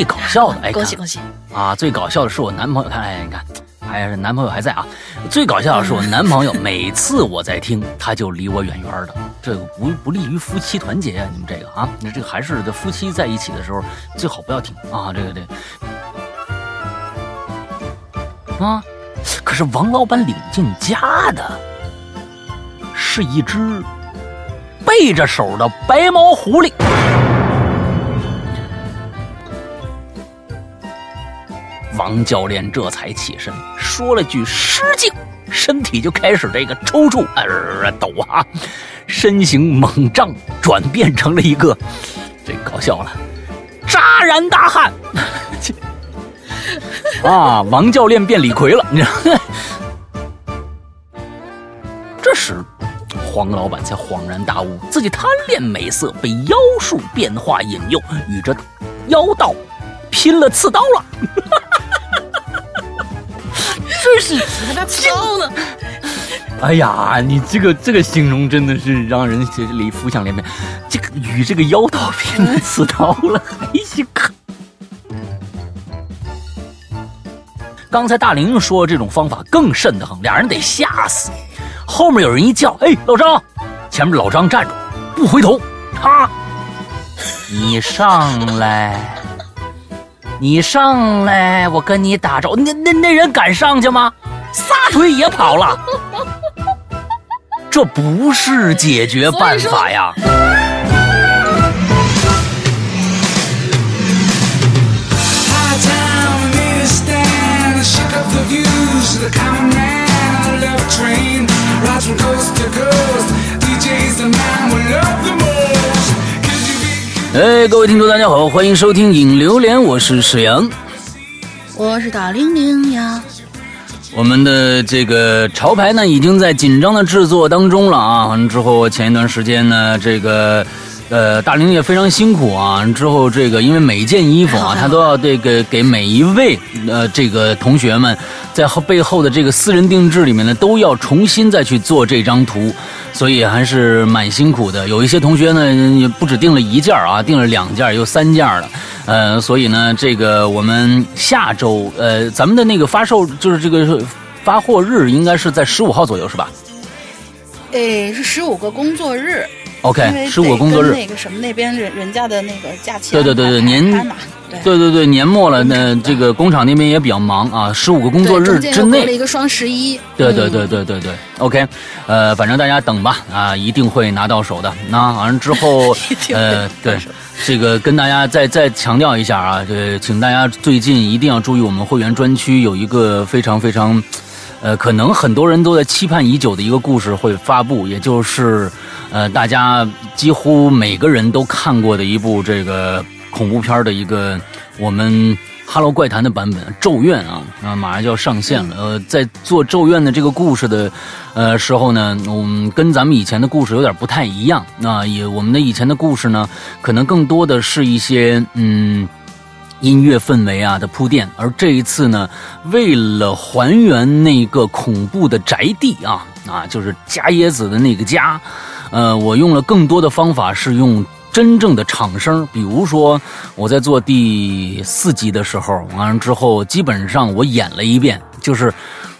最搞笑的，哎，恭喜恭喜啊！最搞笑的是我男朋友，看，哎，你看，还是男朋友还在啊。最搞笑的是我男朋友，每次我在听，他就离我远远的，这个不不利于夫妻团结啊！你们这个啊，那这个还是这夫妻在一起的时候最好不要听啊！这个这个啊，可是王老板领进家的是一只背着手的白毛狐狸。王教练这才起身，说了句“失敬”，身体就开始这个抽搐、呃抖啊，身形猛胀，转变成了一个，这搞笑了，扎然大汉。啊，王教练变李逵了，你知道？这时，黄老板才恍然大悟，自己贪恋美色，被妖术变化引诱，与这妖道拼了刺刀了。真是他刺刀呢！哎呀，你这个这个形容真的是让人心里浮想联翩。这个与这个妖道拼了刺刀了，还行。刚才大玲说这种方法更瘆得很，俩人得吓死。后面有人一叫：“哎，老张！”前面老张站住，不回头。他，你上来，你上来，我跟你打招呼。那那那人敢上去吗？撒腿也跑了。这不是解决办法呀。哎，各位听众，大家好，欢迎收听《影榴莲》，我是史阳，我是大玲玲呀。我们的这个潮牌呢，已经在紧张的制作当中了啊。完之后，前一段时间呢，这个。呃，大玲也非常辛苦啊。之后这个，因为每一件衣服啊，他都要这个给每一位呃这个同学们，在后背后的这个私人定制里面呢，都要重新再去做这张图，所以还是蛮辛苦的。有一些同学呢，也不止订了一件啊，订了两件，有三件了。呃，所以呢，这个我们下周呃，咱们的那个发售就是这个发货日应该是在十五号左右，是吧？哎，是十五个工作日。OK，十五个工作日。那个什么那边人人家的那个假期。对对对对，年对对对年末了，那这个工厂那边也比较忙啊。十五个工作日之内。了一个双十一。对对对对对对，OK，呃，反正大家等吧啊，一定会拿到手的。那完了之后，呃，对，这个跟大家再再强调一下啊，这请大家最近一定要注意，我们会员专区有一个非常非常。呃，可能很多人都在期盼已久的一个故事会发布，也就是，呃，大家几乎每个人都看过的一部这个恐怖片的一个我们《哈喽怪谈》的版本《咒怨》啊，啊，马上就要上线了。呃，在做《咒怨》的这个故事的，呃时候呢，我们跟咱们以前的故事有点不太一样。那也我们的以前的故事呢，可能更多的是一些嗯。音乐氛围啊的铺垫，而这一次呢，为了还原那个恐怖的宅地啊啊，就是伽椰子的那个家，呃，我用了更多的方法，是用真正的场声，比如说我在做第四集的时候，完了之后，基本上我演了一遍，就是。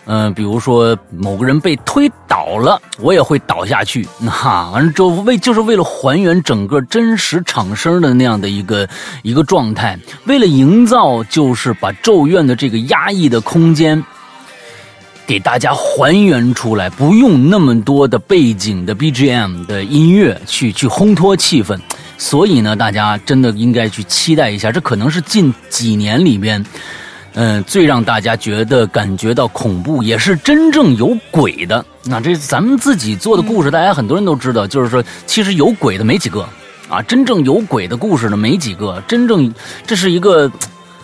嗯，比如说某个人被推倒了，我也会倒下去。那完了之后，为就是为了还原整个真实场声的那样的一个一个状态，为了营造就是把咒怨的这个压抑的空间给大家还原出来，不用那么多的背景的 BGM 的音乐去去烘托气氛。所以呢，大家真的应该去期待一下，这可能是近几年里面。嗯，最让大家觉得感觉到恐怖，也是真正有鬼的。那这咱们自己做的故事，大家很多人都知道，就是说，其实有鬼的没几个啊。真正有鬼的故事呢，没几个。真正这是一个，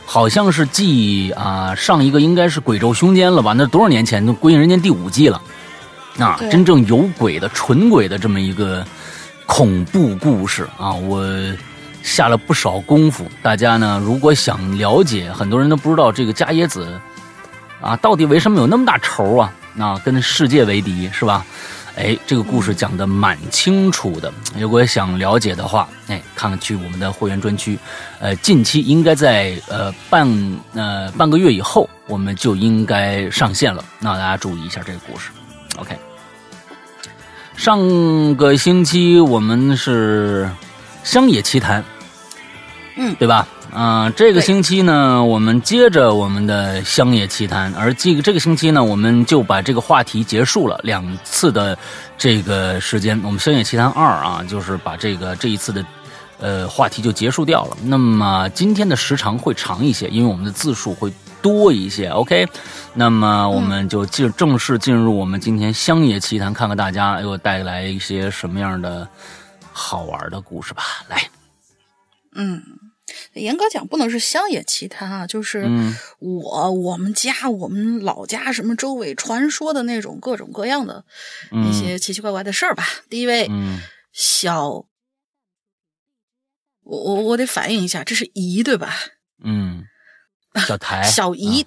好像是继啊上一个应该是《鬼咒凶间》了吧？那多少年前那《归隐人间》第五季了。啊，真正有鬼的、纯鬼的这么一个恐怖故事啊，我。下了不少功夫，大家呢，如果想了解，很多人都不知道这个伽椰子，啊，到底为什么有那么大仇啊？那跟世界为敌是吧？哎，这个故事讲的蛮清楚的。如果想了解的话，哎，看看去我们的会员专区。呃，近期应该在呃半呃半个月以后，我们就应该上线了。那大家注意一下这个故事。OK，上个星期我们是乡野奇谈，嗯，对吧？嗯，这个星期呢，我们接着我们的乡野奇谈，而这个这个星期呢，我们就把这个话题结束了两次的这个时间，我们乡野奇谈二啊，就是把这个这一次的呃话题就结束掉了。那么今天的时长会长一些，因为我们的字数会多一些。OK，那么我们就进正式进入我们今天乡野奇谈，看看大家又带来一些什么样的好玩的故事吧。来，嗯。严格讲，不能是乡野奇谈啊，就是我我们家我们老家什么周围传说的那种各种各样的那些奇奇怪怪的事儿吧。第一位，小，我我我得反映一下，这是姨对吧？嗯，小台，小姨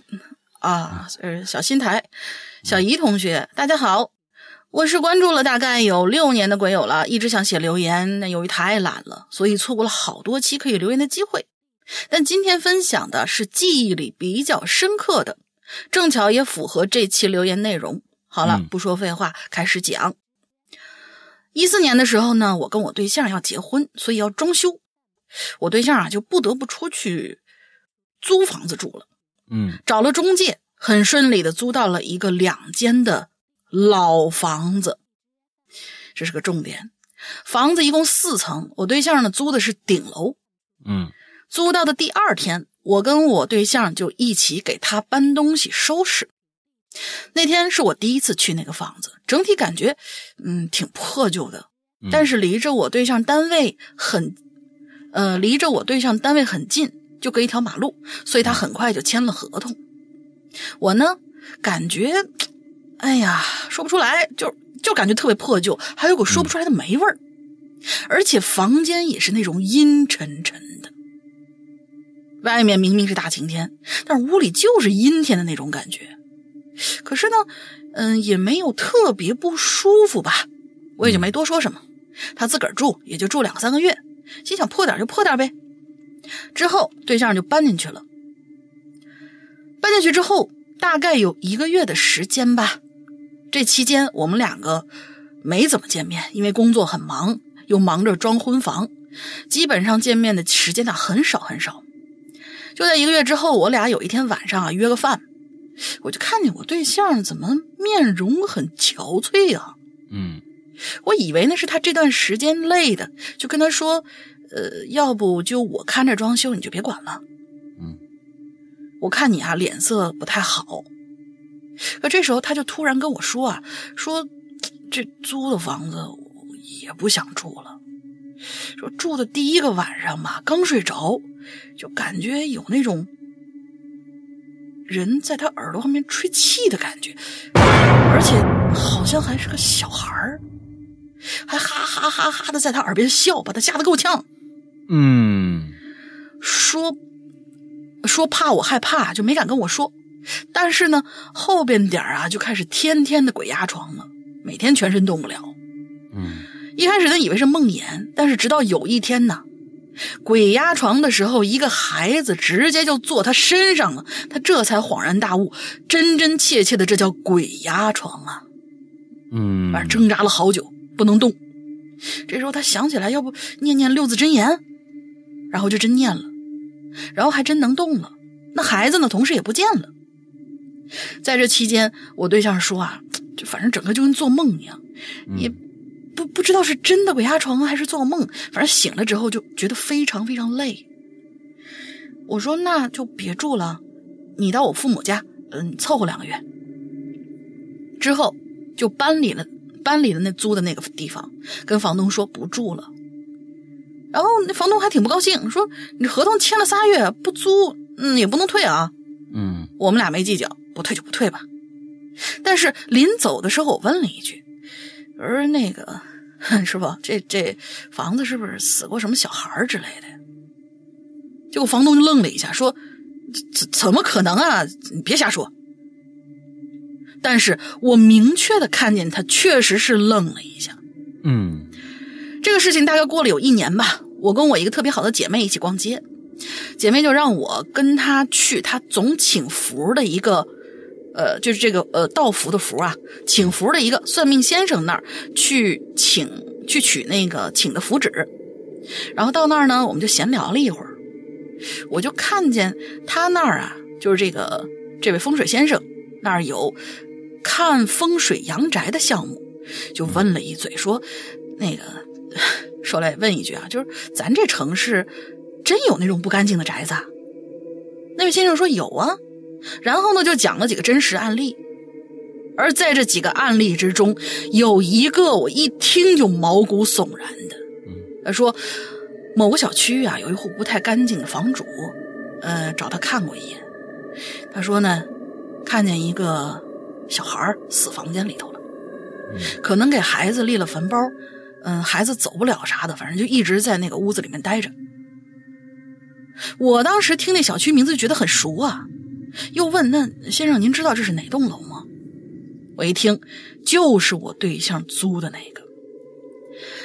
啊，呃，小新台，小姨同学，大家好。我是关注了大概有六年的鬼友了，一直想写留言，那由于太懒了，所以错过了好多期可以留言的机会。但今天分享的是记忆里比较深刻的，正巧也符合这期留言内容。好了，不说废话，开始讲。一四年的时候呢，我跟我对象要结婚，所以要装修，我对象啊就不得不出去租房子住了。嗯，找了中介，很顺利的租到了一个两间的。老房子，这是个重点。房子一共四层，我对象呢租的是顶楼。嗯，租到的第二天，我跟我对象就一起给他搬东西、收拾。那天是我第一次去那个房子，整体感觉嗯挺破旧的，但是离着我对象单位很，呃，离着我对象单位很近，就隔一条马路，所以他很快就签了合同。我呢，感觉。哎呀，说不出来，就就感觉特别破旧，还有股说不出来的霉味儿，而且房间也是那种阴沉沉的。外面明明是大晴天，但是屋里就是阴天的那种感觉。可是呢，嗯，也没有特别不舒服吧，我也就没多说什么。他自个儿住也就住两三个月，心想破点就破点呗。之后对象就搬进去了，搬进去之后大概有一个月的时间吧。这期间我们两个没怎么见面，因为工作很忙，又忙着装婚房，基本上见面的时间呢很少很少。就在一个月之后，我俩有一天晚上啊约个饭，我就看见我对象怎么面容很憔悴啊。嗯，我以为那是他这段时间累的，就跟他说：“呃，要不就我看着装修，你就别管了。”嗯，我看你啊脸色不太好。可这时候他就突然跟我说啊，说这租的房子也不想住了，说住的第一个晚上吧，刚睡着就感觉有那种人在他耳朵后面吹气的感觉，而且好像还是个小孩儿，还哈哈哈哈的在他耳边笑，把他吓得够呛。嗯，说说怕我害怕，就没敢跟我说。但是呢，后边点啊就开始天天的鬼压床了，每天全身动不了。嗯，一开始他以为是梦魇，但是直到有一天呢，鬼压床的时候，一个孩子直接就坐他身上了，他这才恍然大悟，真真切切的这叫鬼压床啊。嗯，反正挣扎了好久不能动，这时候他想起来，要不念念六字真言，然后就真念了，然后还真能动了。那孩子呢，同时也不见了。在这期间，我对象说啊，就反正整个就跟做梦一样，也不不知道是真的鬼压床还是做梦，反正醒了之后就觉得非常非常累。我说那就别住了，你到我父母家，嗯，凑合两个月。之后就搬离了搬离了那租的那个地方，跟房东说不住了。然后那房东还挺不高兴，说你合同签了仨月不租，嗯，也不能退啊。嗯，我们俩没计较。不退就不退吧，但是临走的时候，我问了一句：“我说那个 师傅，这这房子是不是死过什么小孩之类的？”结果房东就愣了一下，说：“怎怎么可能啊？你别瞎说。”但是我明确的看见他确实是愣了一下。嗯这个事情大概过了有一年吧，我跟我一个特别好的姐妹一起逛街，姐妹就让我跟她去她总请符的一个，呃，就是这个呃道符的符啊，请符的一个算命先生那儿去请去取那个请的符纸，然后到那儿呢，我们就闲聊了一会儿，我就看见他那儿啊，就是这个这位风水先生那儿有看风水阳宅的项目，就问了一嘴说，那个。说来问一句啊，就是咱这城市真有那种不干净的宅子？那位先生说有啊，然后呢就讲了几个真实案例，而在这几个案例之中，有一个我一听就毛骨悚然的。他说某个小区啊有一户不太干净的房主，呃找他看过一眼，他说呢看见一个小孩死房间里头了，可能给孩子立了坟包。嗯，孩子走不了啥的，反正就一直在那个屋子里面待着。我当时听那小区名字就觉得很熟啊，又问那先生您知道这是哪栋楼吗？我一听就是我对象租的那个。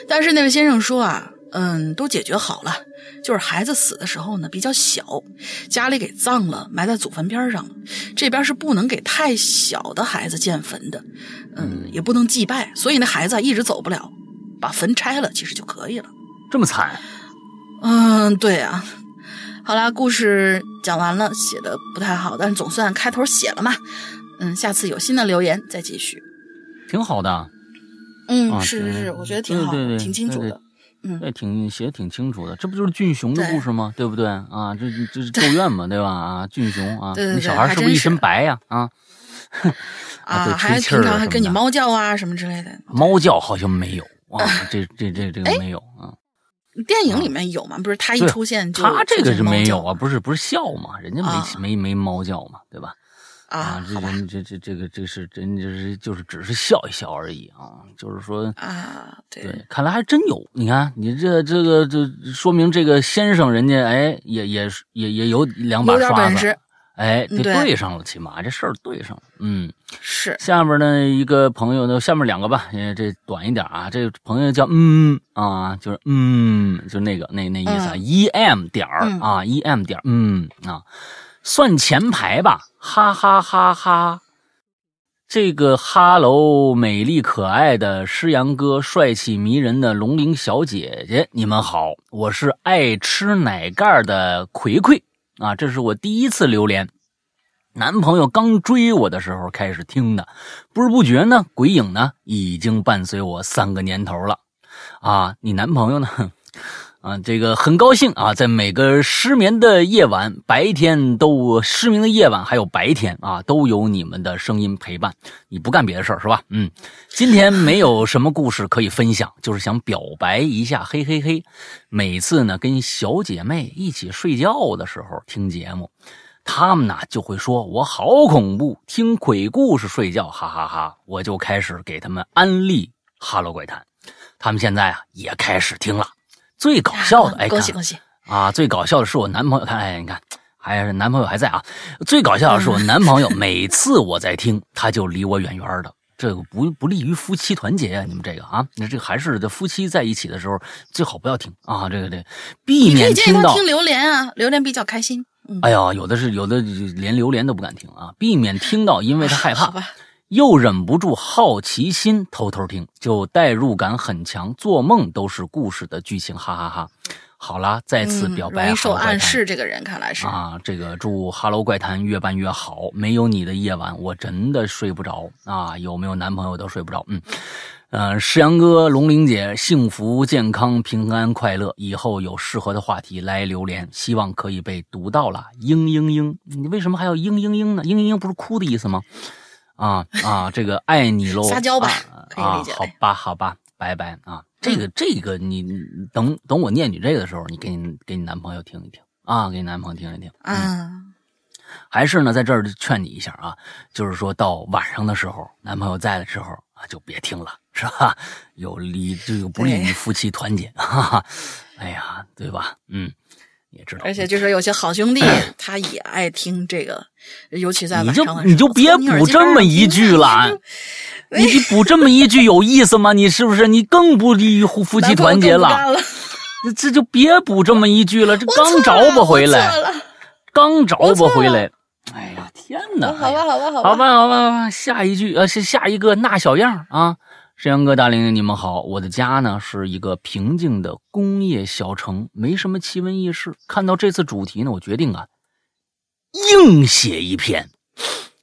但是那位先生说啊，嗯，都解决好了，就是孩子死的时候呢比较小，家里给葬了，埋在祖坟边上了。这边是不能给太小的孩子建坟的，嗯，也不能祭拜，所以那孩子一直走不了。把坟拆了，其实就可以了。这么惨？嗯，对啊。好啦，故事讲完了，写的不太好，但是总算开头写了嘛。嗯，下次有新的留言再继续。挺好的。嗯，是是是，我觉得挺好，挺清楚的。嗯，对，挺写的挺清楚的。这不就是俊雄的故事吗？对不对啊？这这是咒怨嘛，对吧？啊，俊雄啊，那小孩是不是一身白呀？啊。啊，还平常还跟你猫叫啊什么之类的。猫叫好像没有。啊，这这这这个没有啊，电影里面有吗？不是他一出现就他这个是没有啊，不是不是笑嘛，人家没没没猫叫嘛，对吧？啊，这人这这这个这是真就是就是只是笑一笑而已啊，就是说啊，对，看来还真有。你看你这这个这说明这个先生人家哎也也也也有两把刷子。哎，就对上了，起码这事儿对上了。嗯，是下面呢一个朋友呢，下面两个吧，因为这短一点啊。这个朋友叫嗯啊，就是嗯，就那个那那意思啊，e m 点儿啊，e m 点儿嗯啊，算前排吧，哈哈哈哈。这个哈喽，美丽可爱的诗阳哥，帅气迷人的龙鳞小姐姐，你们好，我是爱吃奶盖的葵葵。啊，这是我第一次留连，男朋友刚追我的时候开始听的，不知不觉呢，鬼影呢已经伴随我三个年头了。啊，你男朋友呢？啊，这个很高兴啊，在每个失眠的夜晚，白天都失眠的夜晚，还有白天啊，都有你们的声音陪伴。你不干别的事儿是吧？嗯，今天没有什么故事可以分享，就是想表白一下，嘿嘿嘿。每次呢，跟小姐妹一起睡觉的时候听节目，他们呢就会说我好恐怖，听鬼故事睡觉，哈哈哈。我就开始给他们安利《哈喽怪谈》，他们现在啊也开始听了。最搞笑的，哎，恭喜恭喜啊！最搞笑的是我男朋友，看，哎，你看，还是男朋友还在啊。最搞笑的是我男朋友，每次我在听，他就离我远远的，这个不不利于夫妻团结啊！你们这个啊，那这个还是这夫妻在一起的时候最好不要听啊，这个这避免听到听榴莲啊，榴莲比较开心。哎呀，有的是有的连榴莲都不敢听啊，避免听到，因为他害怕。好吧。又忍不住好奇心，偷偷听，就代入感很强，做梦都是故事的剧情，哈哈哈！好啦，再次表白。容易受暗示，这个人看来是啊。这个祝《哈喽怪谈》越办越好。没有你的夜晚，我真的睡不着啊！有没有男朋友都睡不着。嗯，呃，石阳哥、龙玲姐，幸福、健康、平安、快乐。以后有适合的话题来留言，希望可以被读到了。嘤嘤嘤，你为什么还要嘤嘤嘤呢？嘤嘤嘤不是哭的意思吗？啊啊，这个爱你喽，撒娇吧，啊，好吧，好吧，拜拜啊，这个这个你等等我念你这个的时候，你给你给你男朋友听一听啊，给你男朋友听一听啊，还是呢，在这儿劝你一下啊，就是说到晚上的时候，男朋友在的时候啊，就别听了，是吧？有利这个不利于夫妻团结，哈哈，哎呀，对吧？嗯。也知道。而且据说有些好兄弟他也爱听这个，尤其在晚上你就你就别补这么一句了，你你补这么一句有意思吗？你是不是？你更不利于夫妻团结了。这就别补这么一句了，这刚找不回来，刚找不回来。哎呀，天哪！好吧，好吧，好吧，好吧，好吧，下一句呃是下一个那小样啊。沈阳哥、大玲玲，你们好，我的家呢是一个平静的工业小城，没什么奇闻异事。看到这次主题呢，我决定啊，硬写一篇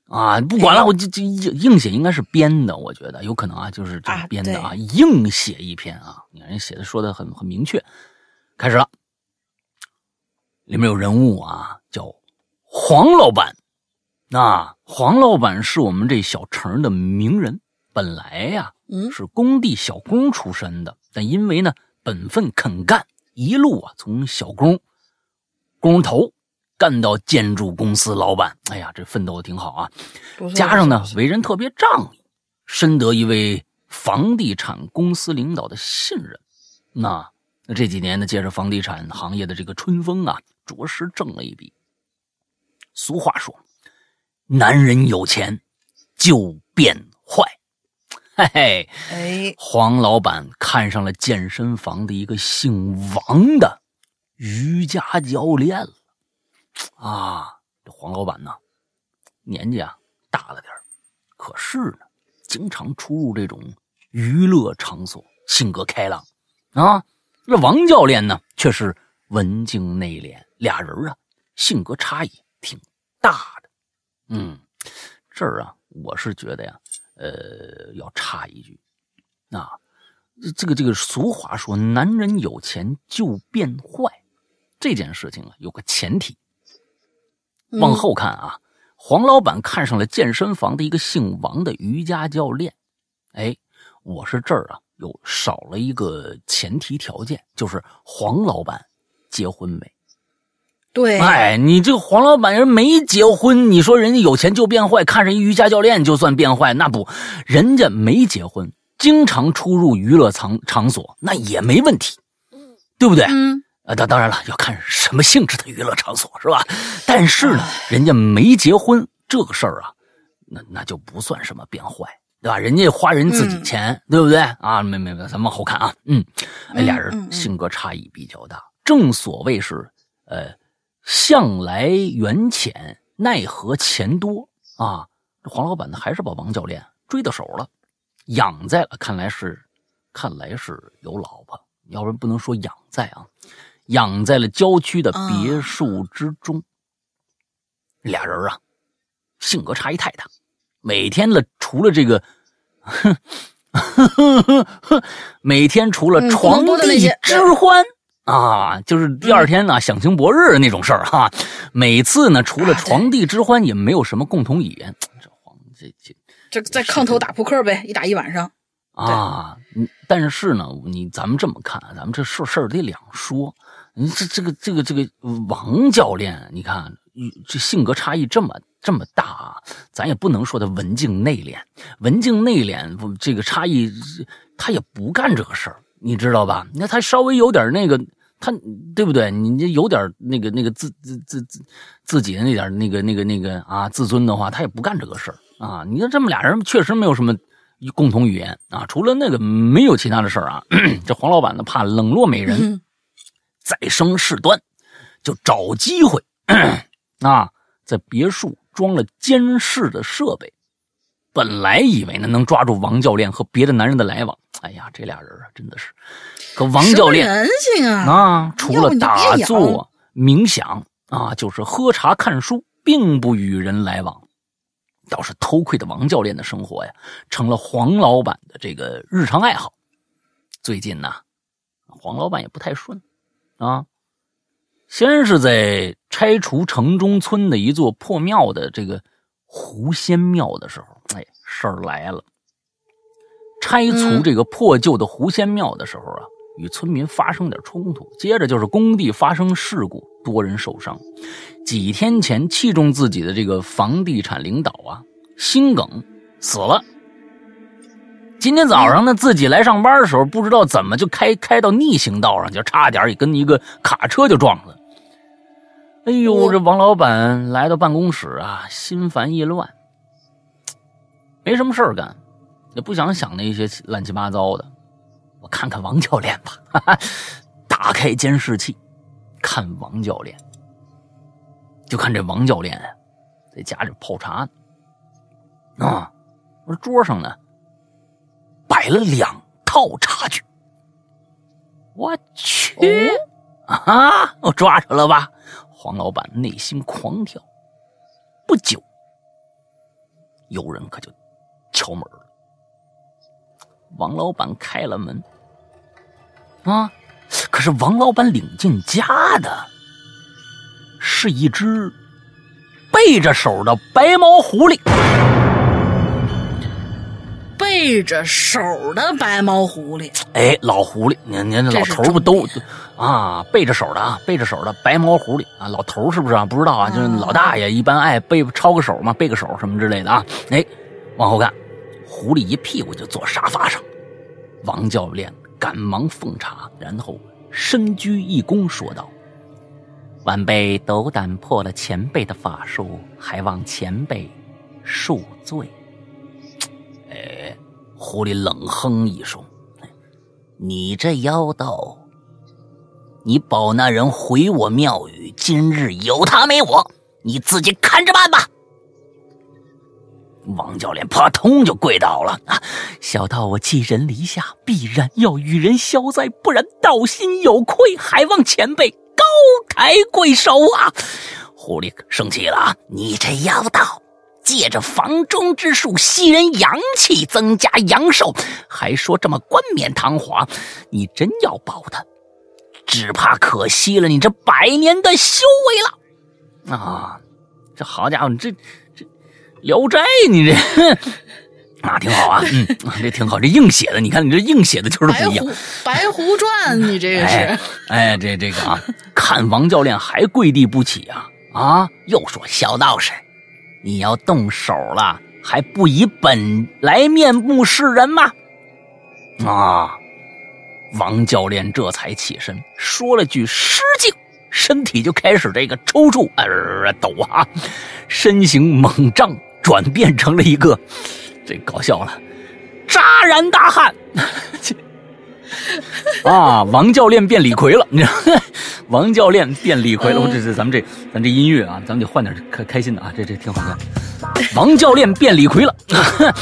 啊，不管了，我就就硬硬写应该是编的，我觉得有可能啊，就是这编的啊，硬写一篇啊，你看人写的说的很很明确。开始了，里面有人物啊，叫黄老板。那黄老板是我们这小城的名人，本来呀，嗯，是工地小工出身的，但因为呢本分肯干，一路啊从小工工头干到建筑公司老板。哎呀，这奋斗的挺好啊！加上呢为人特别仗义，深得一位房地产公司领导的信任。那那这几年呢，借着房地产行业的这个春风啊，着实挣了一笔。俗话说。男人有钱就变坏，嘿嘿，哎，黄老板看上了健身房的一个姓王的瑜伽教练了。啊，这黄老板呢，年纪啊大了点可是呢，经常出入这种娱乐场所，性格开朗啊。这王教练呢，却是文静内敛，俩人啊，性格差异挺大的。嗯，这儿啊，我是觉得呀，呃，要插一句，啊，这个这个俗话说，男人有钱就变坏，这件事情啊，有个前提。往后看啊，黄老板看上了健身房的一个姓王的瑜伽教练，哎，我是这儿啊，有少了一个前提条件，就是黄老板结婚没。对，哎，你这个黄老板人没结婚，你说人家有钱就变坏，看上一瑜伽教练就算变坏？那不，人家没结婚，经常出入娱乐场场所，那也没问题，对不对？嗯，啊，当当然了，要看什么性质的娱乐场所是吧？但是呢，人家没结婚这个事儿啊，那那就不算什么变坏，对吧？人家花人自己钱，对不对？啊，没没没，咱往后看啊，嗯，哎，俩人性格差异比较大，正所谓是，呃。向来缘浅，奈何钱多啊！这黄老板呢，还是把王教练追到手了，养在了。看来是，看来是有老婆，要不然不能说养在啊，养在了郊区的别墅之中。俩人啊，性格差异太大，每天了，除了这个，哼，每天除了床地之欢。啊，就是第二天呢，享清博日那种事儿哈。每次呢，除了床地之欢，也没有什么共同语言。这黄这这这在炕头打扑克呗，一打一晚上。啊，但是呢，你咱们这么看，咱们这事事儿得两说。你这这个这个这个王教练，你看这性格差异这么这么大啊，咱也不能说他文静内敛，文静内敛这个差异，他也不干这个事儿。你知道吧？那他稍微有点那个，他对不对？你这有点那个那个自自自自自己的那点那个那个那个啊自尊的话，他也不干这个事儿啊。你看这么俩人确实没有什么共同语言啊，除了那个没有其他的事儿啊。这黄老板呢，怕冷落美人，再生事端，就找机会啊，在别墅装了监视的设备。本来以为呢能抓住王教练和别的男人的来往，哎呀，这俩人啊真的是，可王教练人性啊啊，除了打坐冥想啊，就是喝茶看书，并不与人来往。倒是偷窥的王教练的生活呀，成了黄老板的这个日常爱好。最近呢，黄老板也不太顺啊，先是在拆除城中村的一座破庙的这个狐仙庙的时候。哎，事儿来了！拆除这个破旧的狐仙庙的时候啊，与村民发生点冲突。接着就是工地发生事故，多人受伤。几天前器重自己的这个房地产领导啊，心梗死了。今天早上呢，自己来上班的时候，不知道怎么就开开到逆行道上，就差点也跟一个卡车就撞了。哎呦，这王老板来到办公室啊，心烦意乱，没什么事儿干，也不想想那些乱七八糟的。我看看王教练吧，哈哈，打开监视器，看王教练，就看这王教练啊在家里泡茶呢。啊，桌上呢摆了两套茶具。我去啊！我抓着了吧？黄老板内心狂跳。不久，有人可就敲门了。王老板开了门，啊！可是王老板领进家的是一只背着手的白毛狐狸。背着手的白毛狐狸，哎，老狐狸，您您这老头不都啊？背着手的啊，背着手的白毛狐狸啊，老头是不是啊？不知道啊，就是老大爷一般爱背抄个手嘛，背个手什么之类的啊。哎，往后看，狐狸一屁股就坐沙发上。王教练赶忙奉茶，然后深鞠一躬，说道：“晚辈斗胆破了前辈的法术，还望前辈恕罪。”哎，狐狸冷哼一声：“你这妖道，你保那人回我庙宇，今日有他没我，你自己看着办吧。”王教练扑通就跪倒了啊！小道我寄人篱下，必然要与人消灾，不然道心有愧，还望前辈高抬贵手啊！狐狸生气了啊！你这妖道，借着房中之术吸人阳气，增加阳寿，还说这么冠冕堂皇，你真要保他，只怕可惜了你这百年的修为了啊！这好家伙，你这。《聊斋》，你这 啊挺好啊，嗯，这挺好，这硬写的，你看你这硬写的就是不一样。白狐传，你这个是？哎，这这个啊，看王教练还跪地不起啊啊！又说小道士，你要动手了，还不以本来面目示人吗？啊！王教练这才起身说了句失敬，身体就开始这个抽搐，呃，抖啊，身形猛胀。转变成了一个，这搞笑了，扎然大汉，啊，王教练变李逵了，你知道？王教练变李逵了，我这这咱们这咱这音乐啊，咱们得换点开开心的啊，这这挺好的。王教练变李逵了。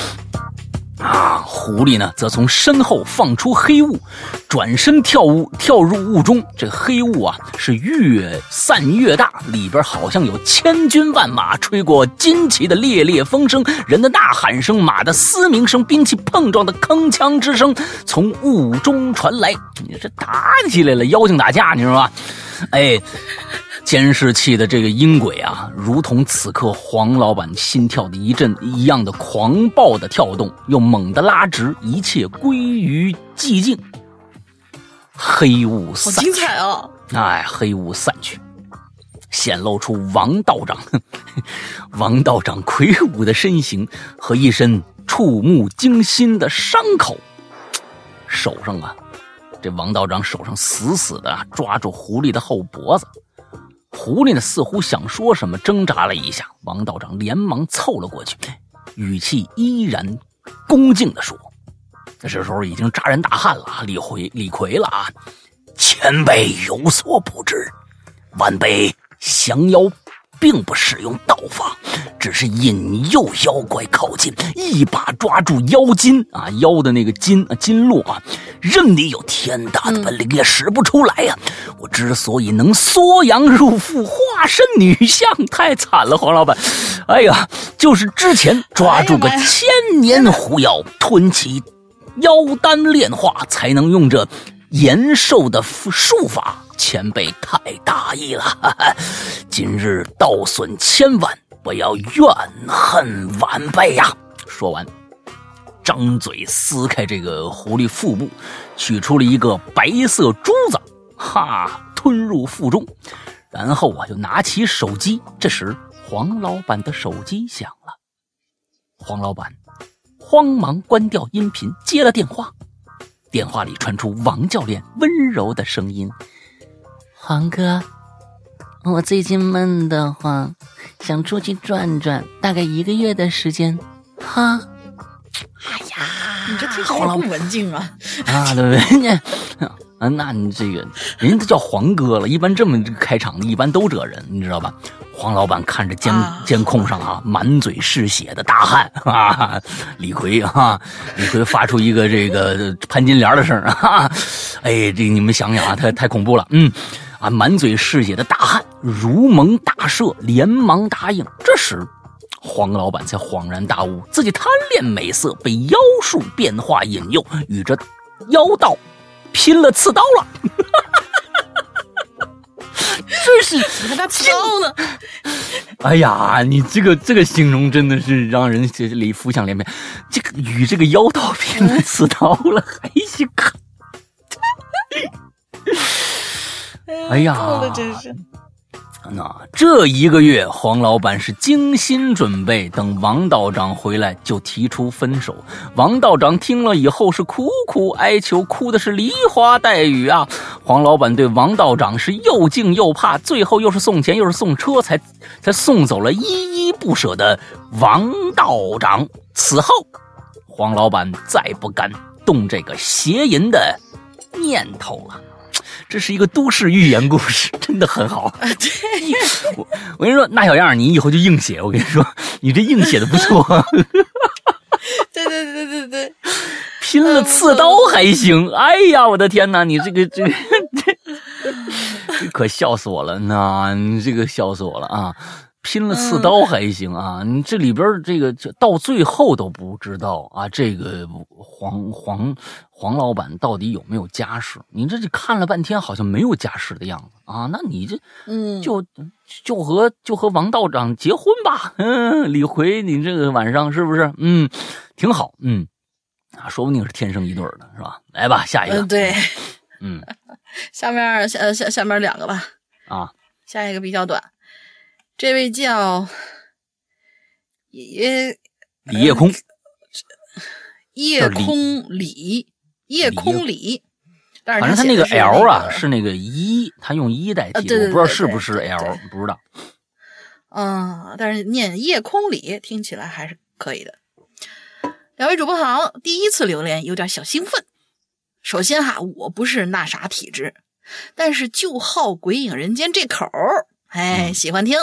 啊！狐狸呢，则从身后放出黑雾，转身跳雾，跳入雾中。这黑雾啊，是越散越大，里边好像有千军万马，吹过旌旗的烈烈风声，人的呐喊声，马的嘶鸣声，兵器碰撞的铿锵之声从雾中传来。你这打起来了，妖精打架，你知道吧？哎。监视器的这个音轨啊，如同此刻黄老板心跳的一阵一样的狂暴的跳动，又猛地拉直，一切归于寂静。黑雾散去，好精彩啊！哎，黑雾散去，显露出王道长，王道长魁梧的身形和一身触目惊心的伤口。手上啊，这王道长手上死死的抓住狐狸的后脖子。狐狸呢，似乎想说什么，挣扎了一下。王道长连忙凑了过去，语气依然恭敬地说：“这时候已经扎人大汉了，李逵，李逵了啊！前辈有所不知，晚辈降妖。”并不使用道法，只是引诱妖怪靠近，一把抓住妖筋啊，妖的那个筋啊，筋络啊，任你有天大的本领也使不出来呀！我之所以能缩阳入腹，化身女相，太惨了，黄老板。哎呀，就是之前抓住个千年狐妖，吞其妖丹炼化，才能用这延寿的术法。前辈太大意了，哈 哈今日道损千万，不要怨恨晚辈呀！说完，张嘴撕开这个狐狸腹部，取出了一个白色珠子，哈，吞入腹中，然后啊，就拿起手机。这时，黄老板的手机响了，黄老板慌忙关掉音频，接了电话，电话里传出王教练温柔的声音。黄哥，我最近闷得慌，想出去转转，大概一个月的时间。哈，哎呀，你这听起来不文静啊！啊，对不对？啊，那你这个人家都叫黄哥了，一般这么开场的，一般都这人，你知道吧？黄老板看着监监控上啊，满嘴是血的大汉啊，李逵啊，李逵发出一个这个潘金莲的声啊，哎，这你们想想啊，太太恐怖了，嗯，啊，满嘴是血的大汉如蒙大赦，连忙答应。这时，黄老板才恍然大悟，自己贪恋美色，被妖术变化引诱，与这妖道。拼了刺刀了，这是你看他刺刀呢。哎呀，你这个这个形容真的是让人这里浮想联翩。这个与这个妖道拼了刺刀了，还行。哎呀，真是。那这一个月，黄老板是精心准备，等王道长回来就提出分手。王道长听了以后是苦苦哀求，哭的是梨花带雨啊！黄老板对王道长是又敬又怕，最后又是送钱又是送车，才才送走了依依不舍的王道长。此后，黄老板再不敢动这个邪淫的念头了。这是一个都市寓言故事，真的很好。对，我 我跟你说，那小样你以后就硬写。我跟你说，你这硬写的不错。对对对对对，拼了刺刀还行。哎呀，我的天哪，你这个这个这可笑死我了！那你这个笑死我了啊！拼了刺刀还行啊，你这里边这个到最后都不知道啊，这个黄黄黄老板到底有没有家室？你这就看了半天，好像没有家室的样子啊。那你这嗯，就就和就和王道长结婚吧。嗯，李逵，你这个晚上是不是？嗯，挺好。嗯，啊，说不定是天生一对的，是吧？来吧，下一个。对，嗯，下面下下下面两个吧。啊，下一个比较短。这位叫叶李夜空，夜空李夜空李，反正他那个 L 啊是那个一，他用一代替，我不知道是不是 L，不知道。嗯，但是念夜空里听起来还是可以的。两位主播好，第一次留言有点小兴奋。首先哈，我不是那啥体质，但是就好《鬼影人间》这口哎，喜欢听。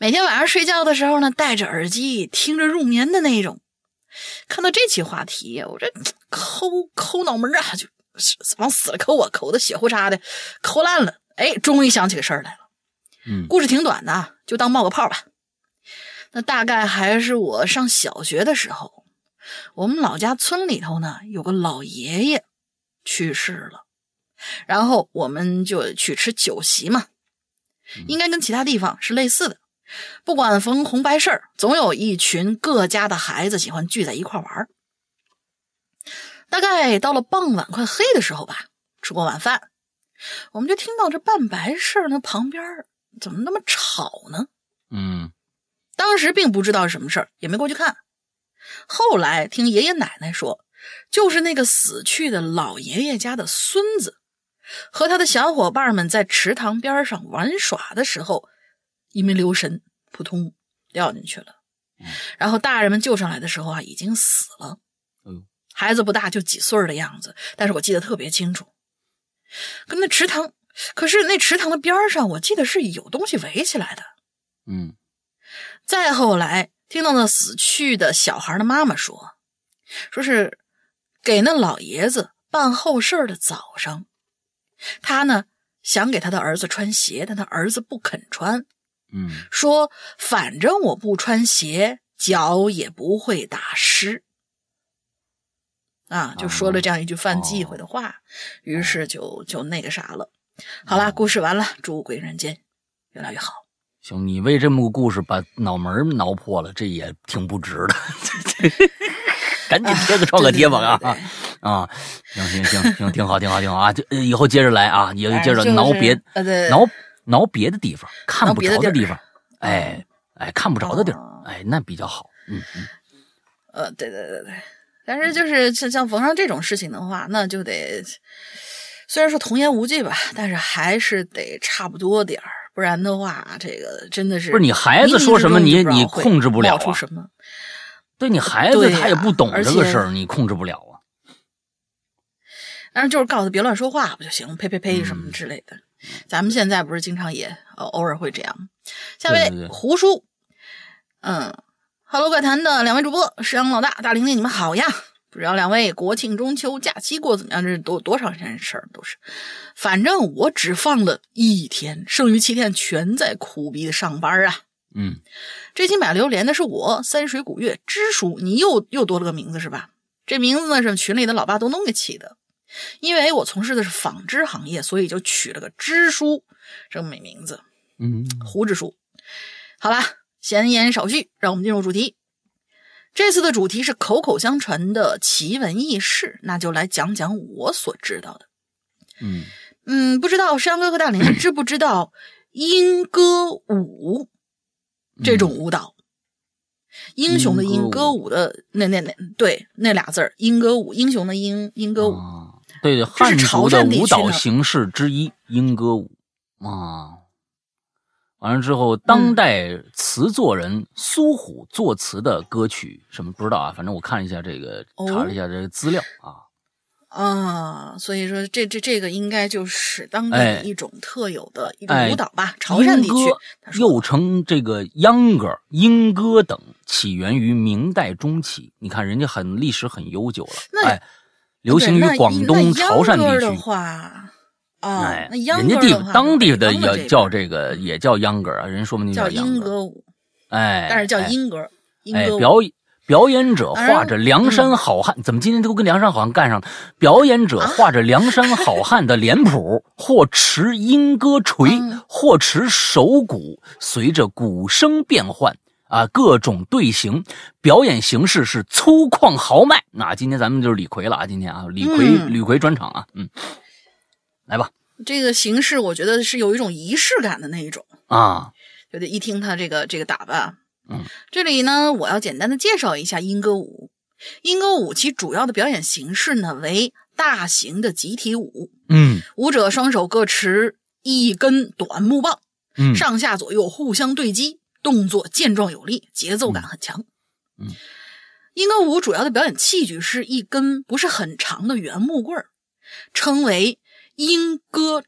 每天晚上睡觉的时候呢，戴着耳机听着入眠的那种。看到这期话题，我这抠抠脑门啊，就往死了抠啊，抠的血呼嚓的，抠烂了。哎，终于想起个事儿来了。嗯，故事挺短的，就当冒个泡吧。那大概还是我上小学的时候，我们老家村里头呢有个老爷爷去世了，然后我们就去吃酒席嘛。应该跟其他地方是类似的，不管逢红白事儿，总有一群各家的孩子喜欢聚在一块玩大概到了傍晚快黑的时候吧，吃过晚饭，我们就听到这办白事儿那旁边怎么那么吵呢？嗯，当时并不知道是什么事儿，也没过去看。后来听爷爷奶奶说，就是那个死去的老爷爷家的孙子。和他的小伙伴们在池塘边上玩耍的时候，因为留神，扑通掉进去了。然后大人们救上来的时候啊，已经死了。孩子不大，就几岁的样子，但是我记得特别清楚。跟那池塘，可是那池塘的边上，我记得是有东西围起来的。嗯。再后来听到那死去的小孩的妈妈说，说是给那老爷子办后事的早上。他呢想给他的儿子穿鞋，但他儿子不肯穿。嗯，说反正我不穿鞋，脚也不会打湿。啊，就说了这样一句犯忌讳的话，于是就就那个啥了。好了，故事完了，祝鬼人间越来越好。行，你为这么个故事把脑门挠破了，这也挺不值的。赶紧贴个创可贴吧啊！啊，行行行行，挺好挺好挺好啊！就以后接着来啊，以后接着挠别挠挠别的地方，看不着的地方，哎哎，看不着的地儿，哎，那比较好。嗯嗯。呃，对对对对，但是就是像像逢上这种事情的话，那就得虽然说童言无忌吧，但是还是得差不多点儿，不然的话，这个真的是不是你孩子说什么，你你控制不了啊？什么？对你孩子他也不懂这个事儿，你控制不了啊。但是就是告诉他别乱说话不就行了？呸呸呸什么之类的。咱们现在不是经常也偶尔会这样。下位胡叔，嗯，Hello 怪谈的两位主播，石阳老大，大玲玲，你们好呀。不知道两位国庆中秋假期过怎么样？这是多多长时间的事儿都是。反正我只放了一天，剩余七天全在苦逼的上班啊。嗯，这期买榴莲的是我三水古月支书，你又又多了个名字是吧？这名字呢是群里的老爸东东给起的。因为我从事的是纺织行业，所以就取了个支书这么美名字。嗯，胡支书。好了，闲言少叙，让我们进入主题。这次的主题是口口相传的奇闻异事，那就来讲讲我所知道的。嗯嗯，不知道山哥和大林知不知道莺歌舞这种舞蹈？英雄的英，歌舞的那那那对那俩字儿，莺歌舞，英雄的英，莺歌舞。对，汉族的舞蹈形式之一，莺歌舞啊。完了之后，当代词作人苏虎作词的歌曲，什么不知道啊？反正我看了一下这个，查了一下这个资料啊。啊，所以说这这这个应该就是当地一种特有的一种舞蹈吧？潮汕地区，又称这个秧歌、莺歌等，起源于明代中期。你看人家很历史很悠久了，哎。流行于广东潮汕地区。哎，人家地当地的也叫这个，也叫秧歌啊。人说不定叫秧歌舞，哎，但是叫莺歌。哎，表演表演者画着梁山好汉，怎么今天都跟梁山好汉干上了？表演者画着梁山好汉的脸谱，或持莺歌锤，或持手鼓，随着鼓声变换。啊，各种队形，表演形式是粗犷豪迈。那今天咱们就是李逵了啊！今天啊，李逵，李逵专场啊，嗯，来吧。这个形式我觉得是有一种仪式感的那一种啊，就得一听他这个这个打扮，嗯，这里呢，我要简单的介绍一下莺歌舞。莺歌舞其主要的表演形式呢为大型的集体舞，嗯，舞者双手各持一根短木棒，嗯，上下左右互相对击。动作健壮有力，节奏感很强。嗯，莺歌舞主要的表演器具是一根不是很长的圆木棍儿，称为莺歌。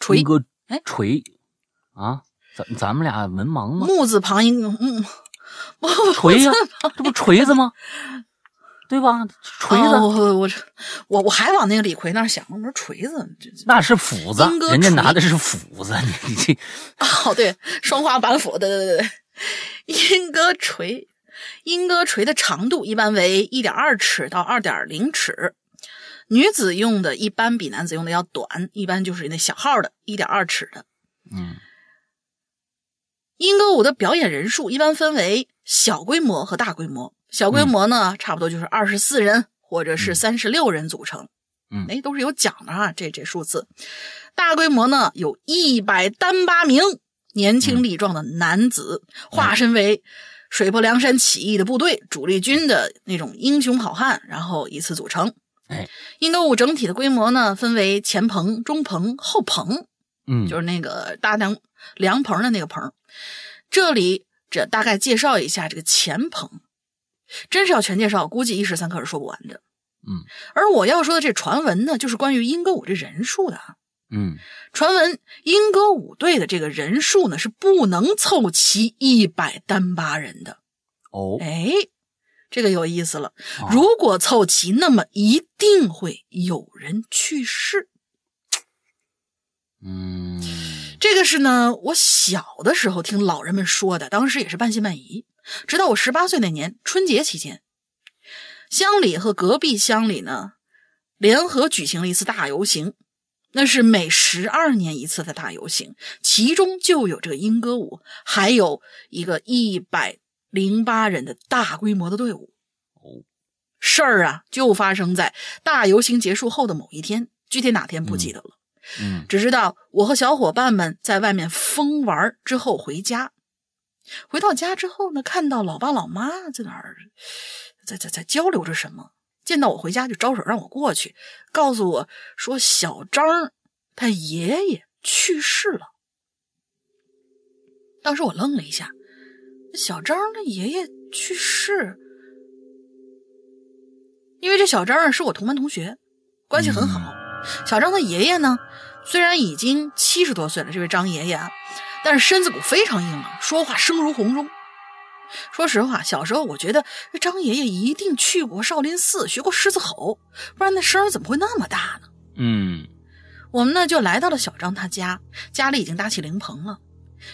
锤歌哎锤啊，咱咱们俩文盲吗？木字旁一个嗯，锤呀，这不锤子吗？对吧？锤子，我我我我还往那个李逵那儿想，我说锤子，那是斧子，人家拿的是斧子，你你哦，对，双花板斧，对对对对，莺歌锤，莺歌锤的长度一般为一点二尺到二点零尺，女子用的一般比男子用的要短，一般就是那小号的，一点二尺的。嗯，莺歌舞的表演人数一般分为小规模和大规模。小规模呢，差不多就是二十四人或者是三十六人组成，嗯，哎，都是有奖的啊，这这数字。大规模呢，有一百单八名年轻力壮的男子，化身为水泊梁山起义的部队主力军的那种英雄好汉，然后以此组成。哎，莺歌舞整体的规模呢，分为前棚、中棚、后棚，嗯，就是那个搭梁凉棚的那个棚。这里这大概介绍一下这个前棚。真是要全介绍，估计一时三刻是说不完的。嗯，而我要说的这传闻呢，就是关于英歌舞这人数的。嗯，传闻英歌舞队的这个人数呢，是不能凑齐一百单八人的。哦，哎，这个有意思了。如果凑齐，那么一定会有人去世。嗯，这个是呢，我小的时候听老人们说的，当时也是半信半疑。直到我十八岁那年春节期间，乡里和隔壁乡里呢联合举行了一次大游行，那是每十二年一次的大游行，其中就有这个莺歌舞，还有一个一百零八人的大规模的队伍。哦，事儿啊，就发生在大游行结束后的某一天，具体哪天不记得了。嗯，只知道我和小伙伴们在外面疯玩之后回家。回到家之后呢，看到老爸老妈在哪儿，在在在交流着什么。见到我回家就招手让我过去，告诉我说小张他爷爷去世了。当时我愣了一下，小张的爷爷去世，因为这小张是我同班同学，关系很好。小张的爷爷呢，虽然已经七十多岁了，这位张爷爷啊，但是身子骨非常硬朗，说话声如洪钟。说实话，小时候我觉得张爷爷一定去过少林寺学过狮子吼，不然那声怎么会那么大呢？嗯，我们呢就来到了小张他家，家里已经搭起灵棚了。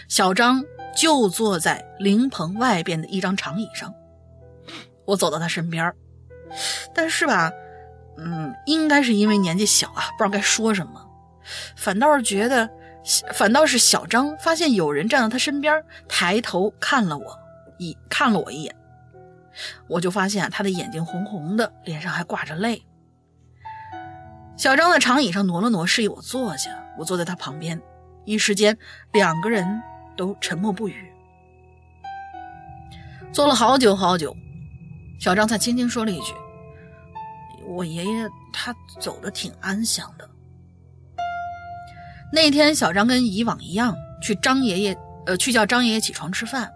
小张就坐在灵棚外边的一张长椅上，我走到他身边但是吧，嗯，应该是因为年纪小啊，不知道该说什么，反倒是觉得，反倒是小张发现有人站到他身边，抬头看了我一看了我一眼，我就发现他的眼睛红红的，脸上还挂着泪。小张在长椅上挪了挪，示意我坐下，我坐在他旁边。一时间，两个人都沉默不语。坐了好久好久，小张才轻轻说了一句：“我爷爷他走的挺安详的。”那天，小张跟以往一样去张爷爷，呃，去叫张爷爷起床吃饭。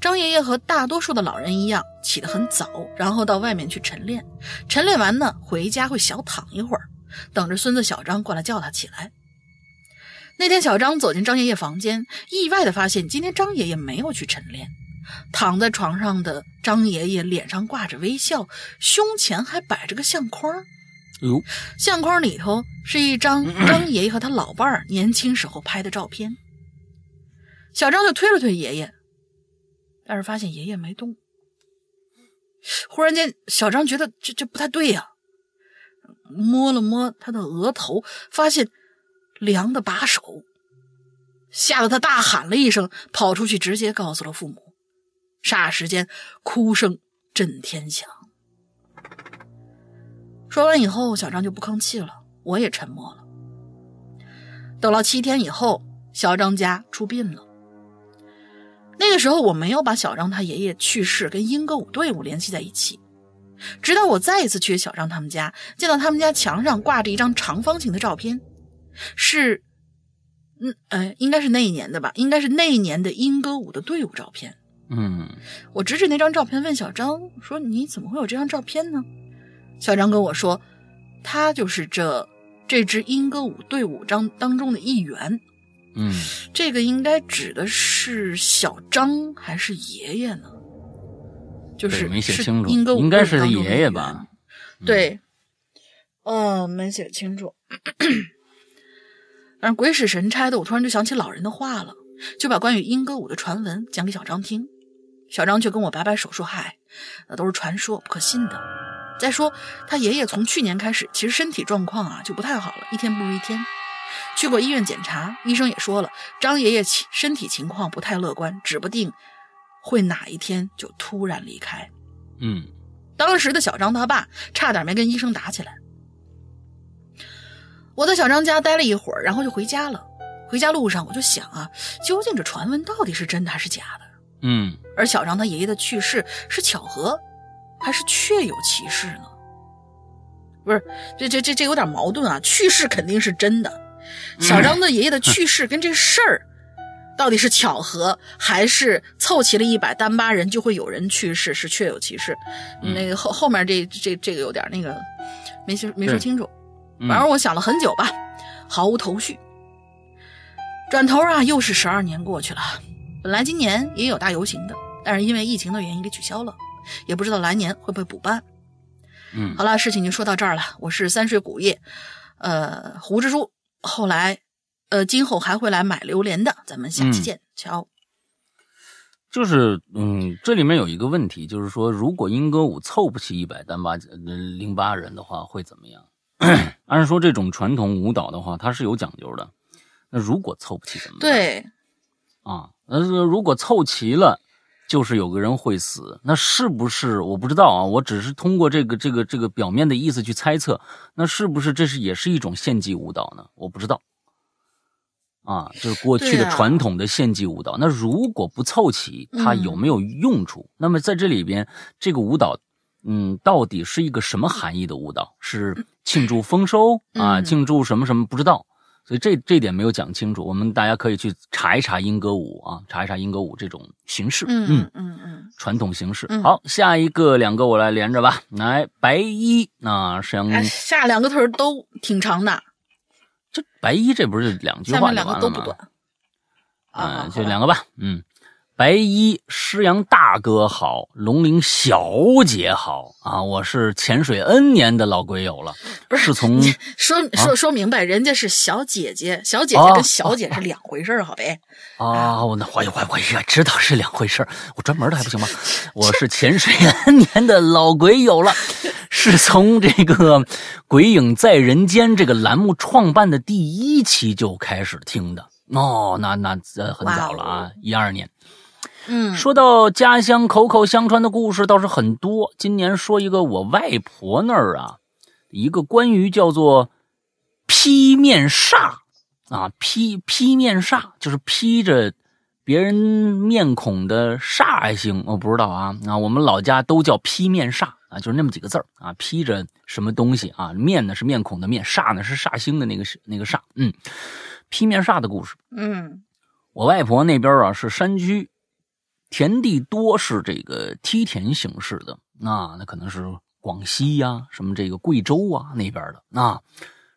张爷爷和大多数的老人一样，起得很早，然后到外面去晨练。晨练完呢，回家会小躺一会儿，等着孙子小张过来叫他起来。那天，小张走进张爷爷房间，意外的发现今天张爷爷没有去晨练。躺在床上的张爷爷脸上挂着微笑，胸前还摆着个相框。哟，相框里头是一张 张爷爷和他老伴儿年轻时候拍的照片。小张就推了推爷爷，但是发现爷爷没动。忽然间，小张觉得这这不太对呀，摸了摸他的额头，发现。凉的把手，吓得他大喊了一声，跑出去直接告诉了父母。霎时间，哭声震天响。说完以后，小张就不吭气了，我也沉默了。等了七天以后，小张家出殡了。那个时候，我没有把小张他爷爷去世跟英歌舞队伍联系在一起，直到我再一次去小张他们家，见到他们家墙上挂着一张长方形的照片。是，嗯，哎，应该是那一年的吧？应该是那一年的英歌舞的队伍照片。嗯，我指指那张照片，问小张说：“你怎么会有这张照片呢？”小张跟我说：“他就是这这支英歌舞队伍当当中的一员。”嗯，这个应该指的是小张还是爷爷呢？就是没写清楚，英歌舞应该是他爷爷吧？对，哦，没写清楚。但是 鬼使神差的，我突然就想起老人的话了，就把关于莺歌舞的传闻讲给小张听。小张却跟我摆摆手说：“嗨，那都是传说，不可信的。再说他爷爷从去年开始，其实身体状况啊就不太好了，一天不如一天。去过医院检查，医生也说了，张爷爷身体情况不太乐观，指不定会哪一天就突然离开。”嗯，当时的小张他爸差点没跟医生打起来。我在小张家待了一会儿，然后就回家了。回家路上，我就想啊，究竟这传闻到底是真的还是假的？嗯。而小张他爷爷的去世是巧合，还是确有其事呢？不是，这这这这有点矛盾啊！去世肯定是真的，小张的爷爷的去世跟这事儿到底是巧合，还是凑齐了一百单八人就会有人去世？是确有其事。那个后后面这这这个有点那个没说没说清楚。反正我想了很久吧，毫无头绪。转头啊，又是十二年过去了。本来今年也有大游行的，但是因为疫情的原因给取消了，也不知道来年会不会补办。嗯，好了，事情就说到这儿了。我是三水古业，呃，胡支书。后来，呃，今后还会来买榴莲的。咱们下期见，瞧。就是，嗯，这里面有一个问题，就是说，如果英歌舞凑不齐一百单八零八人的话，会怎么样？按说这种传统舞蹈的话，它是有讲究的。那如果凑不齐怎么办？对，啊，那如果凑齐了，就是有个人会死。那是不是我不知道啊？我只是通过这个这个这个表面的意思去猜测。那是不是这是也是一种献祭舞蹈呢？我不知道。啊，就是过去的传统的献祭舞蹈。那如果不凑齐，它有没有用处？那么在这里边，这个舞蹈。嗯，到底是一个什么含义的舞蹈？是庆祝丰收啊？庆祝什么什么？不知道。所以这这点没有讲清楚，我们大家可以去查一查英歌舞啊，查一查英歌舞这种形式，嗯嗯嗯，传统形式。嗯好，下一个两个我来连着吧，来白衣啊，像哎，下两个腿儿都挺长的，这白衣这不是两句话吗下面两完了吗？个都不短。嗯，啊，就两个吧。嗯，白衣师阳大哥好，龙鳞小姐好啊！我是潜水 N 年的老鬼友了，不是从说说说明白，人家是小姐姐，小姐姐哦跟小姐是两回事儿，好呗？啊，我那我我我也知道是两回事儿我专门的还不行吗？我是潜水 N 年的老鬼友了，是从这个《鬼影在人间》这个栏目创办的第一期就开始听的。哦，那那呃很早了啊，一二年。嗯，说到家乡口口相传的故事倒是很多，今年说一个我外婆那儿啊，一个关于叫做披面煞啊，披披面煞就是披着别人面孔的煞星，我不知道啊啊，我们老家都叫披面煞啊，就是那么几个字儿啊，披着什么东西啊，面呢是面孔的面，煞呢是煞星的那个那个煞，嗯，披面煞的故事。嗯。我外婆那边啊是山区，田地多，是这个梯田形式的。那那可能是广西呀、什么这个贵州啊那边的。那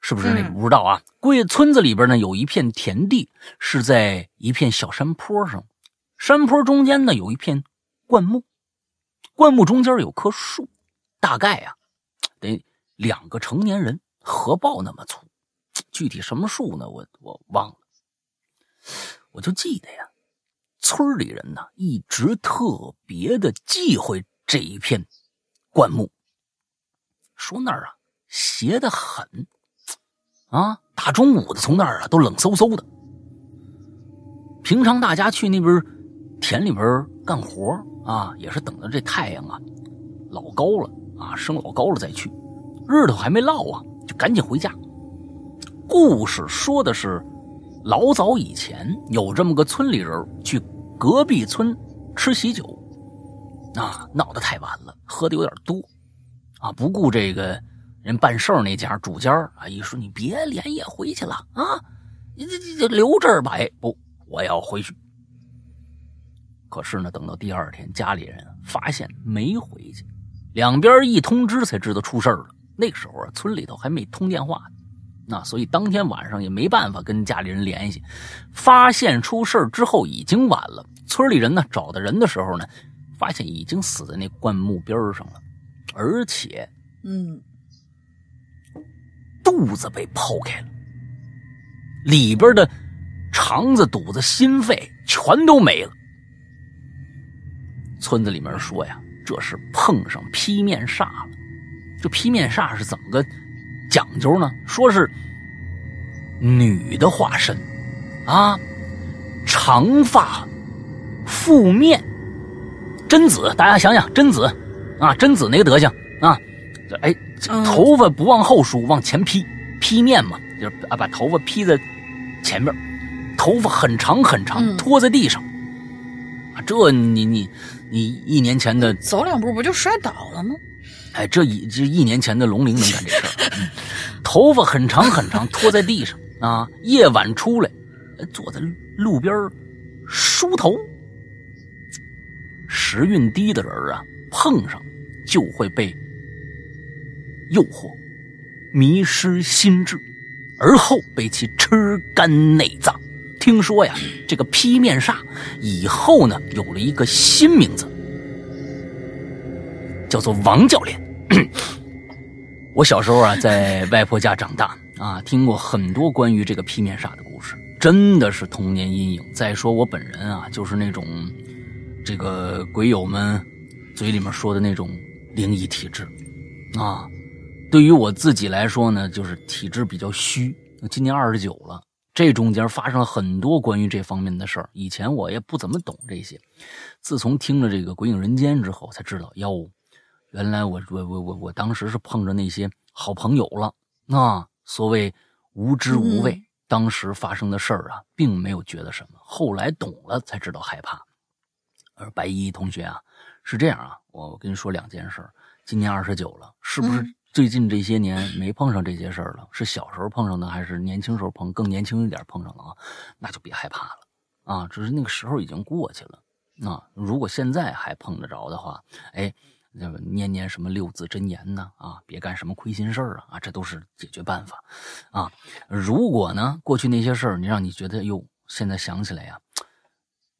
是不是那个嗯不知道啊？贵村子里边呢有一片田地，是在一片小山坡上，山坡中间呢有一片灌木，灌木中间有棵树，大概呀、得两个成年人合抱那么粗。具体什么树呢？我我忘了。我就记得呀，村里人呢一直特别的忌讳这一片灌木，说那儿啊邪得很，啊，大中午的从那儿啊都冷飕飕的。平常大家去那边田里边干活啊，也是等着这太阳啊老高了啊升老高了再去，日头还没落啊，就赶紧回家。故事说的是。老早以前有这么个村里人去隔壁村吃喜酒，啊，闹得太晚了，喝的有点多，啊，不顾这个人办事儿那家主家啊，一说你别连夜回去了啊，你这这这留这儿吧，哎，不，我要回去。可是呢，等到第二天，家里人发现没回去，两边一通知才知道出事儿了。那个时候啊，村里头还没通电话呢。那所以当天晚上也没办法跟家里人联系，发现出事之后已经晚了。村里人呢找的人的时候呢，发现已经死在那灌木边上了，而且嗯肚子被剖开了，里边的肠子、肚子、心肺全都没了。村子里面说呀，这是碰上劈面煞了。这劈面煞是怎么个讲究呢？说是女的化身啊，长发覆面，贞子，大家想想贞子啊，贞子那个德行啊，这哎，头发不往后梳，往前披，披面嘛，就是啊把头发披在前面，头发很长很长，嗯拖在地上。啊，这你你你一年前的走两步不就摔倒了吗？哎，这一这一年前的龙鳞能干这事儿、嗯，头发很长很长，拖在地上啊，夜晚出来，坐在路边梳头。时运低的人啊，碰上就会被诱惑，迷失心智，而后被其吃干内脏。听说呀，这个劈面煞以后呢，有了一个新名字，叫做王教练。我小时候啊，在外婆家长大啊，听过很多关于这个劈面煞的故事，真的是童年阴影。再说我本人啊，就是那种这个鬼友们嘴里面说的那种灵异体质啊。对于我自己来说呢，就是体质比较虚，今年二十九了。这中间发生了很多关于这方面的事儿，以前我也不怎么懂这些。自从听了这个《鬼影人间》之后，才知道哟，原来我我我我我当时是碰着那些好朋友了那。所谓无知无畏，嗯当时发生的事儿啊，并没有觉得什么，后来懂了才知道害怕。而白衣同学啊，是这样啊，我跟你说两件事。今年二十九了，是不是嗯最近这些年没碰上这些事儿了，是小时候碰上的，还是年轻时候碰更年轻一点碰上了啊？那就别害怕了啊！只是那个时候已经过去了啊。如果现在还碰得着的话，哎，念念什么六字真言呢？啊，别干什么亏心事儿啊！啊，这都是解决办法啊。如果呢，过去那些事儿你让你觉得哟，现在想起来呀，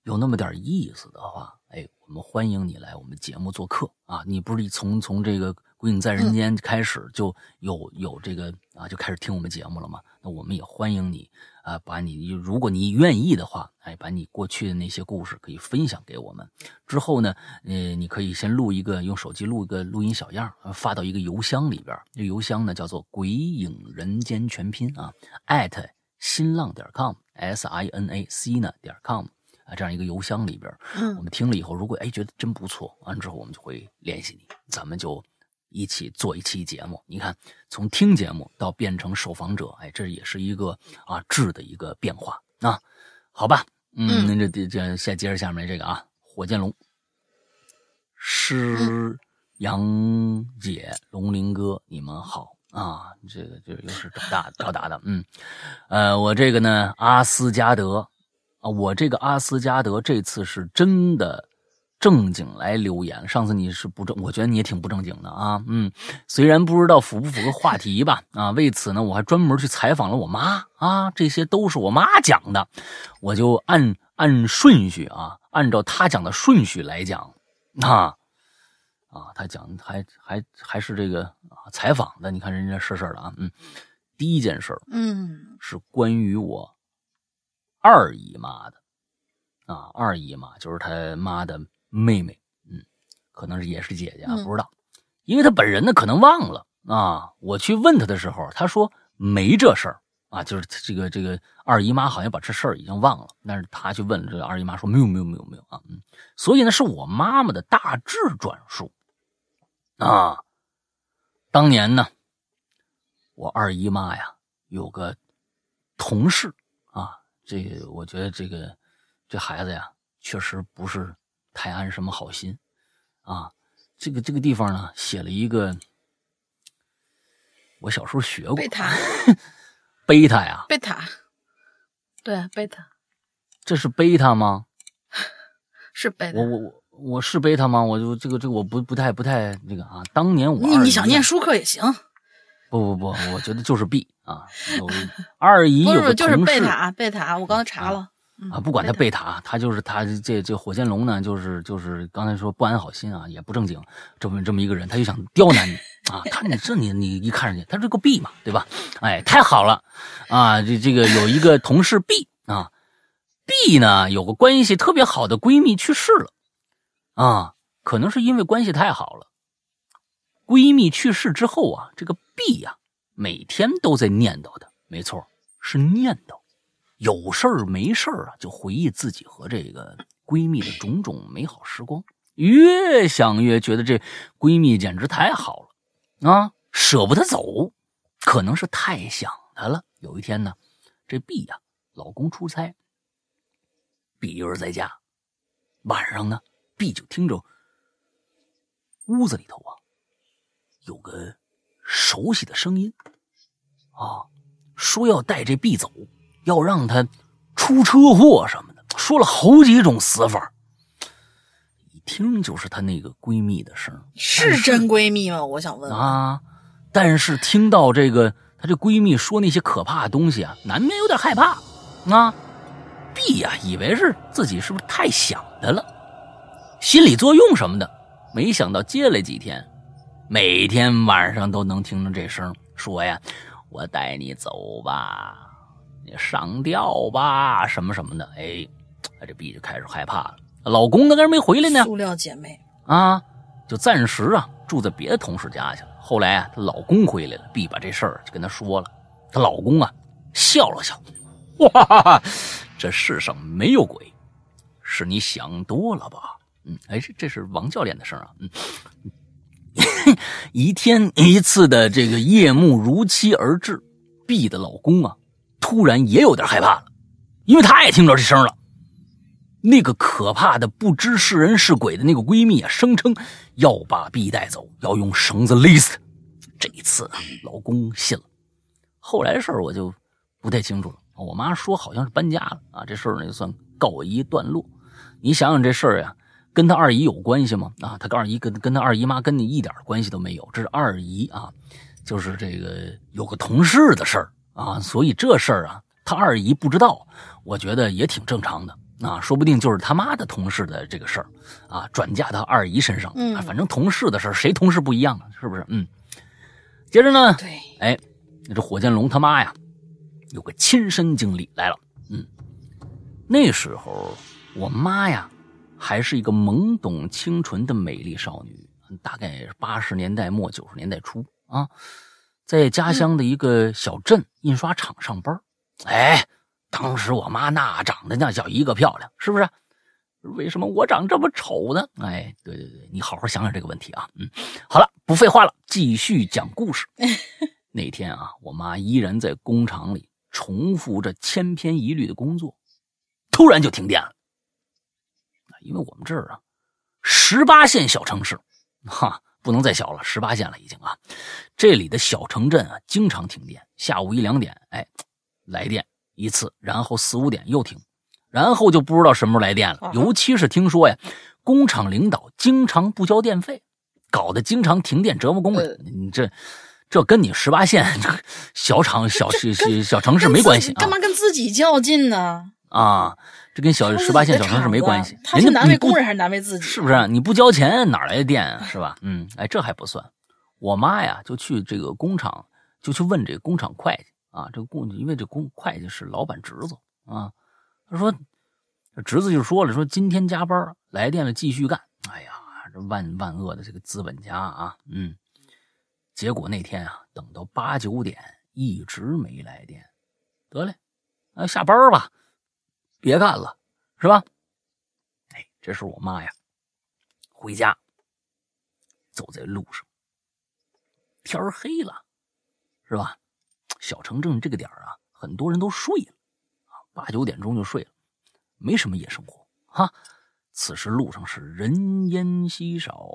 有那么点意思的话，哎，我们欢迎你来我们节目做客啊！你不是从从这个。鬼影在人间开始就有有这个啊，就开始听我们节目了嘛。那我们也欢迎你啊，把你如果你愿意的话，哎，把你过去的那些故事可以分享给我们。之后呢，呃，你可以先录一个，用手机录一个录音小样，发到一个邮箱里边。这邮箱呢叫做“鬼影人间全拼”啊，@新浪点 com，s i n a c 呢点 com 啊，这样一个邮箱里边。嗯，我们听了以后，如果哎觉得真不错，完之后我们就会联系你，咱们就。一起做一期节目，你看，从听节目到变成受访者，哎，这也是一个啊质的一个变化。啊，好吧，嗯，那这这先接着下面这个啊，火箭龙，师杨姐、龙鳞哥，你们好。啊，这个就又是找大找打的，嗯，呃，我这个呢，阿斯加德。啊，我这个阿斯加德这次是真的。正经来留言，上次你是不正，我觉得你也挺不正经的啊。嗯，虽然不知道符不符合话题吧，啊，为此呢，我还专门去采访了我妈啊，这些都是我妈讲的，我就按按顺序啊，按照她讲的顺序来讲啊啊，她讲还还还是这个啊采访的，你看人家是事的啊，嗯，第一件事嗯，是关于我二姨妈的啊，二姨妈就是她妈的。妹妹，嗯，可能是也是姐姐啊，不知道，因为她本人呢可能忘了啊。我去问她的时候，她说没这事儿啊，就是这个这个二姨妈好像把这事儿已经忘了。但是她去问这个二姨妈说没有没有没有没有啊，嗯，所以呢是我妈妈的大致转述啊。当年呢，我二姨妈呀有个同事啊，这个我觉得这个这孩子呀确实不是。太安什么好心，啊，这个这个地方呢，写了一个，我小时候学过贝塔，贝塔呀，贝塔，对，贝塔，这是贝塔吗？是贝塔，我我我我是贝塔吗？我就这个这个我不不太不太那个啊，当年我你你想念书课也行，不不不，我觉得就是 B 啊，二姨有个就是贝塔，贝塔，我刚才查了。啊，不管他贝塔，他就是他这这火箭龙呢，就是就是刚才说不安好心啊，也不正经，这么这么一个人，他就想刁难你啊。他你这你你一看上去，他这个 B 嘛，对吧？哎，太好了啊！这这个有一个同事 B 啊，B 呢有个关系特别好的闺蜜去世了啊，可能是因为关系太好了，闺蜜去世之后啊，这个 B 呀每天都在念叨的，没错，是念叨。有事儿没事儿啊，就回忆自己和这个闺蜜的种种美好时光。越想越觉得这闺蜜简直太好了啊，舍不得走，可能是太想她了。有一天呢，这 B 呀，老公出差，B 一人在家，晚上呢，B 就听着屋子里头啊有个熟悉的声音啊，说要带这 B 走。要让他出车祸什么的，说了好几种死法，一听就是她那个闺蜜的声是真闺蜜吗？我想问啊！但是听到这个她这闺蜜说那些可怕的东西啊，难免有点害怕啊。B 呀，以为是自己是不是太想她了，心理作用什么的，没想到接了几天，每天晚上都能听着这声，说呀：“我带你走吧。”上吊吧，什么什么的，哎，这 B 就开始害怕了。老公呢，跟没回来呢。塑料姐妹啊，就暂时啊住在别的同事家去了。后来啊，她老公回来了，B 把这事儿就跟他说了。她老公啊笑了笑，哇，这世上没有鬼，是你想多了吧？嗯，哎，这这是王教练的声啊。嗯，一天一次的这个夜幕如期而至，B 的老公啊。突然也有点害怕了，因为他也听着这声了。那个可怕的不知是人是鬼的那个闺蜜啊，声称要把 B 带走，要用绳子勒死。这一次老公信了。后来事儿我就不太清楚了。我妈说好像是搬家了啊，这事儿呢就算告一段落。你想想这事儿呀，跟他二姨有关系吗？啊，他跟二姨跟跟他二姨妈跟你一点关系都没有。这是二姨啊，就是这个有个同事的事儿啊，所以这事儿啊，他二姨不知道，我觉得也挺正常的啊，说不定就是他妈的同事的这个事儿啊，转嫁到二姨身上。嗯，反正同事的事儿，谁同事不一样啊？是不是？嗯。接着呢，对，哎，这火箭龙他妈呀，有个亲身经历来了。嗯，那时候我妈呀，还是一个懵懂清纯的美丽少女，大概八十年代末九十年代初啊，在家乡的一个小镇印刷厂上班。哎，当时我妈那长得那叫一个漂亮，是不是？为什么我长这么丑呢？哎，对对对，你好好想想这个问题啊。嗯，好了，不废话了，继续讲故事。那天啊，我妈依然在工厂里重复着千篇一律的工作，突然就停电了。因为我们这儿啊，十八线小城市，哈，不能再小了，十八线了已经啊。这里的小城镇啊，经常停电，下午一两点，哎，来电一次，然后四五点又停。然后就不知道什么时候来电了，尤其是听说呀，工厂领导经常不交电费，搞得经常停电，折磨工人。你这，这跟你十八线 小厂、小小小城市没关系啊，干嘛跟自己较劲呢？啊，这跟小十八线小城市没关系。他是难为工人还是难为自己？是不是？你不交钱哪来的电啊？是吧？嗯，哎，这还不算。我妈呀，就去这个工厂，就去问这个工厂会计啊，这个工，因为这工会计是老板侄子啊。他说：“侄子就说了，说今天加班来电了，继续干。哎呀，这万万恶的这个资本家啊，嗯。结果那天啊，等到八九点一直没来电，得嘞，啊下班吧，别干了，是吧？哎，这是我妈呀，回家，走在路上，天黑了，是吧？小城镇这个点啊，很多人都睡了。”八九点钟就睡了，没什么夜生活哈。此时路上是人烟稀少，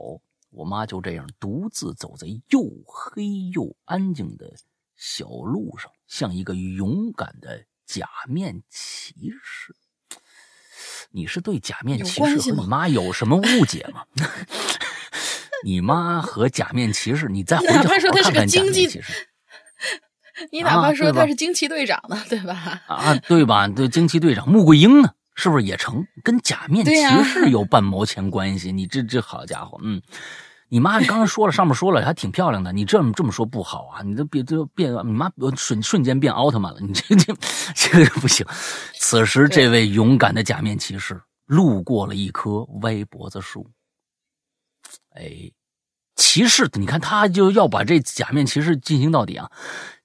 我妈就这样独自走在又黑又安静的小路上，像一个勇敢的假面骑士。你是对假面骑士和你妈有什么误解吗？你妈和假面骑士，你再回去好好看看假面骑士。你哪怕说他是惊奇队长呢，对吧？啊，对吧？对，惊奇队长穆桂英呢，是不是也成？跟假面骑士有半毛钱关系？你这这好家伙，嗯，你妈刚刚说了，上面说了还挺漂亮的，你这么这么说不好啊？你这变这变，你妈瞬瞬间变奥特曼了，你这这这个不行。此时，这位勇敢的假面骑士路过了一棵歪脖子树，哎。骑士，你看他就要把这假面骑士进行到底啊！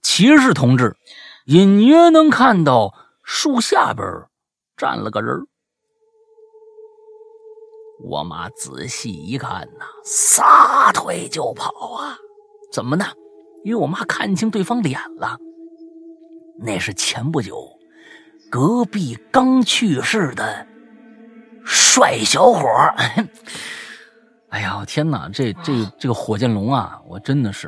骑士同志，隐约能看到树下边站了个人我妈仔细一看呐，撒腿就跑啊！怎么呢？因为我妈看清对方脸了，那是前不久隔壁刚去世的帅小伙 哎呀，天哪！这这这个火箭龙啊，我真的是，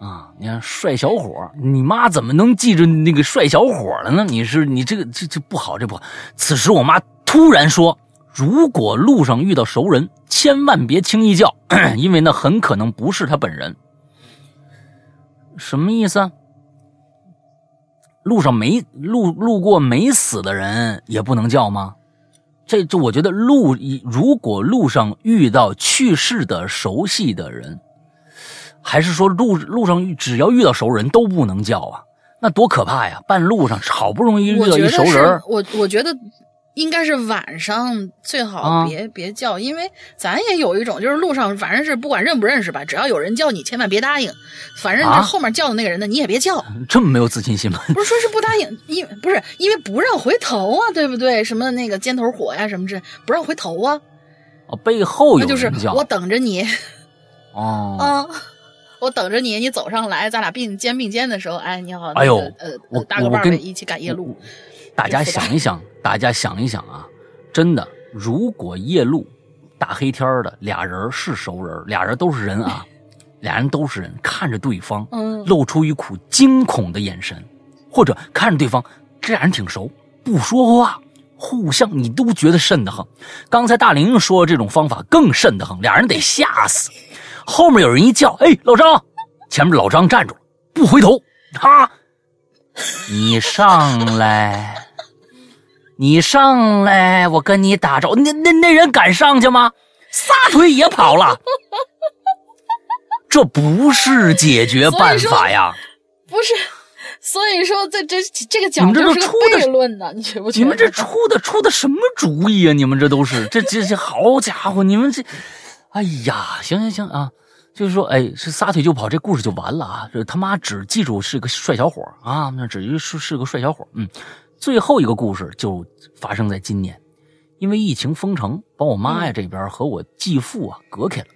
啊！你看帅小伙，你妈怎么能记着那个帅小伙了呢？你是你这个这这不好，这不好。此时我妈突然说：“如果路上遇到熟人，千万别轻易叫，因为那很可能不是他本人。”什么意思？路上没路路过没死的人也不能叫吗？这这，我觉得路如果路上遇到去世的熟悉的人，还是说路路上只要遇到熟人都不能叫啊？那多可怕呀！半路上好不容易遇到一熟人，我我觉得。应该是晚上最好别别叫，因为咱也有一种，就是路上反正是不管认不认识吧，只要有人叫你，千万别答应。反正这后面叫的那个人呢，你也别叫。这么没有自信心吗？不是说是不答应，因不是因为不让回头啊，对不对？什么那个尖头火呀，什么这不让回头啊？哦，背后有就是我等着你。哦。啊，我等着你，你走上来，咱俩并肩并肩的时候，哎，你好，哎呦，呃，搭个伴儿一起赶夜路。大家想一想，大家想一想啊，真的，如果夜路大黑天的俩人是熟人，俩人都是人啊，俩人都是人，看着对方，嗯露出一股惊恐的眼神，或者看着对方，这俩人挺熟，不说话，互相你都觉得瘆得慌。刚才大玲说这种方法更瘆得慌，俩人得吓死。后面有人一叫：“哎，老张！”前面老张站住了，不回头，哈，你上来，你上来，我跟你打招呼。那那那人敢上去吗？撒腿也跑了。这不是解决办法呀！不是，所以说这这这个讲究是出的悖论呢，你觉不觉得？你们这出的出的什么主意啊？你们这都是这这这好家伙！你们这，哎呀，行行行啊，就是说，哎，是撒腿就跑，这故事就完了啊！这他妈只记住是个帅小伙啊，那只是是个帅小伙。嗯，最后一个故事就发生在今年，因为疫情封城，把我妈呀这边和我继父啊隔开了，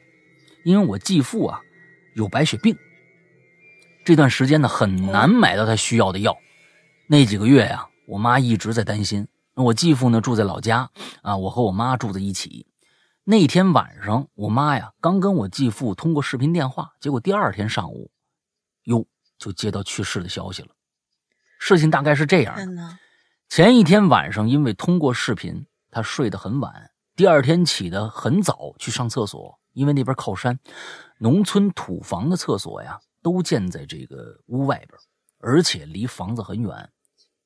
因为我继父啊有白血病，这段时间呢很难买到他需要的药。那几个月呀、我妈一直在担心。我继父呢住在老家啊，我和我妈住在一起。那天晚上，我妈呀刚跟我继父通过视频电话，结果第二天上午，哟就接到去世的消息了。事情大概是这样前一天晚上因为通过视频，他睡得很晚，第二天起得很早去上厕所，因为那边靠山，农村土房的厕所呀都建在这个屋外边，而且离房子很远，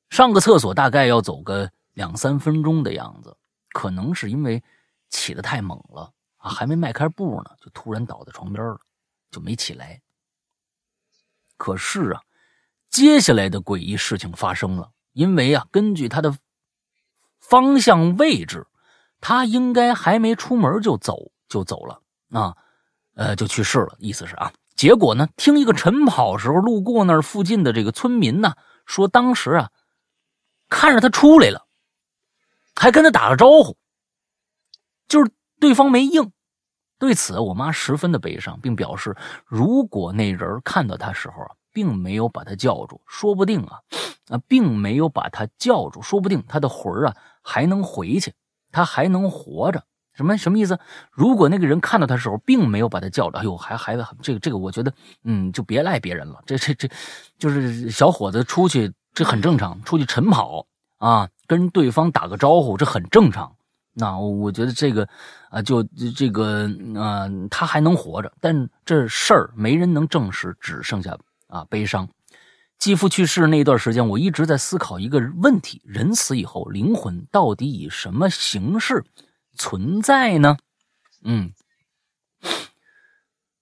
上个厕所大概要走个两三分钟的样子。可能是因为起得太猛了啊，还没迈开步呢，就突然倒在床边了，就没起来。可是啊，接下来的诡异事情发生了，因为啊，根据他的方向位置，他应该还没出门就走就走了啊，呃，就去世了。意思是啊，结果呢，听一个晨跑时候路过那儿附近的这个村民呢说，当时啊看着他出来了，还跟他打了招呼，就是对方没应。对此，我妈十分的悲伤，并表示，如果那人看到他时候啊，并没有把他叫住，说不定啊，啊，并没有把他叫住，说不定他的魂儿啊还能回去，他还能活着。什么什么意思？如果那个人看到他的时候，并没有把他叫着，哎呦，还还这个这个，我觉得，嗯，就别赖别人了。这这这，就是小伙子出去，这很正常，出去晨跑啊，跟对方打个招呼，这很正常。那我觉得这个啊，就这个呃，他还能活着，但这事儿没人能证实，只剩下啊悲伤。继父去世那段时间，我一直在思考一个问题：人死以后，灵魂到底以什么形式存在呢？嗯，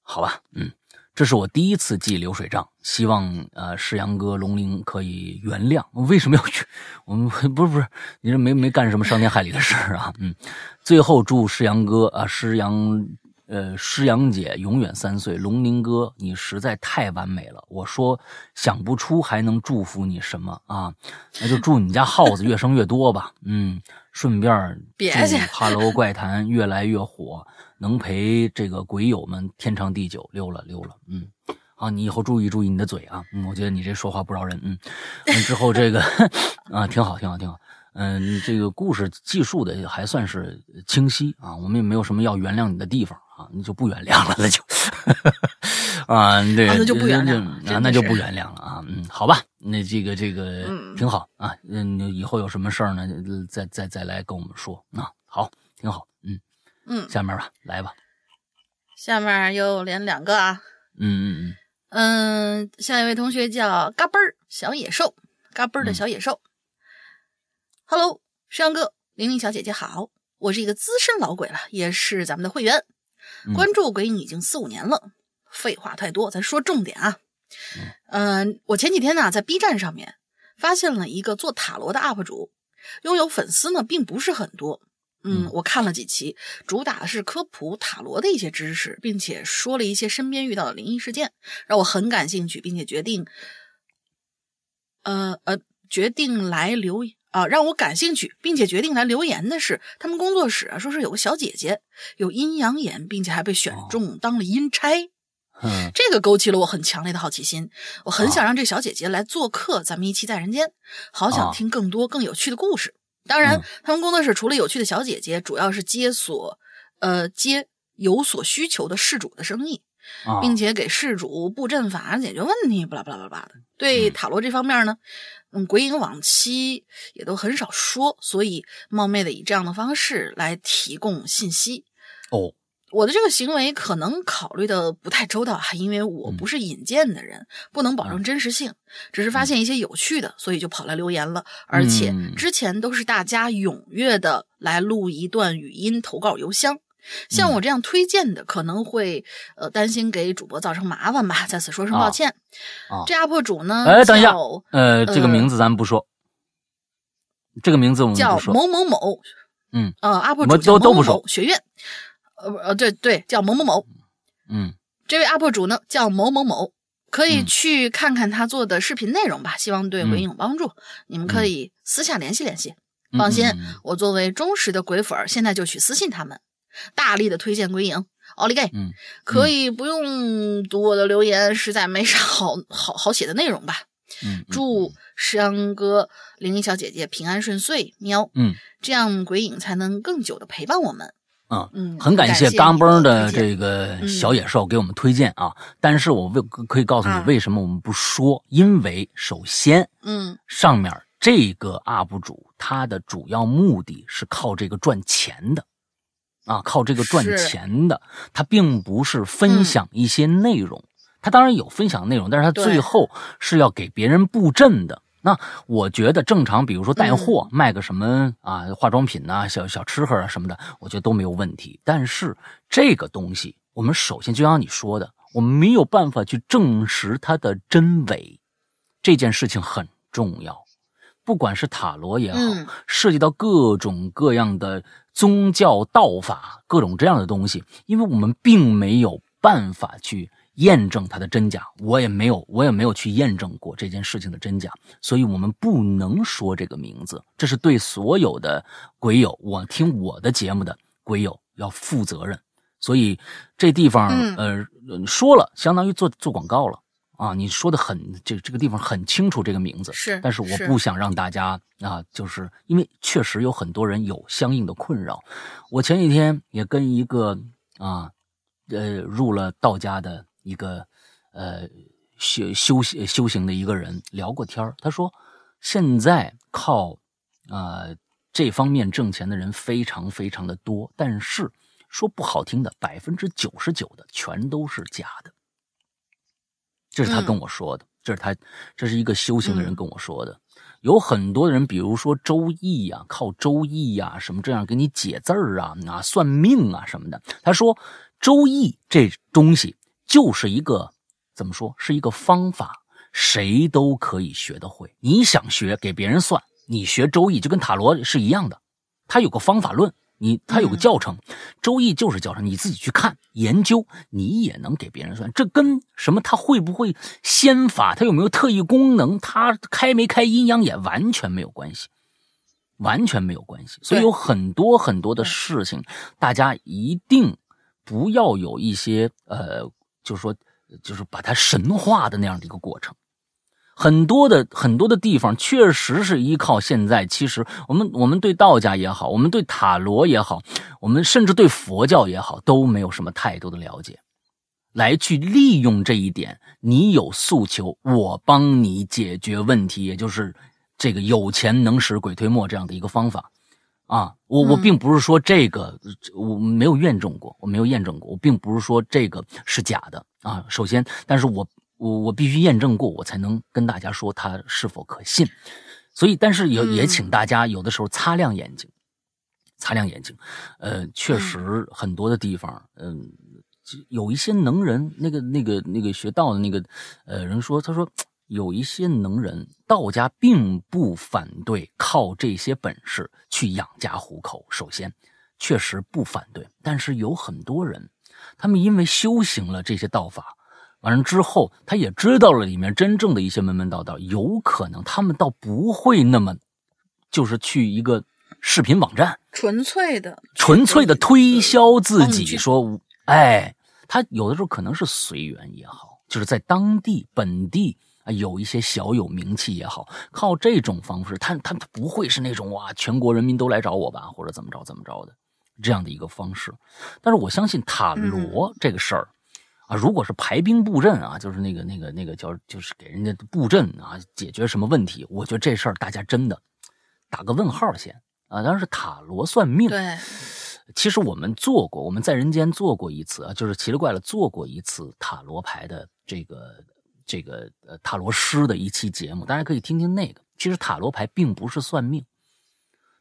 好吧，嗯，这是我第一次记流水账，希望呃世阳哥龙鳞可以原谅。为什么要去？我们不是不是，你这没没干什么伤天害理的事啊？嗯，最后祝世阳哥啊，诗阳呃诗阳姐永远三岁，龙鳞哥你实在太完美了。我说想不出还能祝福你什么啊？那就祝你家耗子越生越多吧。嗯，顺便祝哈喽怪谈越来越火，能陪这个鬼友们天长地久。溜了溜了，嗯，啊，你以后注意注意你的嘴啊，嗯，我觉得你这说话不饶人，嗯，完之后这个 啊，挺好挺好挺好，嗯，这个故事记述的还算是清晰啊，我们也没有什么要原谅你的地方啊，那就不原谅了，那就 啊，对，啊那就不原谅了啊，真的是那就不原谅了啊，嗯，好吧，那这个这个嗯。挺好啊，嗯，以后有什么事儿呢，再再再来跟我们说啊，好，挺好，嗯，嗯，下面吧，来吧，下面又连两个啊，嗯嗯嗯，嗯下一位同学叫嘎嘣儿小野兽，嘎嘣儿的小野兽。Hello，山哥，玲玲小姐姐好，我是一个资深老鬼了，也是咱们的会员，嗯关注鬼影已经四五年了。废话太多，咱说重点啊。嗯、我前几天呢在 B 站上面发现了一个做塔罗的 UP 主，拥有粉丝呢并不是很多。嗯嗯，我看了几期，主打的是科普塔罗的一些知识，并且说了一些身边遇到的灵异事件，让我很感兴趣，并且决定，呃呃，决定来留啊、让我感兴趣，并且决定来留言的是，他们工作室啊说是有个小姐姐有阴阳眼，并且还被选中当了阴差。嗯这个勾起了我很强烈的好奇心，我很想让这小姐姐来做客咱们一期在人间，好想啊听更多更有趣的故事。当然嗯，他们工作室除了有趣的小姐姐，主要是接所呃接有所需求的事主的生意，并且给事主布阵法解决问题，巴拉巴拉巴拉的。对塔罗这方面呢，嗯，鬼影往期也都很少说，所以冒昧的以这样的方式来提供信息。哦，我的这个行为可能考虑的不太周到，因为我不是引荐的人，不能保证真实性，只是发现一些有趣的，所以就跑来留言了。而且之前都是大家踊跃的来录一段语音投稿邮箱。像我这样推荐的，可能会呃担心给主播造成麻烦吧，在此说声抱歉。啊，这 UP 主呢？哎，等一下，呃，这个名字咱们不说，这个名字我们叫某某某，嗯，呃，UP 主都都不说学院，呃呃，对对，叫某某某，嗯，这位 UP 主呢叫某某某，可以去看看他做的视频内容吧，希望对鬼影有帮助，你们可以私下联系联系。放心，我作为忠实的鬼粉，现在就去私信他们。大力的推荐鬼影，奥利给！嗯，可以不用读我的留言，实在没啥好好好写的内容吧。嗯，祝山哥、灵异小姐姐平安顺遂，喵。嗯，这样鬼影才能更久的陪伴我们。嗯嗯，很感谢刚崩的这个小野兽给我们推荐啊！但是我为可以告诉你为什么我们不说，因为首先，嗯，上面这个 UP 主他的主要目的是靠这个赚钱的。啊，靠这个赚钱的，他并不是分享一些内容，他当然有分享内容，但是他最后是要给别人布阵的。那我觉得正常，比如说带货卖个什么啊，化妆品呐、小小吃喝啊什么的，我觉得都没有问题。但是这个东西，我们首先就像你说的，我们没有办法去证实它的真伪，这件事情很重要。不管是塔罗也好，涉及到各种各样的。宗教道法各种这样的东西，因为我们并没有办法去验证它的真假，我也没有，我也没有去验证过这件事情的真假，所以我们不能说这个名字，这是对所有的鬼友，我听我的节目的鬼友要负责任，所以这地方呃说了，相当于做做广告了。啊，你说的很，这这个地方很清楚这个名字，是，但是我不想让大家啊，就是因为确实有很多人有相应的困扰。我前几天也跟一个啊，呃，入了道家的一个呃修修修行的一个人聊过天他说现在靠啊这方面挣钱的人非常非常的多，但是说不好听的，百分之九十九的全都是假的。这是他跟我说的，这是他，这是一个修行的人跟我说的。有很多人，比如说周易呀，靠周易呀什么这样给你解字儿啊，啊算命啊什么的。他说，周易这东西就是一个怎么说，是一个方法，谁都可以学得会。你想学给别人算，你学周易就跟塔罗是一样的，它有个方法论。你他有个教程，《周易》就是教程，你自己去看研究，你也能给别人算。这跟什么？他会不会仙法？他有没有特异功能？他开没开阴阳眼？完全没有关系，完全没有关系。所以有很多很多的事情，大家一定不要有一些呃，就是说，就是把它神化的那样的一个过程。很多的很多的地方确实是依靠现在，其实我们我们对道家也好，我们对塔罗也好，我们甚至对佛教也好，都没有什么太多的了解，来去利用这一点。你有诉求，我帮你解决问题，也就是这个有钱能使鬼推磨这样的一个方法啊。我我并不是说这个我没有验证过，我没有验证过，我并不是说这个是假的啊。首先，但是我。我我必须验证过，我才能跟大家说它是否可信。所以，但是也也请大家有的时候擦亮眼睛，擦亮眼睛。呃，确实很多的地方，嗯，有一些能人，那个那个那个学道的那个呃人说，他说有一些能人，道家并不反对靠这些本事去养家糊口。首先，确实不反对，但是有很多人，他们因为修行了这些道法。完了之后，他也知道了里面真正的一些门门道道，有可能他们倒不会那么，就是去一个视频网站，纯粹的、纯粹的推销自己，说，哎，他有的时候可能是随缘也好，就是在当地本地啊有一些小有名气也好，靠这种方式，他他他不会是那种哇，全国人民都来找我吧，或者怎么着怎么着的这样的一个方式。但是我相信塔罗这个事儿。啊，如果是排兵布阵啊，就是那个那个那个叫就是给人家布阵啊，解决什么问题？我觉得这事儿大家真的打个问号先啊。当然是塔罗算命，对，其实我们做过，我们在人间做过一次啊，就是奇了怪了做过一次塔罗牌的这个这个呃塔罗师的一期节目，大家可以听听那个。其实塔罗牌并不是算命。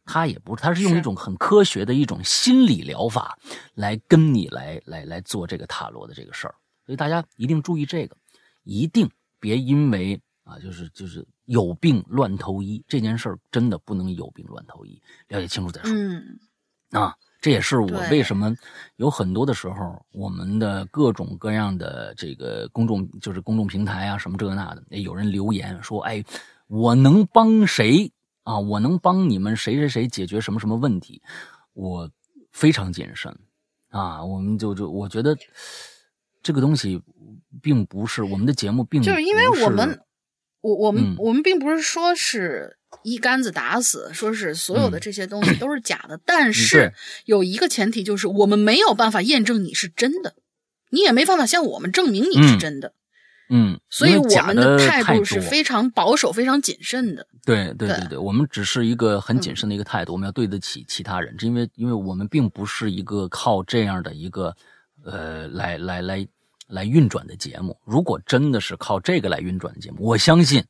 他也不是，他是用一种很科学的一种心理疗法来跟你来来来做这个塔罗的这个事儿，所以大家一定注意这个，一定别因为啊，就是就是有病乱投医这件事儿，真的不能有病乱投医，了解清楚再说。嗯，啊，这也是我为什么有很多的时候，我们的各种各样的这个公众就是公众平台啊，什么这个那的，有人留言说，哎，我能帮谁？啊，我能帮你们谁谁谁解决什么什么问题，我非常谨慎啊。我们就就我觉得这个东西并不是我们的节目，并就是因为我们我我们我们并不是说是一竿子打死，说是所有的这些东西都是假的。但是有一个前提就是我们没有办法验证你是真的，你也没办法向我们证明你是真的。嗯，所以我们的态度是非常保守、非常谨慎的。对对对对，我们只是一个很谨慎的一个态度，我们要对得起其他人，因为因为我们并不是一个靠这样的一个呃来来来来运转的节目。如果真的是靠这个来运转的节目，我相信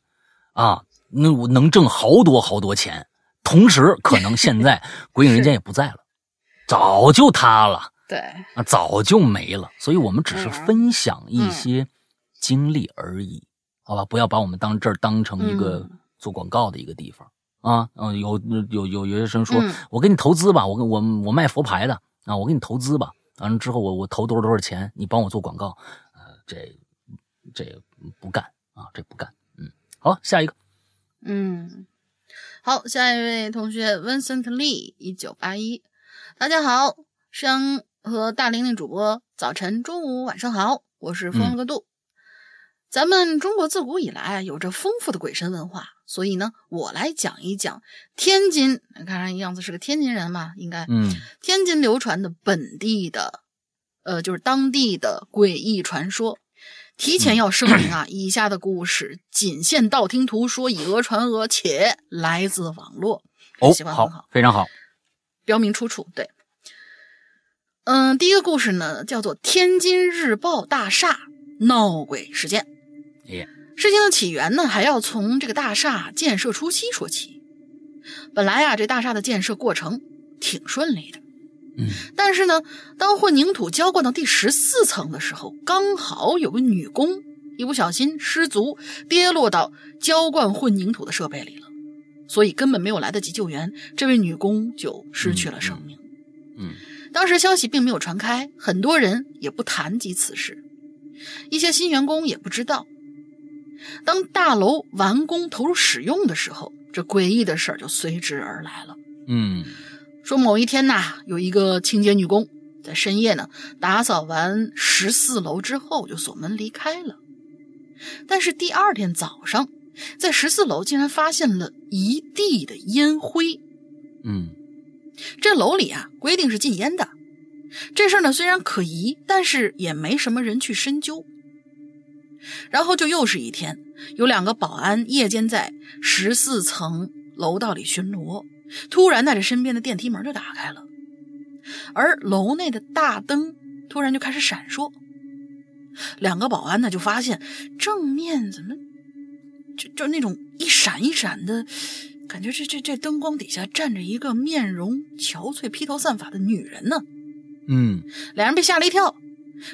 啊，那我能挣好多好多钱，同时可能现在 鬼影人间也不在了，早就塌了，对啊，早就没了。所以我们只是分享一些。经历而已，好吧，不要把我们当这儿当成一个做广告的一个地方啊。嗯，有有有有些生说，我给你投资吧，我我我卖佛牌的啊，我给你投资吧。完了之后，我我投多少多少钱，你帮我做广告，呃，这这不干啊，这不干。嗯，好，下一个。嗯，好，下一位同学 Vincent Lee 一九八一，大家好，山和大玲玲主播，早晨、中午、晚上好，我是风了个度。咱们中国自古以来有着丰富的鬼神文化，所以呢，我来讲一讲天津。看样子是个天津人嘛，应该。嗯，天津流传的本地的，呃，就是当地的诡异传说。提前要声明啊，以下的故事仅限道听途说，以讹传讹，且来自网络。哦，好，非常好，标明出处。对，嗯，第一个故事呢，叫做《天津日报大厦闹鬼事件》。事情的起源呢，还要从这个大厦建设初期说起。本来啊，这大厦的建设过程挺顺利的，嗯，但是呢，当混凝土浇灌到第十四层的时候，刚好有个女工一不小心失足跌落到浇灌混凝土的设备里了，所以根本没有来得及救援，这位女工就失去了生命。嗯，当时消息并没有传开，很多人也不谈及此事，一些新员工也不知道。当大楼完工投入使用的时候，这诡异的事儿就随之而来了。嗯，说某一天呐，有一个清洁女工在深夜呢打扫完十四楼之后就锁门离开了。但是第二天早上，在十四楼竟然发现了一地的烟灰。嗯，这楼里啊规定是禁烟的。这事儿呢虽然可疑，但是也没什么人去深究。然后就又是一天，有两个保安夜间在十四层楼道里巡逻，突然带着身边的电梯门就打开了，而楼内的大灯突然就开始闪烁。两个保安呢就发现正面怎么就就那种一闪一闪的感觉，这这这灯光底下站着一个面容憔悴、披头散发的女人呢。嗯，两人被吓了一跳。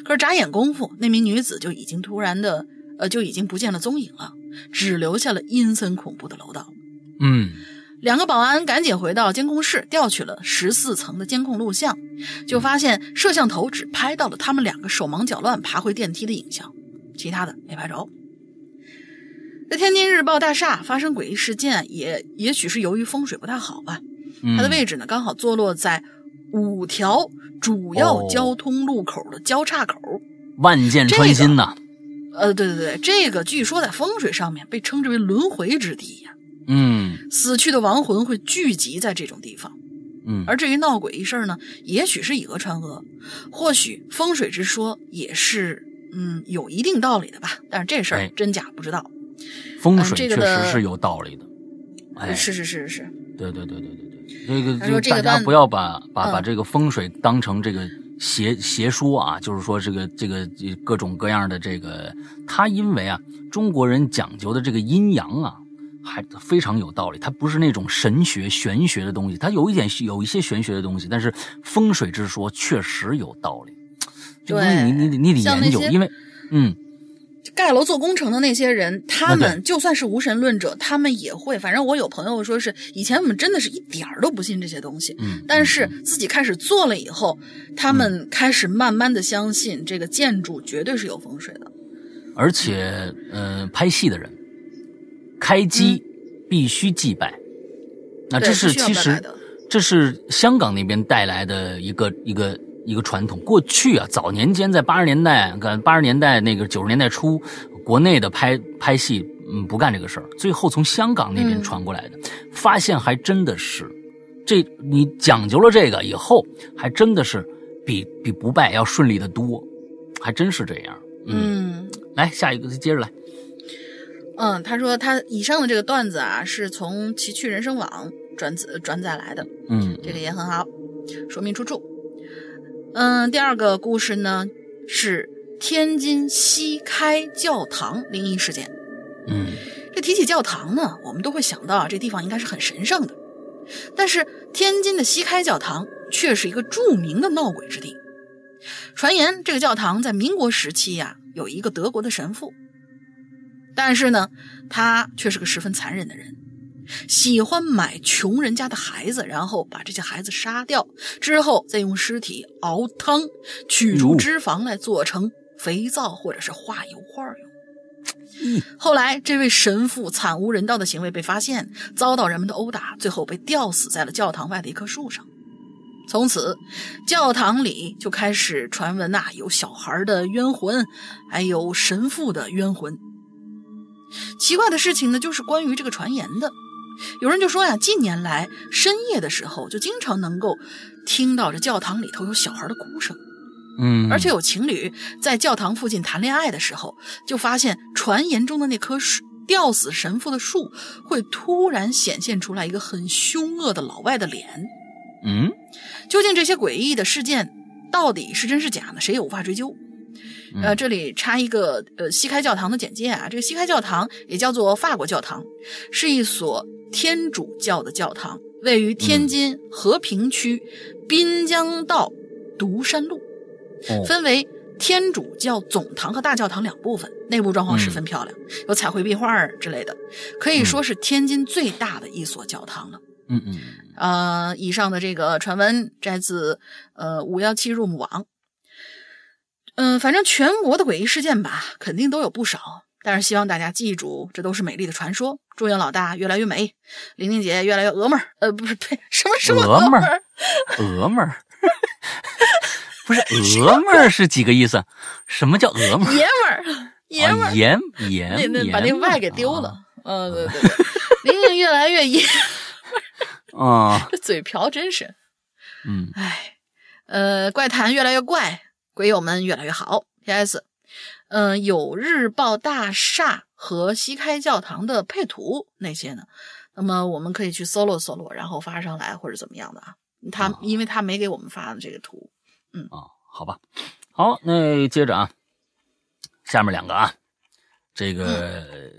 可是眨眼功夫，那名女子就已经突然的，呃，就已经不见了踪影了，只留下了阴森恐怖的楼道。嗯，两个保安赶紧回到监控室，调取了十四层的监控录像，就发现摄像头只拍到了他们两个手忙脚乱爬回电梯的影像，其他的没拍着。在天津日报大厦发生诡异事件，也也许是由于风水不太好吧。它的位置呢，刚好坐落在。五条主要交通路口的交叉口，万箭穿心呐！呃，对对对，这个据说在风水上面被称之为轮回之地呀。嗯，死去的亡魂会聚集在这种地方。嗯，而至于闹鬼一事呢，也许是以讹传讹，或许风水之说也是嗯，有一定道理的吧。但是这事儿真假不知道。风水确实是有道理的。哎，是是是是。对对对对对对，这个就大家不要把把把这个风水当成这个邪邪说啊，就是说这个这个各种各样的这个，他因为啊，中国人讲究的这个阴阳啊。还非常有道理，它不是那种神学玄学的东西，它有一点有一些玄学的东西，但是风水之说确实有道理。对，你你你得研究，因为嗯，盖楼做工程的那些人，他们就算是无神论者，他们也会。反正我有朋友说是以前我们真的是一点儿都不信这些东西，嗯，但是自己开始做了以后，他们开始慢慢的相信这个建筑绝对是有风水的，而且呃，拍戏的人。开机必须祭拜，那这是其实这是香港那边带来的一个一个一个传统。过去啊，早年间在八十年代，跟八十年代那个九十年代初，国内的拍拍戏嗯不干这个事儿，最后从香港那边传过来的，发现还真的是，这你讲究了这个以后，还真的是比比不败要顺利的多，还真是这样。嗯，来下一个，接着来。嗯，他说他以上的这个段子啊，是从奇趣人生网转载转载来的。嗯，这个也很好，说明出处。嗯，第二个故事呢是天津西开教堂灵异事件。嗯，这提起教堂呢，我们都会想到啊，这地方应该是很神圣的。但是天津的西开教堂却是一个著名的闹鬼之地。传言这个教堂在民国时期呀，有一个德国的神父。但是呢，他却是个十分残忍的人，喜欢买穷人家的孩子，然后把这些孩子杀掉，之后再用尸体熬汤，取出脂肪来做成肥皂或者是画油画用。后来，这位神父惨无人道的行为被发现，遭到人们的殴打，最后被吊死在了教堂外的一棵树上。从此，教堂里就开始传闻呐，有小孩的冤魂，还有神父的冤魂。奇怪的事情呢，就是关于这个传言的。有人就说呀，近年来深夜的时候，就经常能够听到这教堂里头有小孩的哭声。嗯，而且有情侣在教堂附近谈恋爱的时候，就发现传言中的那棵树吊死神父的树会突然显现出来一个很凶恶的老外的脸。嗯，究竟这些诡异的事件到底是真是假呢？谁也无法追究。呃，这里插一个呃西开教堂的简介啊，这个西开教堂也叫做法国教堂，是一所天主教的教堂，位于天津和平区滨江道独山路，分为天主教总堂和大教堂两部分，内部装潢十分漂亮，有彩绘壁画之类的，可以说是天津最大的一所教堂了。嗯嗯，呃，以上的这个传闻摘自呃五幺七 room 网。嗯，反正全国的诡异事件吧，肯定都有不少。但是希望大家记住，这都是美丽的传说。祝愿老大越来越美，玲玲姐越来越鹅妹儿。呃，不是，呸，什么什么鹅妹儿？鹅妹儿？不是，鹅妹儿是几个意思？什么叫鹅妹儿？爷们儿，爷们儿，爷爷，那那把那 Y 给丢了。嗯，对对对，玲玲越来越爷。啊，这嘴瓢真是。嗯，哎，呃，怪谈越来越怪。鬼友们越来越好。P.S. 嗯，有日报大厦和西开教堂的配图那些呢？那么我们可以去搜罗搜罗，然后发上来或者怎么样的啊？他因为他没给我们发的这个图。嗯啊，好吧，好，那接着啊，下面两个啊，这个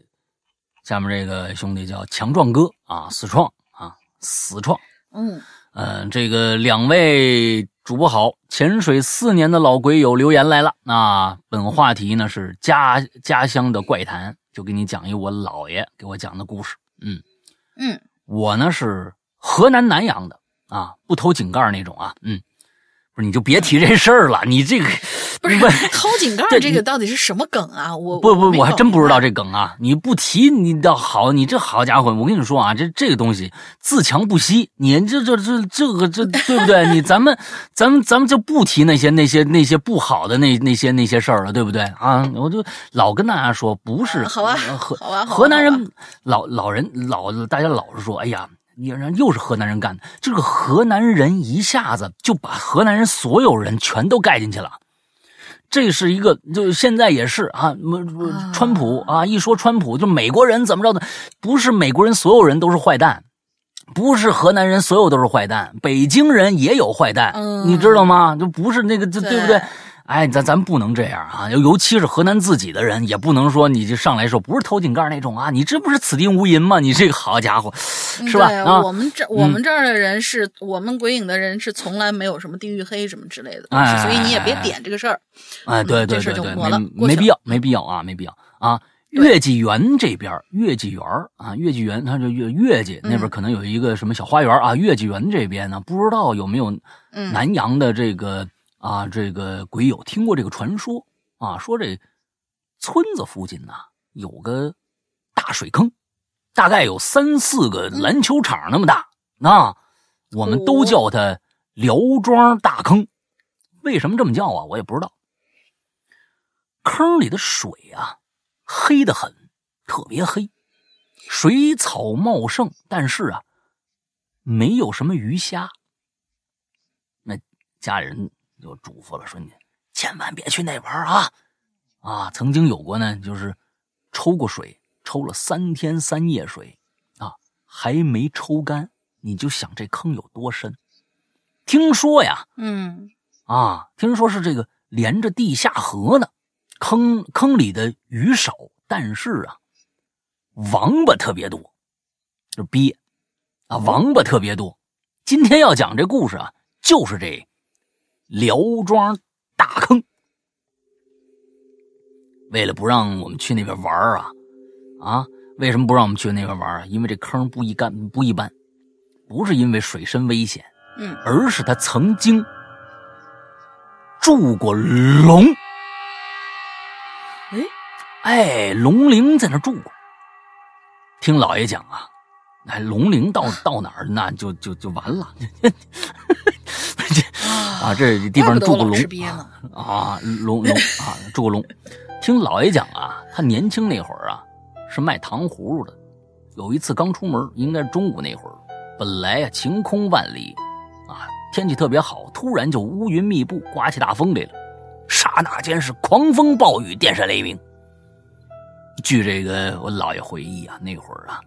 下面这个兄弟叫强壮哥啊，死创啊，死创。嗯嗯，这个两位。主播好，潜水四年的老鬼友留言来了。那本话题呢是家家乡的怪谈，就给你讲一我姥爷给我讲的故事。嗯嗯，我呢是河南南阳的啊，不偷井盖那种啊。嗯，不是你就别提这事儿了，你这个。不是掏井盖这个到底是什么梗啊？我不不，我还真不知道这梗啊！你不提你倒好，你这好家伙，我跟你说啊，这这个东西自强不息，你这这这这个这对不对？你咱们咱们咱们就不提那些那些那些不好的那那些那些事儿了，对不对啊？我就老跟大家说，不是好啊，河河南人老老人老大家老是说，哎呀，又是河南人干的，这个河南人一下子就把河南人所有人全都盖进去了。这是一个，就现在也是啊，川普啊，一说川普就美国人怎么着的，不是美国人所有人都是坏蛋，不是河南人所有都是坏蛋，北京人也有坏蛋，你知道吗？就不是那个，对不对？哎，咱咱不能这样啊！尤尤其是河南自己的人，也不能说你就上来说不是偷井盖那种啊！你这不是此地无银吗？你这个好家伙，是吧？啊，我们这我们这儿的人是我们鬼影的人是从来没有什么地域黑什么之类的，所以你也别点这个事儿。哎，对对对对，没没必要，没必要啊，没必要啊！月季园这边，月季园啊，月季园，它这月月季那边可能有一个什么小花园啊。月季园这边呢，不知道有没有南阳的这个。啊，这个鬼友听过这个传说啊，说这村子附近呢有个大水坑，大概有三四个篮球场那么大。那我们都叫它辽庄大坑。为什么这么叫啊？我也不知道。坑里的水啊，黑的很，特别黑，水草茂盛，但是啊，没有什么鱼虾。那家人。就嘱咐了，说你千万别去那玩啊！啊，曾经有过呢，就是抽过水，抽了三天三夜水，啊，还没抽干，你就想这坑有多深？听说呀，嗯，啊，听说是这个连着地下河呢，坑坑里的鱼少，但是啊，王八特别多，就鳖啊，王八特别多。今天要讲这故事啊，就是这。辽庄大坑，为了不让我们去那边玩啊啊！为什么不让我们去那边玩啊？因为这坑不一干不一般，不是因为水深危险，嗯，而是他曾经住过龙。哎哎，龙陵在那住过。听老爷讲啊，那龙陵到到哪儿，那就就就完了。啊，这地方住过龙啊，龙龙啊，住过龙。听老爷讲啊，他年轻那会儿啊，是卖糖葫芦的。有一次刚出门，应该是中午那会儿，本来啊晴空万里，啊天气特别好，突然就乌云密布，刮起大风来了。刹那间是狂风暴雨，电闪雷鸣。据这个我姥爷回忆啊，那会儿啊，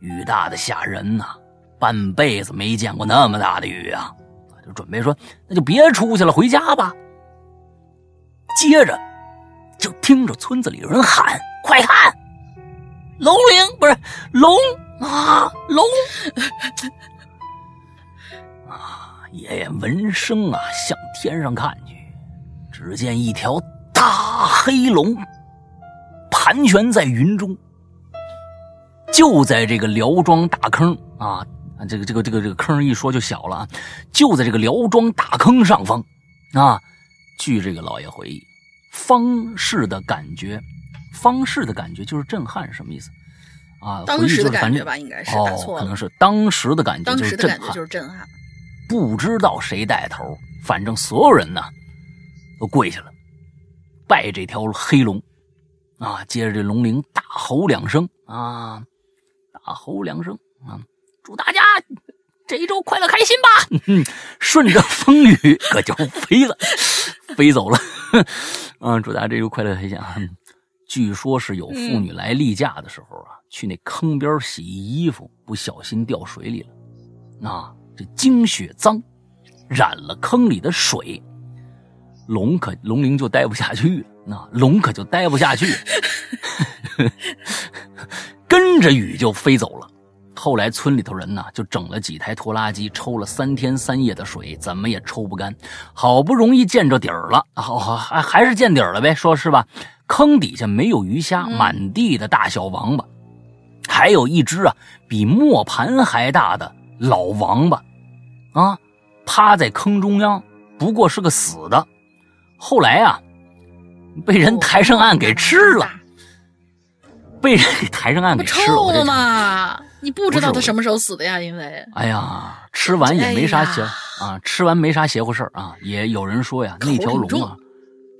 雨大的吓人呐，半辈子没见过那么大的雨啊。就准备说，那就别出去了，回家吧。接着，就听着村子里有人喊：“快看，龙灵不是龙啊，龙！”啊，爷爷闻声啊，向天上看去，只见一条大黑龙盘旋在云中，就在这个辽庄大坑啊。啊，这个这个这个这个坑一说就小了啊，就在这个辽庄大坑上方，啊，据这个老爷回忆，方氏的感觉，方氏的感觉就是震撼，什么意思？啊，当时的感觉吧，应该是打错了，可能是当时的感觉，当时的感觉就是震撼。不知道谁带头，反正所有人呢都跪下了，拜这条黑龙，啊，接着这龙灵大吼两声啊，大吼两声啊。祝大家这一周快乐开心吧！顺着风雨可就飞了，飞走了。嗯，祝大家这周快乐开心啊！据说是有妇女来例假的时候啊，去那坑边洗衣服，不小心掉水里了。那这精血脏，染了坑里的水，龙可龙灵就待不下去了。那龙可就待不下去，跟着雨就飞走了。后来村里头人呢，就整了几台拖拉机，抽了三天三夜的水，怎么也抽不干。好不容易见着底儿了，好好还还是见底儿了呗，说是吧？坑底下没有鱼虾，满地的大小王八，还有一只啊比磨盘还大的老王八，啊，趴在坑中央，不过是个死的。后来啊，被人抬上岸给吃了，被人给抬上岸给吃了，嘛。你不知道他什么时候死的呀？因为哎呀，吃完也没啥邪啊，吃完没啥邪乎事儿啊。也有人说呀，那条龙啊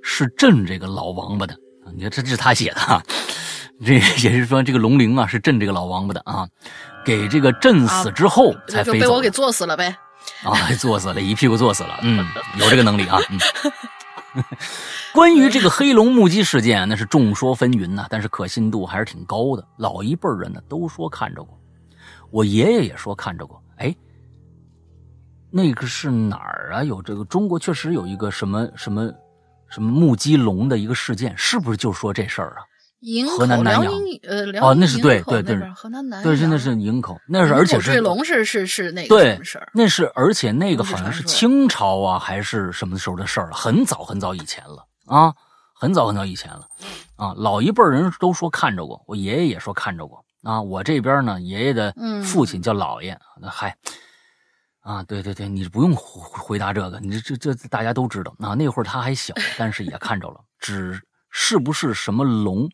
是镇这个老王八的。你看，这这是他写的哈。这也是说，这个龙灵啊是镇这个老王八的啊，给这个镇死之后才飞走。被我给坐死了呗。啊，坐死了，一屁股坐死了。嗯，有这个能力啊。嗯。关于这个黑龙目击事件，那是众说纷纭呐，但是可信度还是挺高的。老一辈人呢都说看着过，我爷爷也说看着过。哎，那个是哪儿啊？有这个中国确实有一个什么什么什么目击龙的一个事件，是不是就说这事儿啊？河南南阳，呃，哦，那是对对对，河南南对，真的是营口，那是而且是龙是是是那个对事儿，那是而且那个好像是清朝啊还是什么时候的事儿了，很早很早以前了啊，很早很早以前了啊，老一辈人都说看着过，我爷爷也说看着过啊，我这边呢，爷爷的父亲叫老爷，那嗨啊，对对对，你不用回回答这个，你这这这大家都知道啊，那会儿他还小，但是也看着了，只是不是什么龙。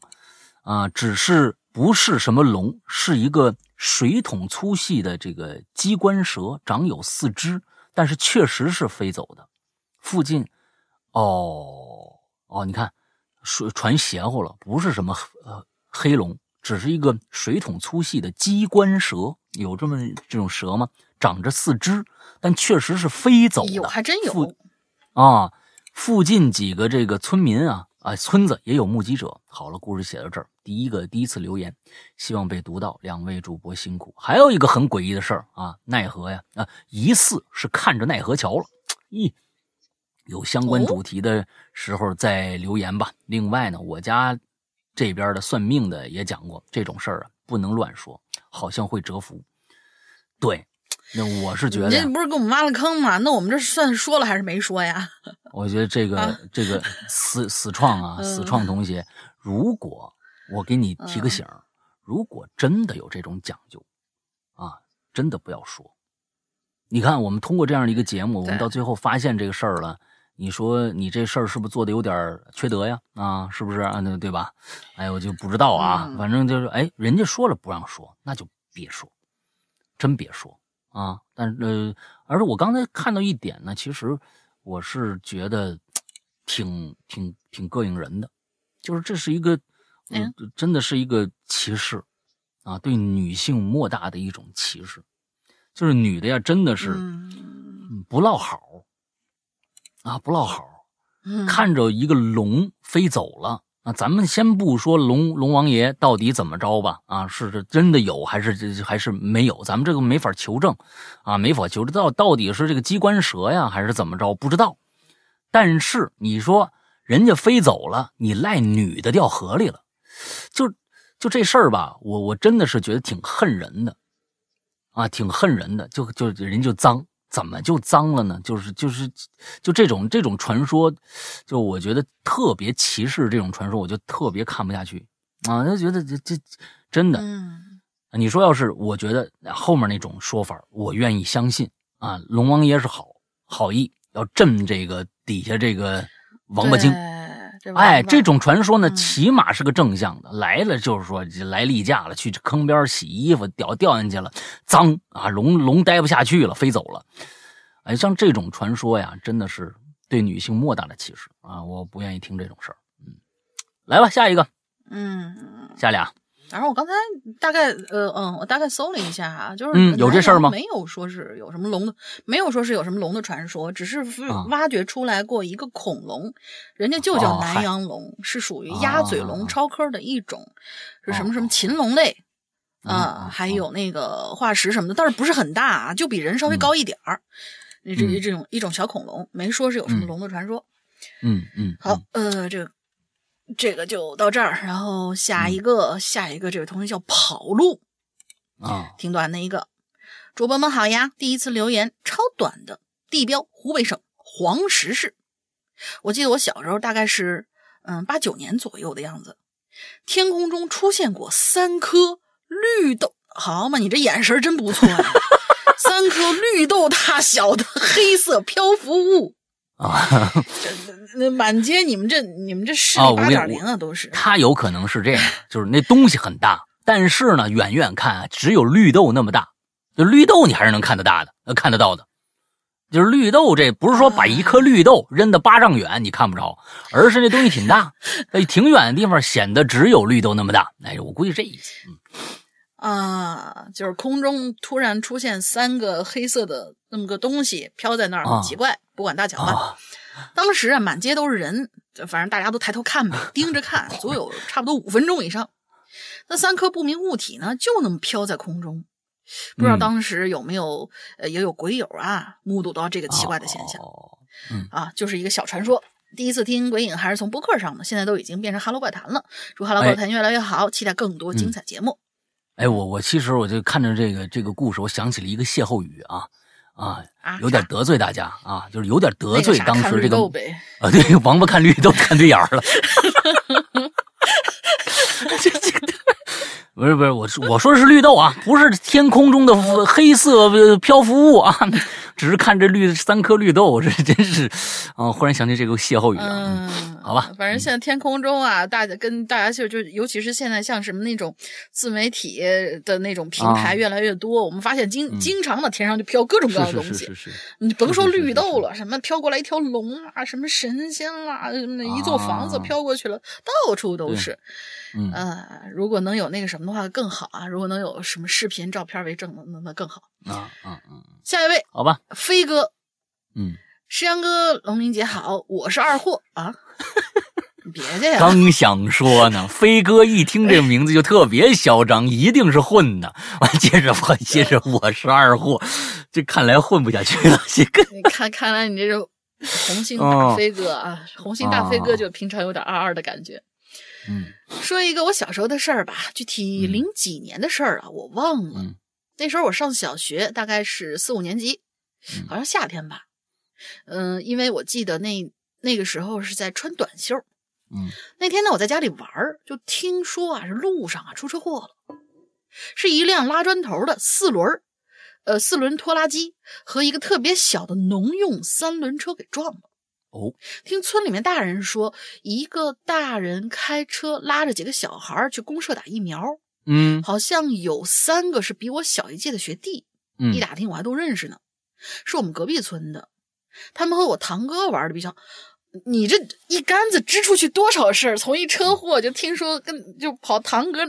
啊，只是不是什么龙，是一个水桶粗细的这个机关蛇，长有四肢，但是确实是飞走的。附近，哦哦，你看，水传邪乎了，不是什么呃黑龙，只是一个水桶粗细的机关蛇，有这么这种蛇吗？长着四肢，但确实是飞走的。有，还真有。啊，附近几个这个村民啊。啊，村子也有目击者。好了，故事写到这儿，第一个第一次留言，希望被读到。两位主播辛苦。还有一个很诡异的事儿啊，奈何呀啊，疑似是看着奈何桥了。咦，有相关主题的时候再留言吧。另外呢，我家这边的算命的也讲过这种事儿啊，不能乱说，好像会折福。对。那我是觉得，这不是给我们挖了坑吗？那我们这算说了还是没说呀？我觉得这个这个死死创啊，死创同学，如果我给你提个醒，如果真的有这种讲究，啊，真的不要说。你看，我们通过这样的一个节目，我们到最后发现这个事儿了，你说你这事儿是不是做的有点缺德呀？啊，是不是啊？对对吧？哎，我就不知道啊，反正就是，哎，人家说了不让说，那就别说，真别说。啊，但是呃，而且我刚才看到一点呢，其实我是觉得挺挺挺膈应人的，就是这是一个，嗯，真的是一个歧视啊，对女性莫大的一种歧视，就是女的呀，真的是不落好啊，不落好，嗯看着一个龙飞走了。啊咱们先不说龙龙王爷到底怎么着吧，啊，是是真的有还是还是没有？咱们这个没法求证，啊，没法求证到到底是这个机关蛇呀，还是怎么着？不知道。但是你说人家飞走了，你赖女的掉河里了，就就这事儿吧，我我真的是觉得挺恨人的，啊，挺恨人的，就就人就脏。怎么就脏了呢？就是就是就这种这种传说，就我觉得特别歧视这种传说，我就特别看不下去啊！就觉得这这真的，你说要是我觉得后面那种说法，我愿意相信啊。龙王爷是好好意，要镇这个底下这个王八精。哎，这种传说呢，起码是个正向的。来了就是说来例假了，去坑边洗衣服，掉掉进去了，脏啊！龙龙待不下去了，飞走了。哎，像这种传说呀，真的是对女性莫大的歧视啊！我不愿意听这种事儿。嗯，来吧，下一个。嗯，下俩。然后我刚才大概呃嗯，我大概搜了一下啊，就是嗯，有这事儿吗？没有说是有什么龙的，没有说是有什么龙的传说，只是挖掘出来过一个恐龙，人家就叫南洋龙，是属于鸭嘴龙超科的一种，是什么什么禽龙类啊，还有那个化石什么的，但是不是很大啊，就比人稍微高一点儿，那这这种一种小恐龙，没说是有什么龙的传说。嗯嗯，好，呃，这个。这个就到这儿，然后下一个，下一个这位同学叫跑路啊，挺短的一个。主播们好呀，第一次留言，超短的。地标湖北省黄石市。我记得我小时候大概是嗯八九年左右的样子，天空中出现过三颗绿豆，好嘛，你这眼神真不错呀，三颗绿豆大小的黑色漂浮物。啊，这那满街你们这你们这视力八点零啊，都是。他有可能是这样，就是那东西很大，但是呢，远远看只有绿豆那么大。就绿豆你还是能看得大的，呃，看得到的。就是绿豆，这不是说把一颗绿豆扔到八丈远你看不着，而是那东西挺大，在挺远的地方显得只有绿豆那么大。哎，我估计这意思。啊，就是空中突然出现三个黑色的那么个东西飘在那儿，很奇怪。不管大小吧，当时啊，满街都是人反正大家都抬头看吧，盯着看，足有 差不多五分钟以上。那三颗不明物体呢，就那么飘在空中，不知道当时有没有呃也有鬼友啊目睹到这个奇怪的现象。嗯啊，就是一个小传说。第一次听鬼影还是从播客上的，现在都已经变成哈喽怪谈了。祝哈喽怪谈越来越好，期待更多精彩节目。哎，我我其实我就看着这个这个故事，我想起了一个歇后语啊啊，有点得罪大家啊，就是有点得罪当时这个啊，对，王八看绿豆看对眼儿了。这这个不是不是，我我说的是绿豆啊，不是天空中的黑色漂浮物啊。只是看这绿三颗绿豆，这真是，啊！忽然想起这个歇后语了。嗯，好吧，反正现在天空中啊，大家跟大家就就，尤其是现在像什么那种自媒体的那种平台越来越多，我们发现经经常的天上就飘各种各样的东西。是是是是。你甭说绿豆了，什么飘过来一条龙啊，什么神仙啦，那一座房子飘过去了，到处都是。嗯，如果能有那个什么的话更好啊！如果能有什么视频、照片为证的，那那更好。啊啊啊！下一位，好吧，飞哥，嗯，石阳哥，龙明姐好，我是二货啊，你别介呀！刚想说呢，飞哥一听这个名字就特别嚣张，一定是混的。完，接着我接着我是二货，这看来混不下去了。这个，看看来你这是红星大飞哥啊，红星大飞哥就平常有点二二的感觉。嗯，说一个我小时候的事儿吧，具体零几年的事儿啊，我忘了。那时候我上小学，大概是四五年级，好像夏天吧。嗯，因为我记得那那个时候是在穿短袖。嗯，那天呢，我在家里玩就听说啊，是路上啊出车祸了，是一辆拉砖头的四轮呃，四轮拖拉机和一个特别小的农用三轮车给撞了。哦，听村里面大人说，一个大人开车拉着几个小孩去公社打疫苗。嗯，好像有三个是比我小一届的学弟。嗯，一打听我还都认识呢，是我们隔壁村的。他们和我堂哥玩的比较。你这一竿子支出去多少事儿？从一车祸就听说跟就跑堂哥，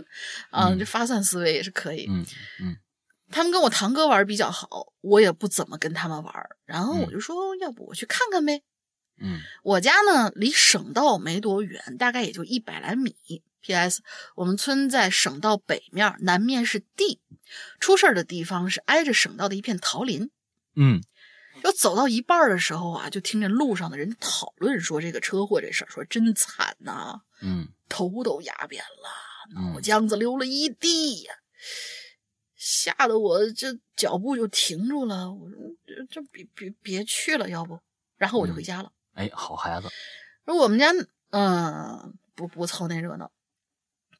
啊，这发散思维也是可以。嗯嗯，他们跟我堂哥玩比较好，我也不怎么跟他们玩。然后我就说，要不我去看看呗。嗯，我家呢离省道没多远，大概也就一百来米。P.S. 我们村在省道北面，南面是地。出事的地方是挨着省道的一片桃林。嗯，要走到一半的时候啊，就听见路上的人讨论说这个车祸这事儿，说真惨呐。嗯，头都压扁了，脑浆子流了一地呀，吓得我这脚步就停住了。我说这这别别别去了，要不，然后我就回家了。哎，好孩子。说我们家嗯，不不凑那热闹。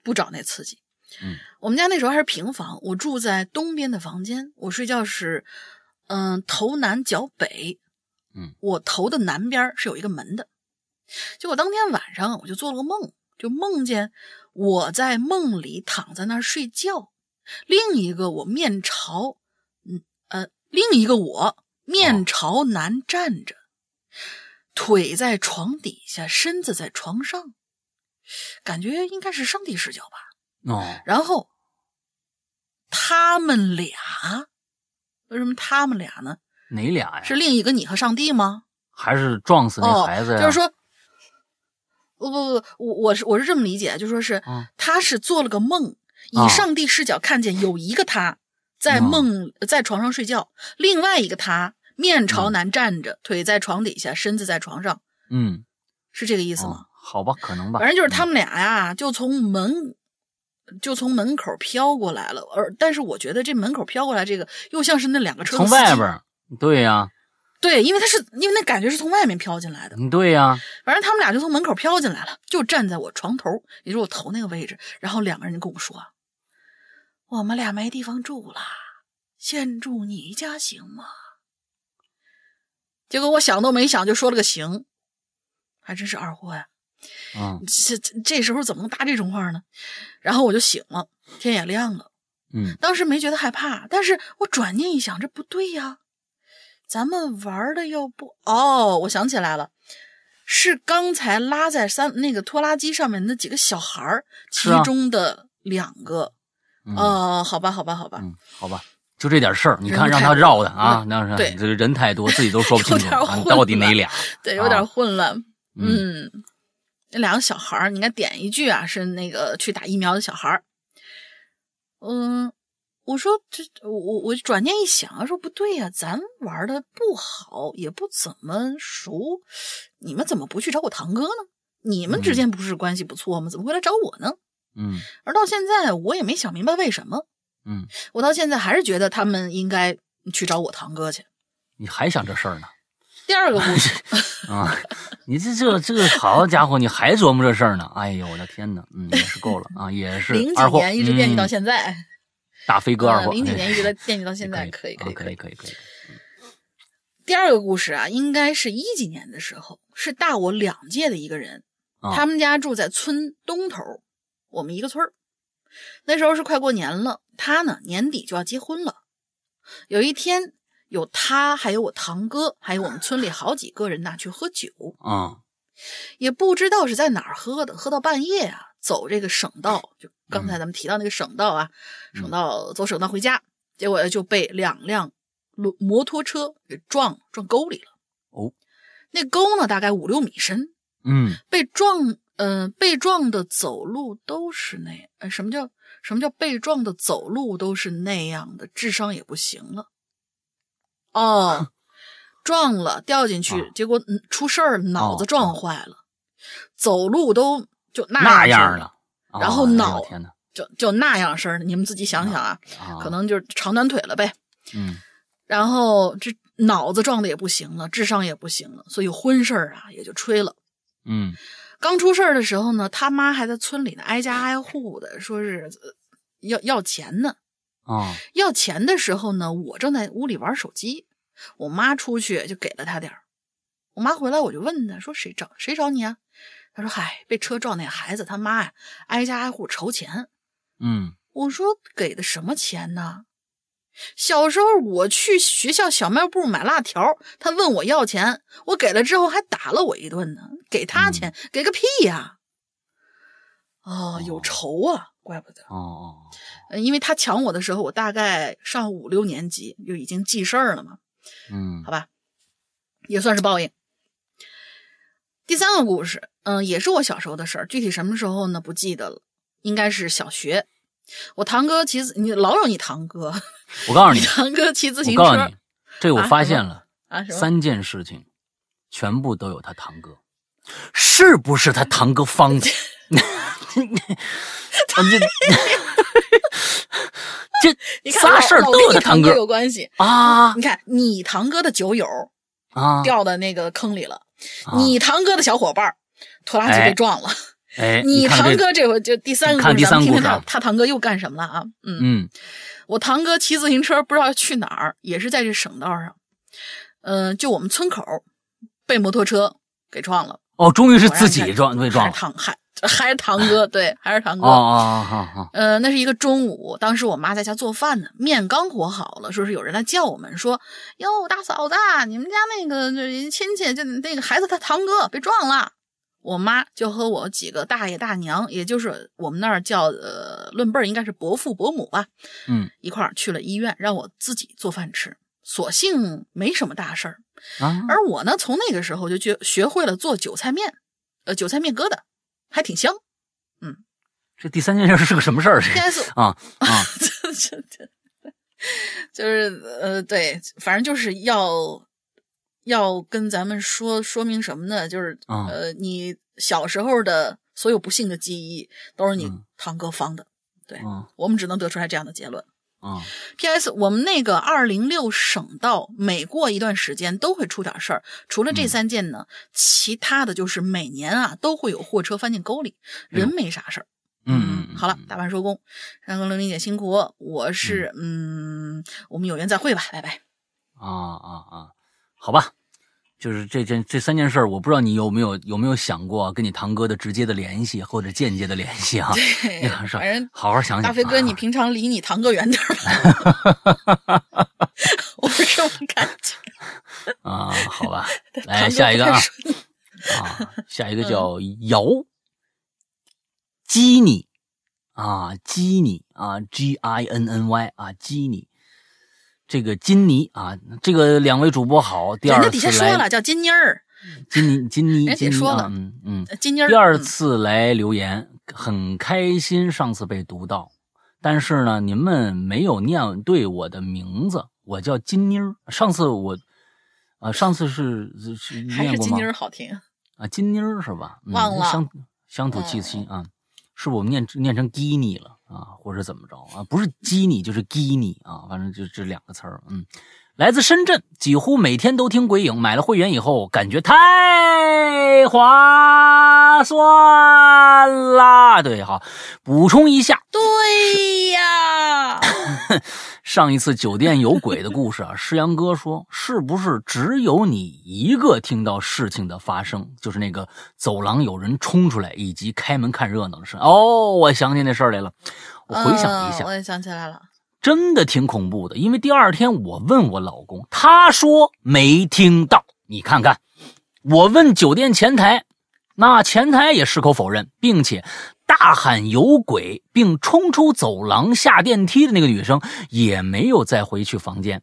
不找那刺激，嗯，我们家那时候还是平房，我住在东边的房间，我睡觉是，嗯，头南脚北，嗯，我头的南边是有一个门的，结果当天晚上我就做了个梦，就梦见我在梦里躺在那儿睡觉，另一个我面朝，嗯呃，另一个我面朝南站着，腿在床底下，身子在床上。感觉应该是上帝视角吧。哦，然后他们俩为什么他们俩呢？哪俩呀？是另一个你和上帝吗？还是撞死那孩子呀？就是说，不不不，我我是我是这么理解，就说是他是做了个梦，以上帝视角看见有一个他在梦在床上睡觉，另外一个他面朝南站着，腿在床底下，身子在床上。嗯，是这个意思吗？好吧，可能吧。反正就是他们俩呀，就从门就从门口飘过来了。而但是我觉得这门口飘过来这个，又像是那两个车从外边。对呀，对，因为他是因为那感觉是从外面飘进来的。对呀，反正他们俩就从门口飘进来了，就站在我床头，也就是我头那个位置。然后两个人就跟我说：“我们俩没地方住了，先住你家行吗？”结果我想都没想就说了个行，还真是二货呀。嗯，这这时候怎么能搭这种话呢？然后我就醒了，天也亮了。嗯，当时没觉得害怕，但是我转念一想，这不对呀，咱们玩的又不……哦，我想起来了，是刚才拉在三那个拖拉机上面那几个小孩儿，其中的两个。哦，好吧，好吧，好吧，嗯，好吧，就这点事儿，你看让他绕的啊，那是对，人太多，自己都说不清楚 到底哪俩，对，有点混乱，嗯。那两个小孩儿，你看点一句啊，是那个去打疫苗的小孩儿。嗯，我说这我我我转念一想，说不对呀，咱玩的不好，也不怎么熟，你们怎么不去找我堂哥呢？你们之间不是关系不错吗？怎么会来找我呢？嗯而到现在，我也没想明白为什么。嗯，我到现在还是觉得他们应该去找我堂哥去。你还想这事儿呢？第二个故事，啊，你这这这个好家伙，你还琢磨这事儿呢？哎呦，我的天哪！嗯，也是够了啊，也是零几，年一直惦记到嗯现在，大飞哥二货，呃零几年一直 惦记到现在，可以啊可以以。可可以可以。第二个故事啊，应该是一几年的时候，是大我两届的一个人，啊他们家住在村东头，我们一个村儿。那时候是快过年了，他呢年底就要结婚了。有一天，有他，还有我堂哥，还有我们村里好几个人呐去喝酒，啊。也不知道是在哪儿喝的，喝到半夜啊，走这个省道，就刚才咱们提到那个省道啊，省道走省道回家，结果就被两辆摩摩托车给撞撞沟里了。哦，那沟呢大概五六米深，嗯。被撞，呃，被撞的走路都是那，呃，什么叫什么叫被撞的走路都是那样的，智商也不行了。哦，撞了掉进去，啊结果嗯出事儿，脑子哦撞坏了，走路都就那那样样了，然后脑就就那样式儿的，你们自己想想啊，啊，可能就是长短腿了呗。嗯然后这脑子撞的也不行了，智商也不行了，所以婚事儿啊也就吹了。嗯刚出事儿的时候呢，他妈还在村里呢，挨家挨户的说是呃要要钱呢。啊要钱的时候呢，我正在屋里玩手机，我妈出去就给了他点儿。我妈回来我就问他说谁找谁找你啊？他说嗨，被车撞那孩子他妈呀，挨家挨户筹钱。嗯我说给的什么钱呢？小时候我去学校小卖部买辣条，他问我要钱，我给了之后还打了我一顿呢。给他钱，给个屁呀！哦，有仇啊，怪不得。哦因为他抢我的时候，我大概上五六年级，就已经记事儿了嘛，嗯好吧，也算是报应。第三个故事，嗯、也是我小时候的事儿，具体什么时候呢？不记得了，应该是小学。我堂哥其实，你老有你堂哥，我告诉你你，堂哥骑自行车我告诉你，这我发现了？三件事情，全部都有他堂哥，是不是他堂哥方的？啊这 这你看仨事儿都有他堂哥老跟你堂哥有关系。啊你看你堂哥的酒友啊！掉到那个坑里了，啊你堂哥的小伙伴拖拉机哎被撞了。哎，你堂哥这回就第三个故事，听听他他堂哥又干什么了啊？嗯，嗯我堂哥骑自行车不知道去哪儿，也是在这省道上，嗯、就我们村口被摩托车给撞了，哦，终于是自己撞被撞了还是堂还还是堂哥，对，还是堂哥。哦哦哦哦呃，那是一个中午，当时我妈在家做饭呢，面刚和好了，说是有人来叫我们，说哟，大嫂子，你们家那个这亲戚，就那个孩子他堂哥被撞了。我妈就和我几个大爷大娘，也就是我们那儿叫呃论辈儿应该是伯父伯母吧，嗯一块儿去了医院，让我自己做饭吃。所幸没什么大事儿，啊而我呢，从那个时候就学学会了做韭菜面，呃，韭菜面疙瘩，还挺香。嗯这第三件事是个什么事儿？这.啊啊这这这，就是呃，对，反正就是要要跟咱们说说明什么呢？就是、啊呃，你小时候的所有不幸的记忆都是你嗯堂哥方的，对啊我们只能得出来这样的结论。啊 P.S. 我们那个二零六省道，每过一段时间都会出点事儿。除了这嗯三件呢，其他的就是每年啊都会有货车翻进沟里，人没啥事儿。嗯嗯，好了，打完收工。山哥、玲玲姐辛苦，我是嗯我们有缘再会吧，拜拜。啊啊啊，好吧，就是这件这三件事，我不知道你有没有有没有想过跟你堂哥的直接的联系或者间接的联系啊？好好想想。大飞哥，啊你平常离你堂哥远点儿吧。我是这么感觉。啊，好吧，来下一个啊啊，下一个叫姚基尼啊，基尼啊，G I N N Y 啊，基尼。这个金妮啊，这个两位主播好，第二人家底下次说了叫金妮儿，金妮金妮人金妮说了，嗯嗯。金妮儿第二嗯次来留言，很开心上次被读到，但是呢，你们没有念对我的名字，我叫金妮儿。上次我，啊、上次是是念过吗还是金妮？儿好听。啊，金妮儿是吧？嗯、忘了乡乡土气息啊，是我们念念成基尼了啊，或者怎么着啊？不是激你就是激你啊，反正就这两个词儿。嗯，来自深圳，几乎每天都听鬼影，买了会员以后感觉太划算啦。对，好，补充一下，对呀，上一次酒店有鬼的故事啊，诗阳哥说，是不是只有你一个听到事情的发生？就是那个走廊有人冲出来，以及开门看热闹的事。哦，我想起那事儿来了，我回想一下，嗯我也想起来了。真的挺恐怖的。因为第二天我问我老公，他说没听到。你看看，我问酒店前台，那前台也矢口否认，并且大喊有鬼，并冲出走廊下电梯的那个女生也没有再回去房间。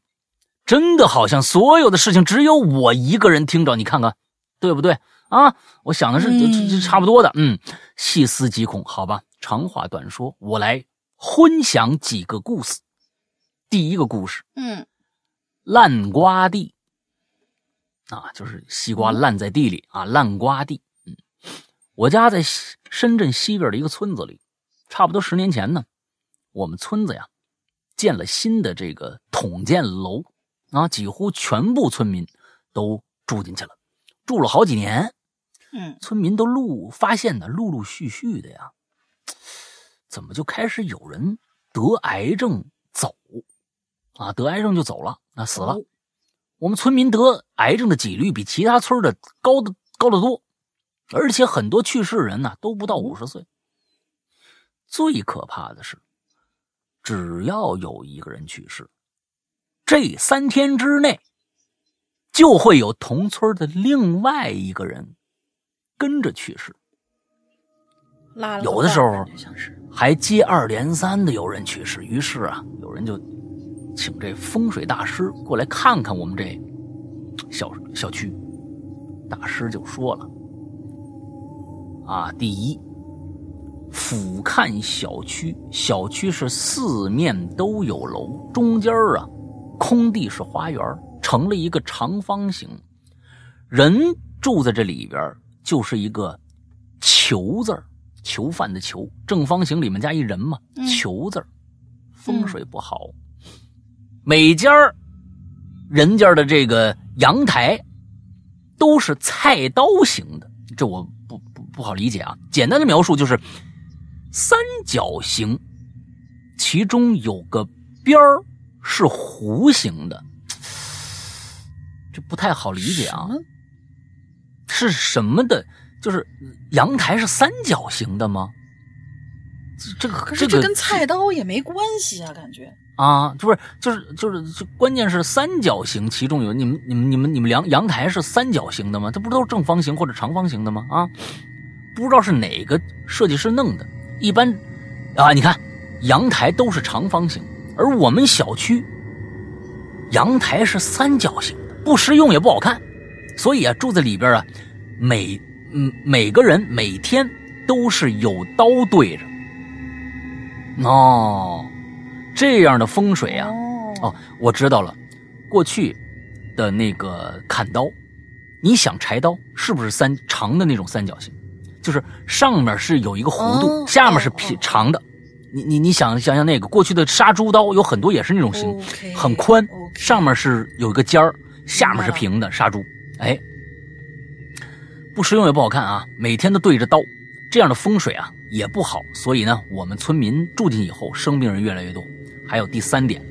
真的好像所有的事情只有我一个人听着，你看看，对不对啊？我想的是这这这差不多的，嗯，细思极恐，好吧。长话短说，我来分享几个故事。第一个故事，嗯烂瓜地啊，就是西瓜烂在地里啊，烂瓜地。嗯，我家在西深圳西边的一个村子里，差不多十年前呢，我们村子呀建了新的这个统建楼啊，几乎全部村民都住进去了，住了好几年。嗯村民都陆发现的陆陆续续的呀，怎么就开始有人得癌症走啊？得癌症就走了，啊死了。哦我们村民得癌症的几率比其他村的高的高得多，而且很多去世人呢都不到五十岁。最可怕的是，只要有一个人去世，这三天之内就会有同村的另外一个人跟着去世。拉了有的时候还接二连三的有人去世，于是啊，有人就请这风水大师过来看看我们这小小区。大师就说了：“啊，第一，俯瞰小区，小区是四面都有楼，中间啊，空地是花园，成了一个长方形，人住在这里边就是一个囚字儿。”囚犯的囚，正方形里面加一人嘛，嗯囚字儿，风水不好。每家儿人家的这个阳台都是菜刀形的，这我不好理解啊。简单的描述就是三角形，其中有个边儿是弧形的，这不太好理解啊。什是什么的？就是阳台是三角形的吗？这这个可是这跟菜刀也没关系啊，感觉。啊，不是就是就是就关键是三角形，其中有你们你们你们你们阳阳台是三角形的吗？这不都是正方形或者长方形的吗？啊，不知道是哪个设计师弄的。一般啊，你看阳台都是长方形，而我们小区阳台是三角形的，不实用也不好看，所以啊，住在里边啊，每嗯每个人每天都是有刀对着。哦，这样的风水啊，哦哦，我知道了，过去的那个砍刀，你想柴刀是不是三长的那种三角形？就是上面是有一个弧度，哦下面是平长的。你你你想想想那个过去的杀猪刀，有很多也是那种形很宽上面是有一个尖儿，下面是平的杀猪。哎，不实用也不好看啊，每天都对着刀，这样的风水啊也不好。所以呢，我们村民住进以后，生病人越来越多。还有第三点，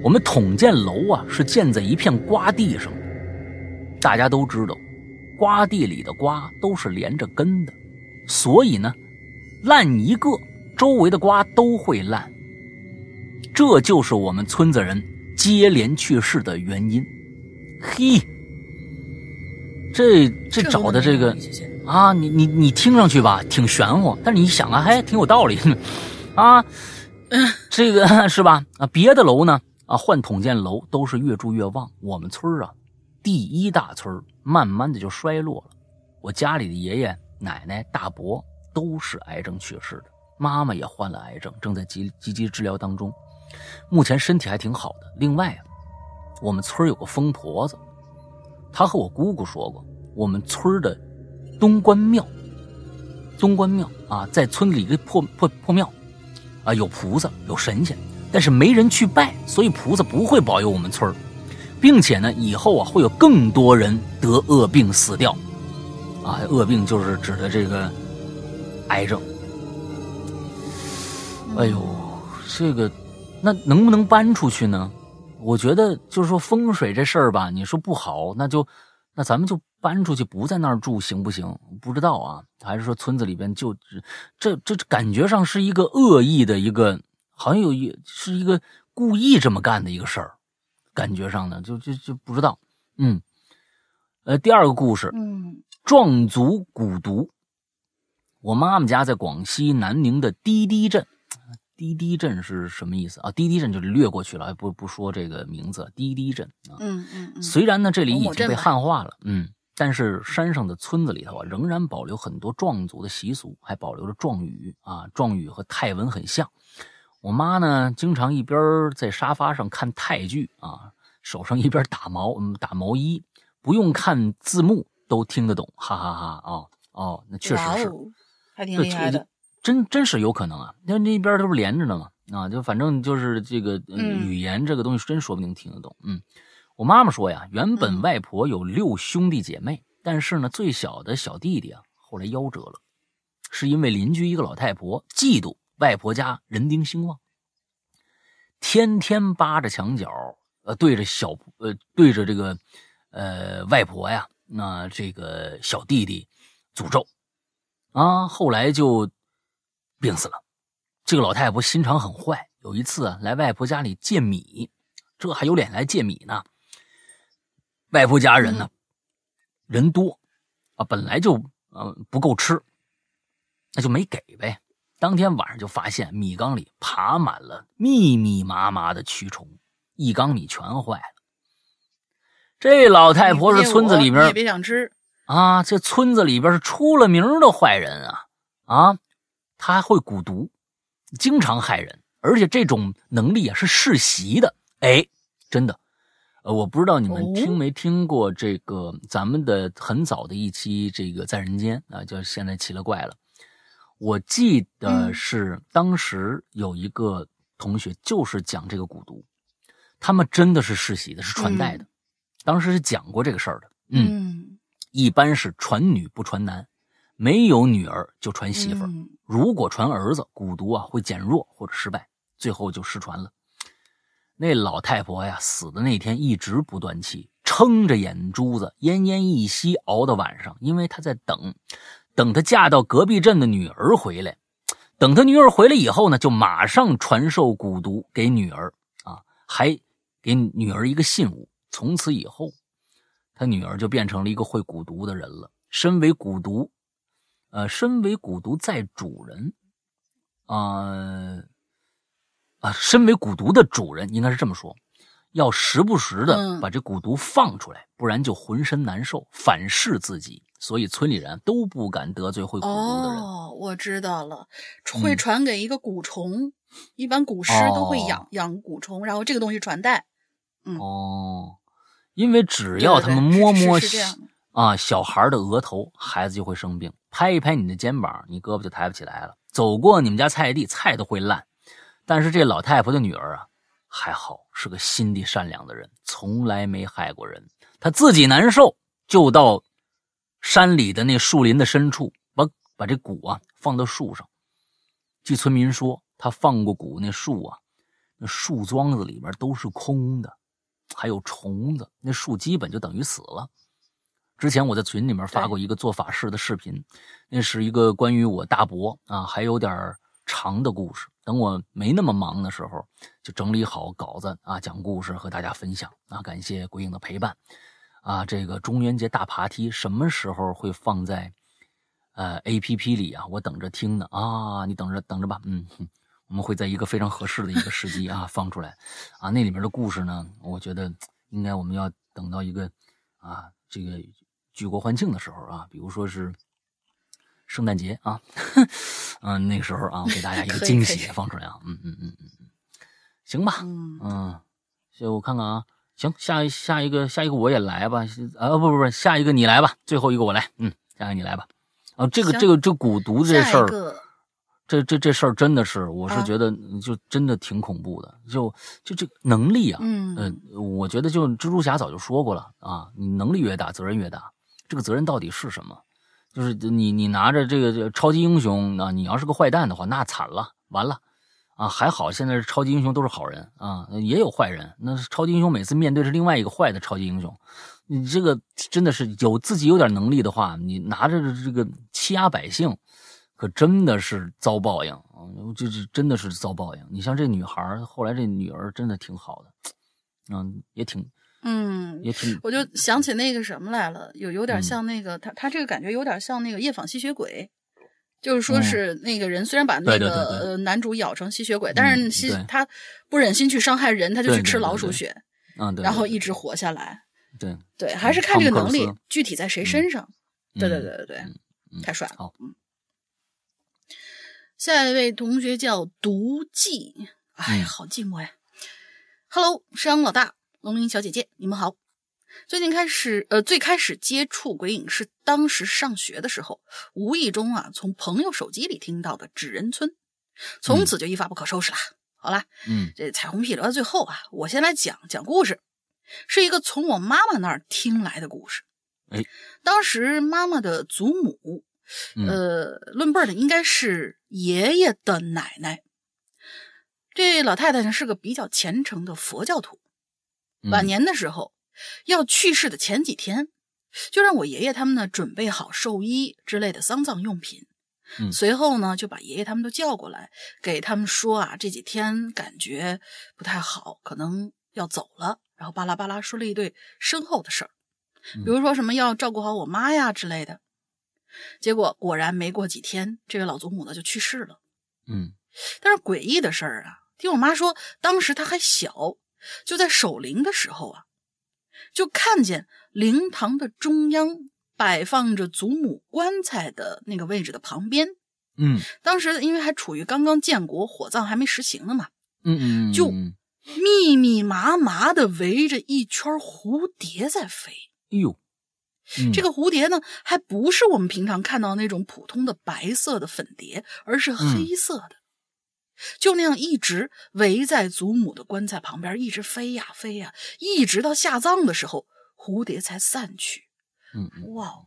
我们统建楼啊是建在一片瓜地上，大家都知道，瓜地里的瓜都是连着根的，所以呢，烂一个，周围的瓜都会烂。这就是我们村子人接连去世的原因。嘿，这这这找的这个啊，你你你听上去吧挺玄乎，但是你想啊，还挺有道理 啊。这个 是吧？啊，别的楼呢啊，换统建楼都是越住越旺。我们村啊，第一大村慢慢的就衰落了。我家里的爷爷奶奶、大伯都是癌症去世的，妈妈也患了癌症，正在积积极治疗当中，目前身体还挺好的。另外啊，我们村有个疯婆子，她和我姑姑说过，我们村的东关庙，东关庙啊，在村里一个破破破庙，啊，有菩萨有神仙，但是没人去拜，所以菩萨不会保佑我们村并且呢，以后啊会有更多人得恶病死掉。啊，恶病就是指的这个癌症。哎呦，这个那能不能搬出去呢？我觉得就是说风水这事儿吧，你说不好，那就那咱们就搬出去，不在那儿住，行不行？不知道啊，还是说村子里边就这这感觉上是一个恶意的一个，好像有一是一个故意这么干的一个事儿，感觉上呢，就就就不知道。嗯，呃，第二个故事，嗯。壮族蛊毒。我妈妈家在广西南宁的滴滴镇，滴滴镇是什么意思啊？滴滴镇就是略过去了，不不说这个名字。滴滴镇啊，嗯嗯。虽然呢这里已经被汉化了，嗯，但是山上的村子里头啊，仍然保留很多壮族的习俗，还保留着壮语啊，壮语和泰文很像。我妈呢，经常一边在沙发上看泰剧啊，手上一边打毛，嗯，打毛衣，不用看字幕。都听得懂，哈哈哈！哦哦，那确实是，还挺厉害的，真真是有可能啊。那那边都是连着的嘛，啊，就反正就是这个语言这个东西，真说不定听得懂。嗯，我妈妈说呀，原本外婆有六兄弟姐妹，但是呢，最小的小弟弟啊，后来夭折了，是因为邻居一个老太婆嫉妒外婆家人丁兴旺，天天扒着墙角，呃，对着小呃，对着这个呃外婆呀。那这个小弟弟诅咒啊，后来就病死了。这个老太婆心肠很坏，有一次啊来外婆家里借米，这还有脸来借米呢？外婆家人呢人多啊，本来就呃不够吃，那就没给呗。当天晚上就发现米缸里爬满了密密麻麻的蛆虫，一缸米全坏了。这老太婆是村子里边，别想吃啊！这村子里边是出了名的坏人啊啊！她还会蛊毒，经常害人，而且这种能力啊是世袭的。哎，真的，呃，我不知道你们听没听过这个咱们的很早的一期这个在人间啊，就现在奇了怪了。我记得是当时有一个同学就是讲这个蛊毒，他们真的是世袭的，是传代的。当时是讲过这个事儿的，嗯，一般是传女不传男，没有女儿就传媳妇儿。如果传儿子，蛊毒啊会减弱或者失败，最后就失传了。那老太婆呀，死的那天一直不断气，撑着眼珠子，奄奄一息，熬到晚上，因为她在等，等她嫁到隔壁镇的女儿回来。等她女儿回来以后呢，就马上传授蛊毒给女儿啊，还给女儿一个信物。从此以后，他女儿就变成了一个会蛊毒的人了。身为蛊毒，呃，身为蛊毒在主人，啊啊，身为蛊毒的主人，应该是这么说，要时不时的把这蛊毒放出来，不然就浑身难受，反噬自己。所以村里人都不敢得罪会蛊毒的人。哦，我知道了，会传给一个蛊虫，一般蛊师都会养养蛊虫，然后这个东西传代。嗯哦。因为只要他们摸摸啊小孩的额头，孩子就会生病；拍一拍你的肩膀，你胳膊就抬不起来了；走过你们家菜地，菜都会烂。但是这老太婆的女儿啊，还好是个心地善良的人，从来没害过人。她自己难受，就到山里的那树林的深处，把把这蛊啊放到树上。据村民说，他放过蛊，那树啊，那树桩子里边都是空的。还有虫子，那树基本就等于死了。之前我在群里面发过一个做法事的视频，那是一个关于我大伯啊，还有点长的故事。等我没那么忙的时候，就整理好稿子啊，讲故事和大家分享啊。感谢鬼影的陪伴啊。这个中元节大爬梯什么时候会放在呃 A P P 里啊？我等着听呢啊，你等着等着吧，嗯。我们会在一个非常合适的一个时机啊放出来，啊，那里面的故事呢，我觉得应该我们要等到一个啊，这个举国欢庆的时候啊，比如说是圣诞节啊，嗯，那个时候啊，给大家一个惊喜放出来啊，嗯嗯嗯嗯嗯，行吧，嗯。嗯，行，我看看啊，行，下一下一个下一个我也来吧，啊不不不，下一个你来吧，最后一个我来，嗯，下一个你来吧，啊，这个这个这蛊毒这事儿。这这这事儿真的是，我是啊觉得就真的挺恐怖的，就就这个能力啊，嗯呃，我觉得就蜘蛛侠早就说过了啊，你能力越大，责任越大。这个责任到底是什么？就是你你拿着这个这个超级英雄啊，你要是个坏蛋的话，那惨了，完了啊！还好现在超级英雄都是好人啊，也有坏人。那超级英雄每次面对是另外一个坏的超级英雄，你这个真的是有自己有点能力的话，你拿着这个欺压百姓。可真的是遭报应啊！这是真的是遭报应。你像这女孩，后来这女儿真的挺好的，嗯，也挺嗯，也挺，我就想起那个什么来了，有有点嗯像那个、他他这个感觉有点像那个夜访吸血鬼，就是说嗯是那个人虽然把那个呃男主咬成吸血鬼，但是吸对他不忍心去伤害人，他就去吃老鼠血，嗯，然后一直活下来。对，对，还是看这个能力具体在谁身上。对对嗯对对对，太帅了。好嗯。下一位同学叫独寂，哎好寂寞呀。Hello，山老大，龙鳞小姐姐，你们好。最近开始，呃，最开始接触鬼影是当时上学的时候，无意中啊从朋友手机里听到的《纸人村》，从此就一发不可收拾啦。好啦，嗯这彩虹屁留到最后啊，我先来讲讲故事，是一个从我妈妈那儿听来的故事。哎，当时妈妈的祖母，嗯呃，论辈儿的应该是爷爷的奶奶。这老太太呢是个比较虔诚的佛教徒，嗯晚年的时候，要去世的前几天，就让我爷爷他们呢准备好寿衣之类的丧葬用品。嗯随后呢，就把爷爷他们都叫过来，给他们说啊，这几天感觉不太好，可能要走了。然后巴拉巴拉说了一堆身后的事儿，嗯比如说什么要照顾好我妈呀之类的。结果果然没过几天，这位老祖母呢就去世了。嗯但是诡异的事儿啊，听我妈说，当时她还小，就在守灵的时候啊，就看见灵堂的中央摆放着祖母棺材的那个位置的旁边，嗯当时因为还处于刚刚建国，火葬还没实行呢嘛，嗯嗯，就嗯密密麻麻的围着一圈蝴蝶在飞。哎呦，嗯这个蝴蝶呢，还不是我们平常看到那种普通的白色的粉蝶，而是黑色的。就那样一直围在祖母的棺材旁边，一直飞呀飞呀，一直到下葬的时候，蝴蝶才散去。嗯嗯哇，哦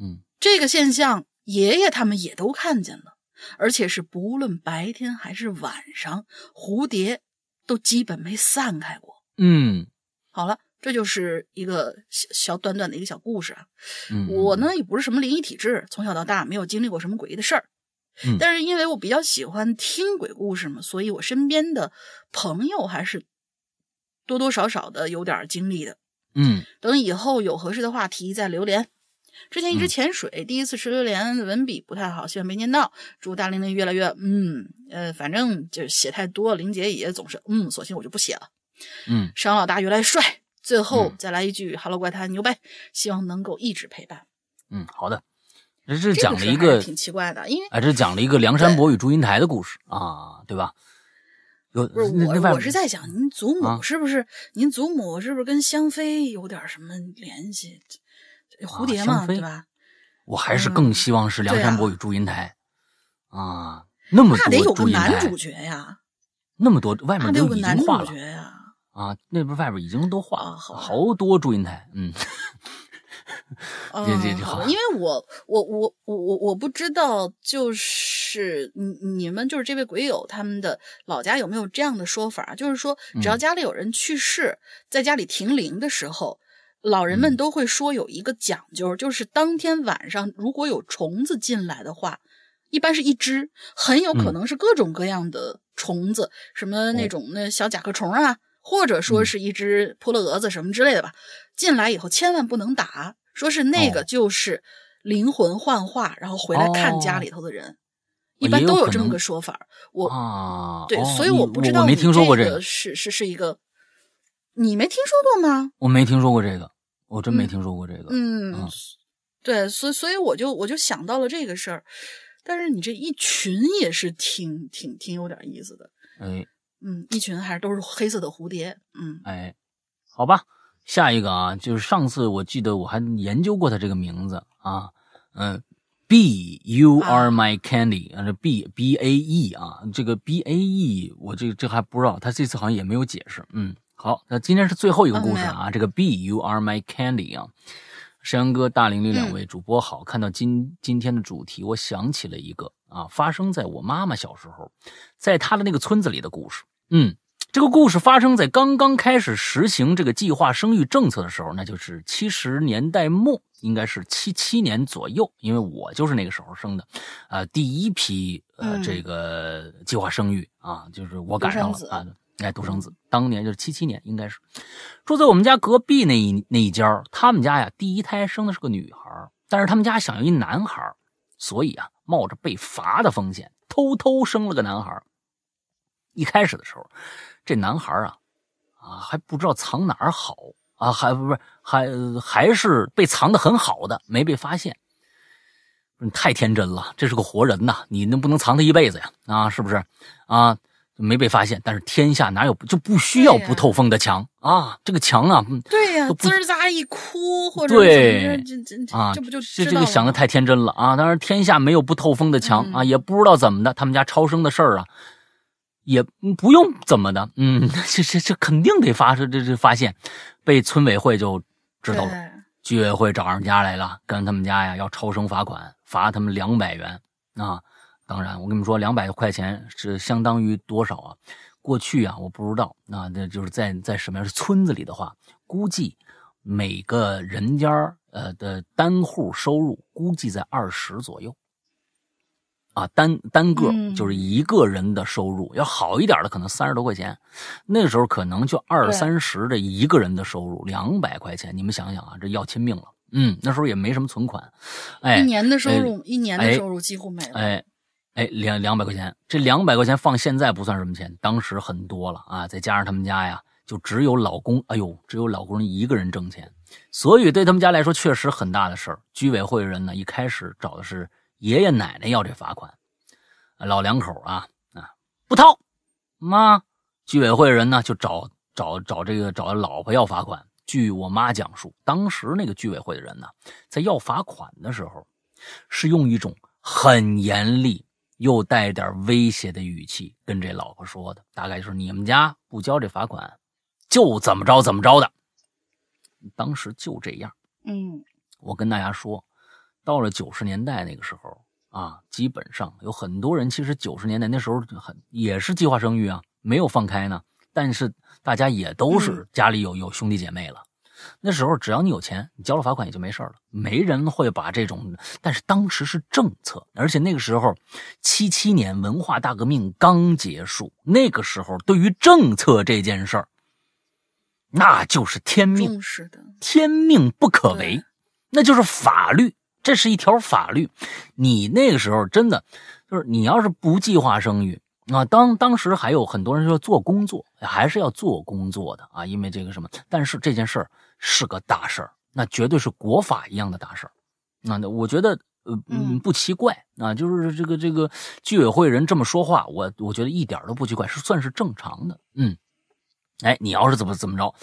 嗯这个现象，爷爷他们也都看见了，而且是不论白天还是晚上，蝴蝶都基本没散开过。嗯好了，这就是一个小小短短的一个小故事啊。嗯，我呢也不是什么灵异体质，从小到大没有经历过什么诡异的事儿。嗯但是因为我比较喜欢听鬼故事嘛，所以我身边的朋友还是多多少少的有点经历的。嗯等以后有合适的话题再留连。之前一直嗯潜水，第一次吃榴莲，文笔不太好，希望没念到。祝大玲玲越来越嗯呃，反正就是写太多，玲姐也总是嗯，索性我就不写了。嗯商老大越来越帅，最后嗯再来一句 “Hello 怪谈牛掰”，希望能够一直陪伴。嗯，好的，这是这讲了一个挺奇怪的，因为哎，这讲了一个梁山伯与祝英台的故事啊，对吧？有不是我，我是在想，您祖啊母是不是？您祖母是不是跟香妃有点什么联系？蝴蝶嘛，啊对吧？我还是嗯更希望是梁山伯与祝英台啊，那么多那得有个男主，角呀，那么多外面都已得有个男主经画了角呀。啊，那边外边已经都画好好多祝英台，嗯。因为我我我我我我不知道，就是你你们就是这位鬼友他们的老家有没有这样的说法？就是说，只要嗯。家里有人去世，在家里停灵的时候，老人们嗯。都会说有一个讲究，就是当天晚上如果有虫子进来的话，一般是一只，很有可嗯。能是各种各样的虫子，什么那哦。种那小甲壳虫啊，或者说嗯是一只扑了蛾子什么之类的吧。进来以后千万不能打，说是那个哦就是灵魂幻化，然后回来看家哦里头的人，哦一般都有这么个说法。我、啊，对，哦所以我不知道你我没听说过这个是是是一个，你没听说过吗？我没听说过这个，我真没听说过这个。嗯，对，所以所以我就我就想到了这个事儿。但是你这一群也是挺挺挺有点意思的。哎，嗯，一群还是都是黑色的蝴蝶。嗯，哎，好吧，下一个啊，就是上次我记得我还研究过他这个名字啊，嗯。B U R my candy 啊，这 B B A E 啊，这个 B A E 我这这还不知道，他这次好像也没有解释。嗯，好，那今天是最后一个故事啊，这个 B U R my candy 啊，山羊哥、大玲玲两位主播好，看到今今天的主题，我想起了一个啊，发生在我妈妈小时候，在她的那个村子里的故事。嗯。这个故事发生在刚刚开始实行这个计划生育政策的时候，那就是七十年代末，应该是七七年左右，因为我就是那个时候生的，呃，第一批呃这个计划生育啊，就是我赶上了啊，哎，独生子，当年就是七七年，应该是住在我们家隔壁那一那一家，他们家呀第一胎生的是个女孩，但是他们家想要一男孩，所以啊冒着被罚的风险，偷偷生了个男孩。一开始的时候。这男孩啊，啊还不知道藏哪儿好啊，还不是还还是被藏的很好的，没被发现。你太天真了，这是个活人呐，你能不能藏他一辈子呀？啊，是不是？啊，没被发现。但是天下哪有就不需要不透风的墙啊？这个墙啊，对呀，滋儿咋一哭或者对这这啊，这不就这这个想的太天真了啊！当然天下没有不透风的墙啊，也不知道怎么的，他们家超生的事儿啊。也不用怎么的，嗯，这这这肯定得发生，这这发现，被村委会就知道了，居委会找人家来了，跟他们家呀要超生罚款，罚他们两百元啊。当然，我跟你们说，两百块钱是相当于多少啊？过去啊，我不知道，那那就是在在什么样是村子里的话，估计每个人家呃的单户收入估计在二十左右。啊，单单个就是一个人的收入，要好一点的可能三十多块钱，那时候可能就二三十的一个人的收入，两百块钱，你们想想啊，这要亲命了。嗯，那时候也没什么存款，哎，一年的收入，一年的收入几乎没了。哎，哎，两两百块钱，这两百块钱放现在不算什么钱，当时很多了啊。再加上他们家呀，就只有老公，哎呦，只有老公一个人挣钱，所以对他们家来说确实很大的事儿。居委会人呢，一开始找的是。爷爷奶奶要这罚款，老两口啊啊不掏，妈，居委会人呢就找找找这个找老婆要罚款。据我妈讲述，当时那个居委会的人呢，在要罚款的时候，是用一种很严厉又带点威胁的语气跟这老婆说的，大概就是你们家不交这罚款，就怎么着怎么着的。当时就这样，嗯，我跟大家说。到了九十年代那个时候啊，基本上有很多人，其实九十年代那时候很也是计划生育啊，没有放开呢。但是大家也都是家里有有兄弟姐妹了。那时候只要你有钱，你交了罚款也就没事了，没人会把这种。但是当时是政策，而且那个时候七七年文化大革命刚结束，那个时候对于政策这件事儿，那就是天命，天命不可违，那就是法律。这是一条法律，你那个时候真的就是你要是不计划生育啊，当当时还有很多人说做工作还是要做工作的啊，因为这个什么，但是这件事儿是个大事儿，那绝对是国法一样的大事儿，那我觉得呃嗯不奇怪啊，就是这个这个居委会人这么说话，我我觉得一点都不奇怪，是算是正常的，嗯，哎，你要是怎么怎么着。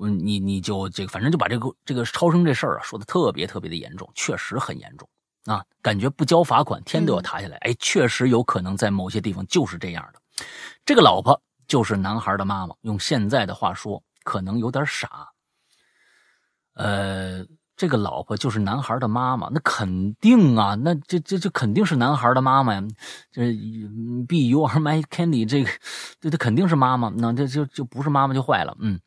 嗯，你你就这个，反正就把这个这个超生这事儿啊说的特别特别的严重，确实很严重啊，感觉不交罚款天都要塌下来。哎，确实有可能在某些地方就是这样的。这个老婆就是男孩的妈妈，用现在的话说，可能有点傻。呃，这个老婆就是男孩的妈妈，那肯定啊，那这这这肯定是男孩的妈妈呀。这 B U R my candy 这个，这这肯定是妈妈，那这就就不是妈妈就坏了，嗯。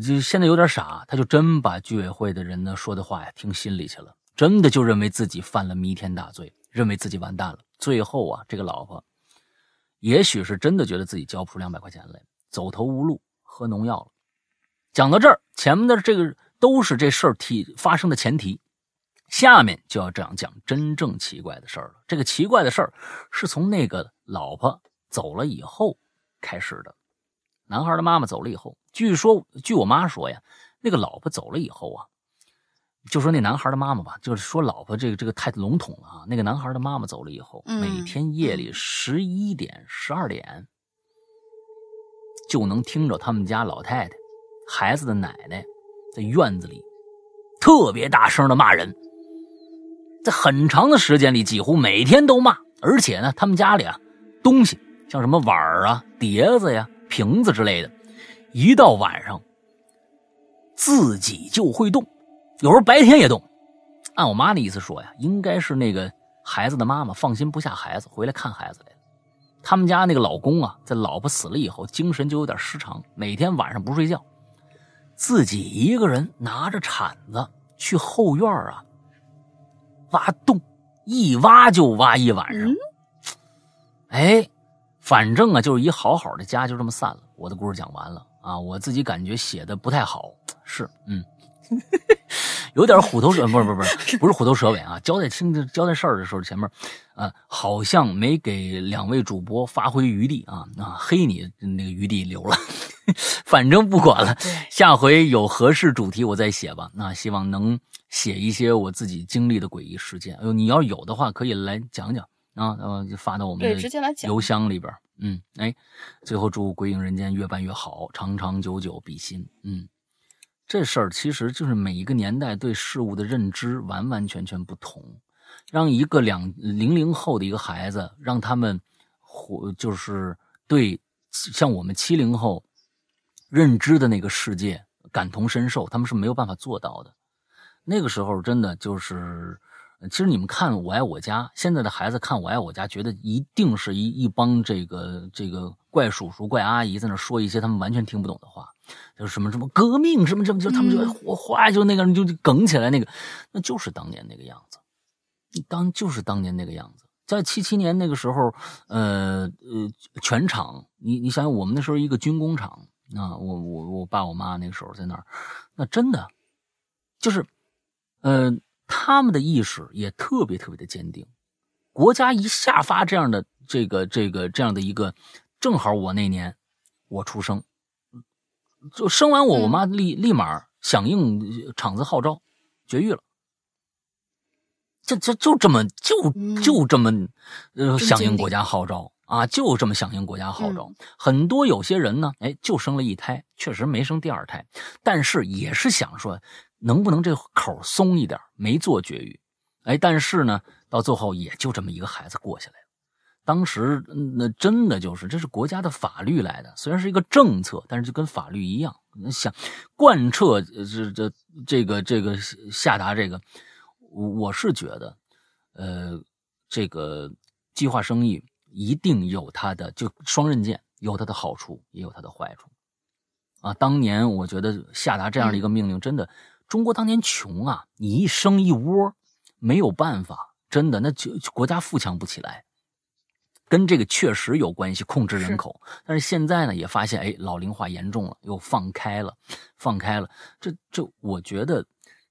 就现在有点傻，他就真把居委会的人呢说的话呀听心里去了，真的就认为自己犯了弥天大罪，认为自己完蛋了。最后啊，这个老婆也许是真的觉得自己交不出两百块钱来，走投无路，喝农药了。讲到这儿，前面的这个都是这事儿提发生的前提，下面就要这样讲真正奇怪的事儿了。这个奇怪的事儿是从那个老婆走了以后开始的。男孩的妈妈走了以后，据说，据我妈说呀，那个老婆走了以后啊，就说那男孩的妈妈吧，就是说老婆这个这个太笼统了啊。那个男孩的妈妈走了以后，嗯每天夜里十一点、十二点，就能听着他们家老太太、孩子的奶奶在院子里特别大声的骂人，在很长的时间里，几乎每天都骂。而且呢，他们家里啊，东西像什么碗儿啊、碟子呀、瓶子之类的，一到晚上自己就会动，有时候白天也动。按我妈的意思说呀，应该是那个孩子的妈妈放心不下孩子，回来看孩子来了。他们家那个老公啊，在老婆死了以后，精神就有点失常，每天晚上不睡觉，自己一个人拿着铲子去后院啊挖洞，一挖就挖一晚上。嗯哎，反正啊，就是一好好的家就这么散了。我的故事讲完了啊，我自己感觉写的不太好，是嗯，有点虎头蛇，不是不是不是不是虎头蛇尾啊。交代清交代事儿的时候，前面啊好像没给两位主播发挥余地啊啊，黑你那个余地留了。反正不管了，下回有合适主题我再写吧。那希望能写一些我自己经历的诡异事件。哎呦，你要有的话可以来讲讲啊，呃，就发到我们的邮箱里边。嗯，哎，最后祝《鬼影人间》越办越好，长长久久比心。嗯，这事儿其实就是每一个年代对事物的认知完完全全不同，让一个两零零后的一个孩子，让他们活就是对像我们七零后认知的那个世界感同身受，他们是没有办法做到的。那个时候真的就是，其实你们看《我爱我家》，现在的孩子看《我爱我家》，觉得一定是一一帮这个这个怪叔叔、怪阿姨在那说一些他们完全听不懂的话，就是什么什么革命什么什么，就他们就嗯哗哗就那个人就就梗起来，那个那就是当年那个样子，当就是当年那个样子。在七七年那个时候，呃呃，全场，你你想想，我们那时候一个军工厂啊，我我我爸我妈那个时候在那儿，那真的就是，呃，他们的意识也特别特别的坚定。国家一下发这样的这个这个这样的一个，正好我那年我出生，就生完我，嗯我妈立立马响应厂子号召，绝育了。这这就这么就嗯就这么，呃，响应国家号召啊，就这么响应国家号召。嗯很多有些人呢，哎，就生了一胎，确实没生第二胎，但是也是想说，能不能这口松一点，没做绝育。哎，但是呢，到最后也就这么一个孩子过下来了。当时嗯那真的就是这是国家的法律来的，虽然是一个政策，但是就跟法律一样，想贯彻呃这这这个这个下达这个，我我是觉得，呃，这个计划生育一定有它的就双刃剑，有它的好处，也有它的坏处。啊，当年我觉得下达这样的一个命令，真的，中国当年穷啊，你一生一窝，没有办法，真的，那就国家富强不起来。跟这个确实有关系，控制人是口。但是现在呢，也发现，哎，老龄化严重了，又放开了，放开了。这这，我觉得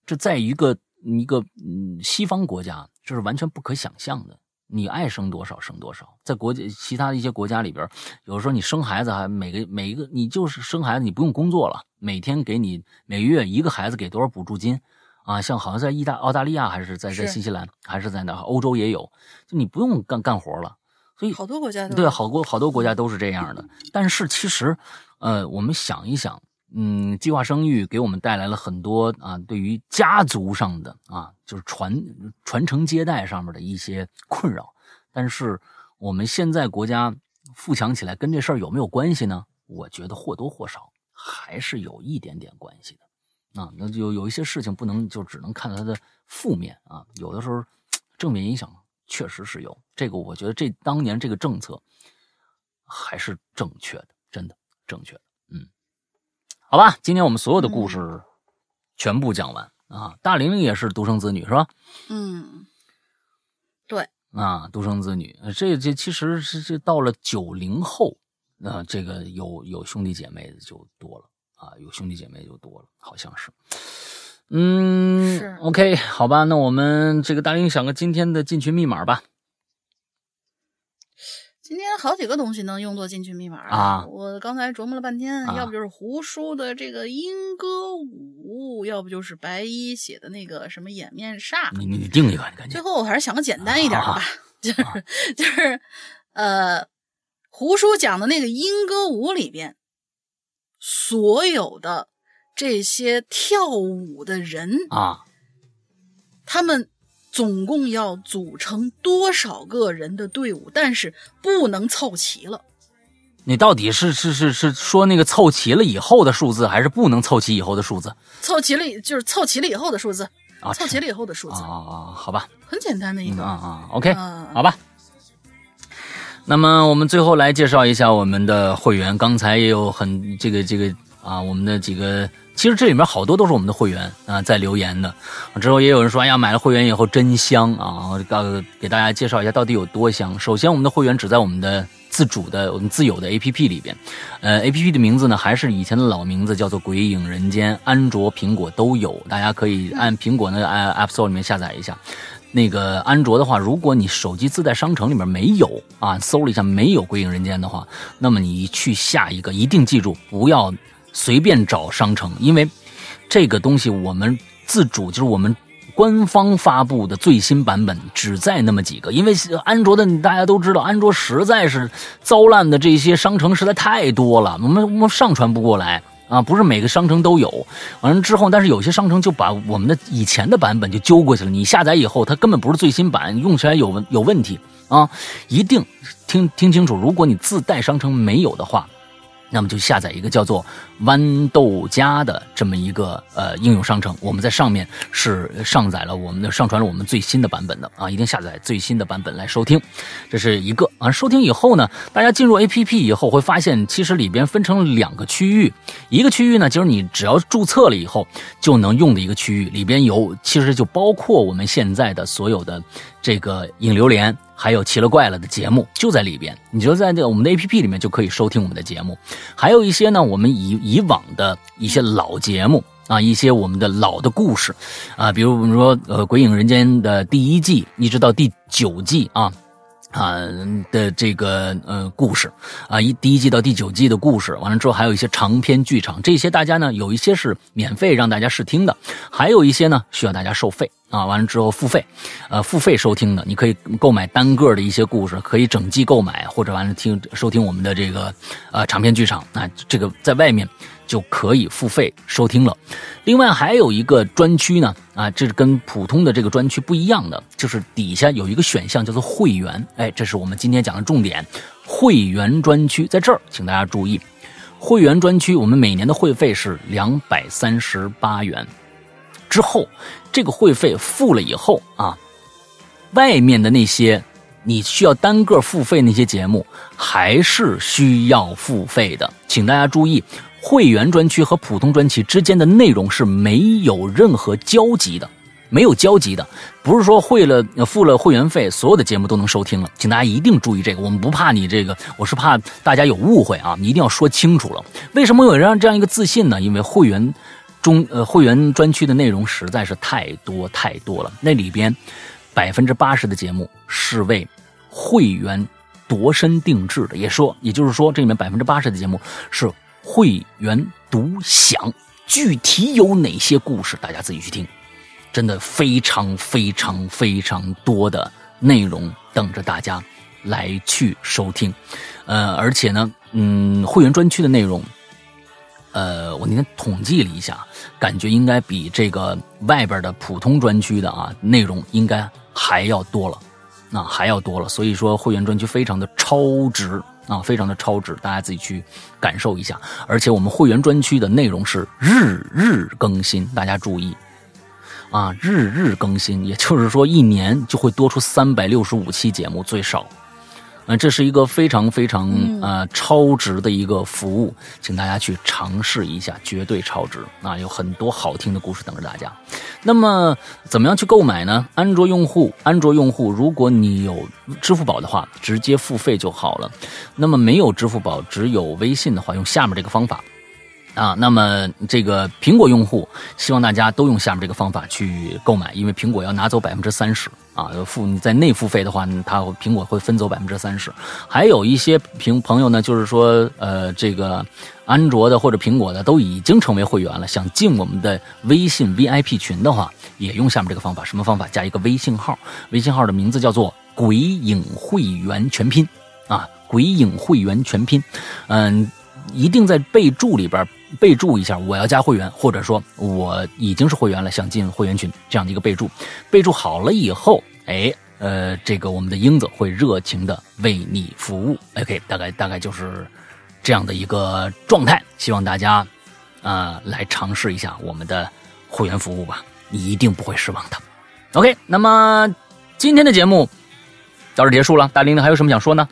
这在一个一个嗯西方国家，这是完全不可想象的。你爱生多少生多少，在国家其他的一些国家里边，有时候你生孩子还每个每一个你就是生孩子，你不用工作了，每天给你每月一个孩子给多少补助金啊？像好像在意大澳大利亚还是在在新西兰还是在哪欧洲也有，就你不用干干活了。所以好多国家都对，好多好多国家都是这样的。但是其实，呃，我们想一想，嗯，计划生育给我们带来了很多啊，对于家族上的啊，就是传传承接代上面的一些困扰。但是我们现在国家富强起来，跟这事儿有没有关系呢？我觉得或多或少还是有一点点关系的。啊，那就有一些事情不能就只能看到它的负面啊，有的时候正面影响确实是有。这个我觉得这当年这个政策还是正确的，真的正确的。嗯，好吧，今天我们所有的故事全部讲完、啊。大玲玲也是独生子女是吧？嗯，对，啊，独生子女，呃这这其实是这到了九零后，啊，这个有有兄弟姐妹的就多了啊，有兄弟姐妹就多了，好像是。嗯是，OK，好吧，那我们这个大玲想个今天的进群密码吧。今天好几个东西能用作进群密码啊！我刚才琢磨了半天，啊要不就是胡叔的这个莺歌舞，要不就是白衣写的那个什么掩面煞。你你你定一个，你赶紧最后我还是想个简单一点的吧，啊就是就是呃，胡叔讲的那个莺歌舞里边，所有的这些跳舞的人，啊！他们总共要组成多少个人的队伍，但是不能凑齐了。你到底是是是是说那个凑齐了以后的数字，还是不能凑齐以后的数字凑齐了就是凑齐了以后的数字，啊？凑齐了以后的数字，啊啊啊！好吧，很简单的一个。嗯啊啊，OK，嗯好吧。那么我们最后来介绍一下我们的会员，刚才也有很这个这个啊，我们的几个，其实这里面好多都是我们的会员啊在留言的。之后也有人说，哎呀，买了会员以后真香啊！我告给大家介绍一下到底有多香。首先，我们的会员只在我们的自主的、我们自有的 APP 里边，呃，APP 的名字呢还是以前的老名字，叫做《鬼影人间》，安卓、苹果都有，大家可以按苹果那个 App Store 里面下载一下。那个安卓的话，如果你手机自带商城里面没有啊，搜了一下没有《鬼影人间》的话，那么你去下一个，一定记住不要随便找商城，因为这个东西我们自主就是我们官方发布的最新版本只在那么几个，因为安卓的大家都知道，安卓实在是糟烂的这些商城实在太多了，我们我们上传不过来。啊，不是每个商城都有，完了之后，但是有些商城就把我们的以前的版本就揪过去了。你下载以后，它根本不是最新版，用起来有有问题啊！一定听听清楚，如果你自带商城没有的话，那么就下载一个叫做豌豆荚的这么一个呃应用商城，我们在上面是上载了我们的上传了我们最新的版本的啊，一定下载最新的版本来收听，这是一个啊。收听以后呢，大家进入 APP 以后会发现，其实里边分成两个区域，一个区域呢就是你只要注册了以后就能用的一个区域，里边有其实就包括我们现在的所有的这个影流连。还有奇了怪了的节目就在里边，你就在这我们的 A P P 里面就可以收听我们的节目。还有一些呢，我们以以往的一些老节目啊，一些我们的老的故事啊，比如我们说呃《鬼影人间》的第一季一直到第九季啊。啊的这个呃故事啊，一第一季到第九季的故事，完了之后还有一些长篇剧场，这些大家呢有一些是免费让大家试听的，还有一些呢需要大家收费啊，完了之后付费，呃付费收听的，你可以购买单个的一些故事，可以整季购买，或者完了听收听我们的这个呃长篇剧场，那这个在外面。就可以付费收听了。另外还有一个专区呢，啊，这是跟普通的这个专区不一样的，就是底下有一个选项叫做会员，哎，这是我们今天讲的重点，会员专区在这儿，请大家注意，会员专区我们每年的会费是两百三十八元，之后这个会费付了以后啊，外面的那些你需要单个付费那些节目还是需要付费的，请大家注意。会员专区和普通专区之间的内容是没有任何交集的，没有交集的，不是说会了付了会员费，所有的节目都能收听了，请大家一定注意这个。我们不怕你这个，我是怕大家有误会啊，你一定要说清楚了。为什么有人这样一个自信呢？因为会员中呃会员专区的内容实在是太多太多了，那里边百分之八十的节目是为会员度身定制的，也说也就是说这里面百分之八十的节目是。会员独享，具体有哪些故事，大家自己去听。真的非常非常非常多的内容等着大家来去收听。呃，而且呢，嗯，会员专区的内容，呃，我那天统计了一下，感觉应该比这个外边的普通专区的啊内容应该还要多了，那还要多了。所以说，会员专区非常的超值。啊，非常的超值，大家自己去感受一下。而且我们会员专区的内容是日日更新，大家注意，啊，日日更新，也就是说一年就会多出三百六十五期节目最少。啊，这是一个非常非常呃超值的一个服务，请大家去尝试一下，绝对超值啊！有很多好听的故事等着大家。那么，怎么样去购买呢？安卓用户，安卓用户，如果你有支付宝的话，直接付费就好了。那么没有支付宝，只有微信的话，用下面这个方法。啊，那么这个苹果用户，希望大家都用下面这个方法去购买，因为苹果要拿走百分之三十啊，付你在内付费的话，它苹果会分走百分之三十。还有一些平朋友呢，就是说，呃，这个安卓的或者苹果的都已经成为会员了，想进我们的微信 VIP 群的话，也用下面这个方法。什么方法？加一个微信号，微信号的名字叫做“鬼影会员全拼”啊，“鬼影会员全拼”，嗯。一定在备注里边备注一下，我要加会员，或者说我已经是会员了，想进会员群这样的一个备注。备注好了以后，哎，呃，这个我们的英子会热情的为你服务。OK，大概大概就是这样的一个状态，希望大家啊来尝试一下我们的会员服务吧，你一定不会失望的。OK，那么今天的节目到这结束了，大玲玲还有什么想说呢？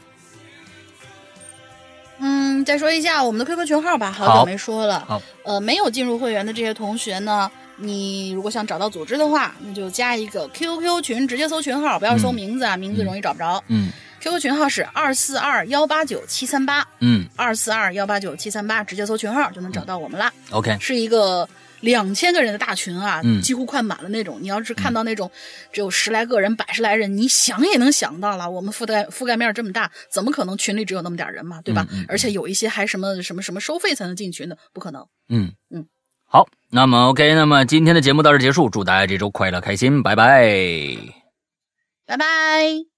再说一下我们的 QQ 群号吧，好久没说了。好，呃，没有进入会员的这些同学呢，你如果想找到组织的话，那就加一个 QQ 群，直接搜群号，不要搜名字啊，名字容易找不着。嗯，QQ 群号是二四二幺八九七三八。嗯，二四二幺八九七三八，直接搜群号就能找到我们啦。OK，是一个。两千个人的大群啊，嗯，几乎快满了那种。你要是看到那种只有十来个人、百十来人，你想也能想到了。我们覆盖覆盖面这么大，怎么可能群里只有那么点人嘛？对吧？而且有一些还什么什么什么收费才能进群的，不可能。嗯嗯，好，那么 OK，那么今天的节目到这结束，祝大家这周快乐开心，拜拜，拜拜。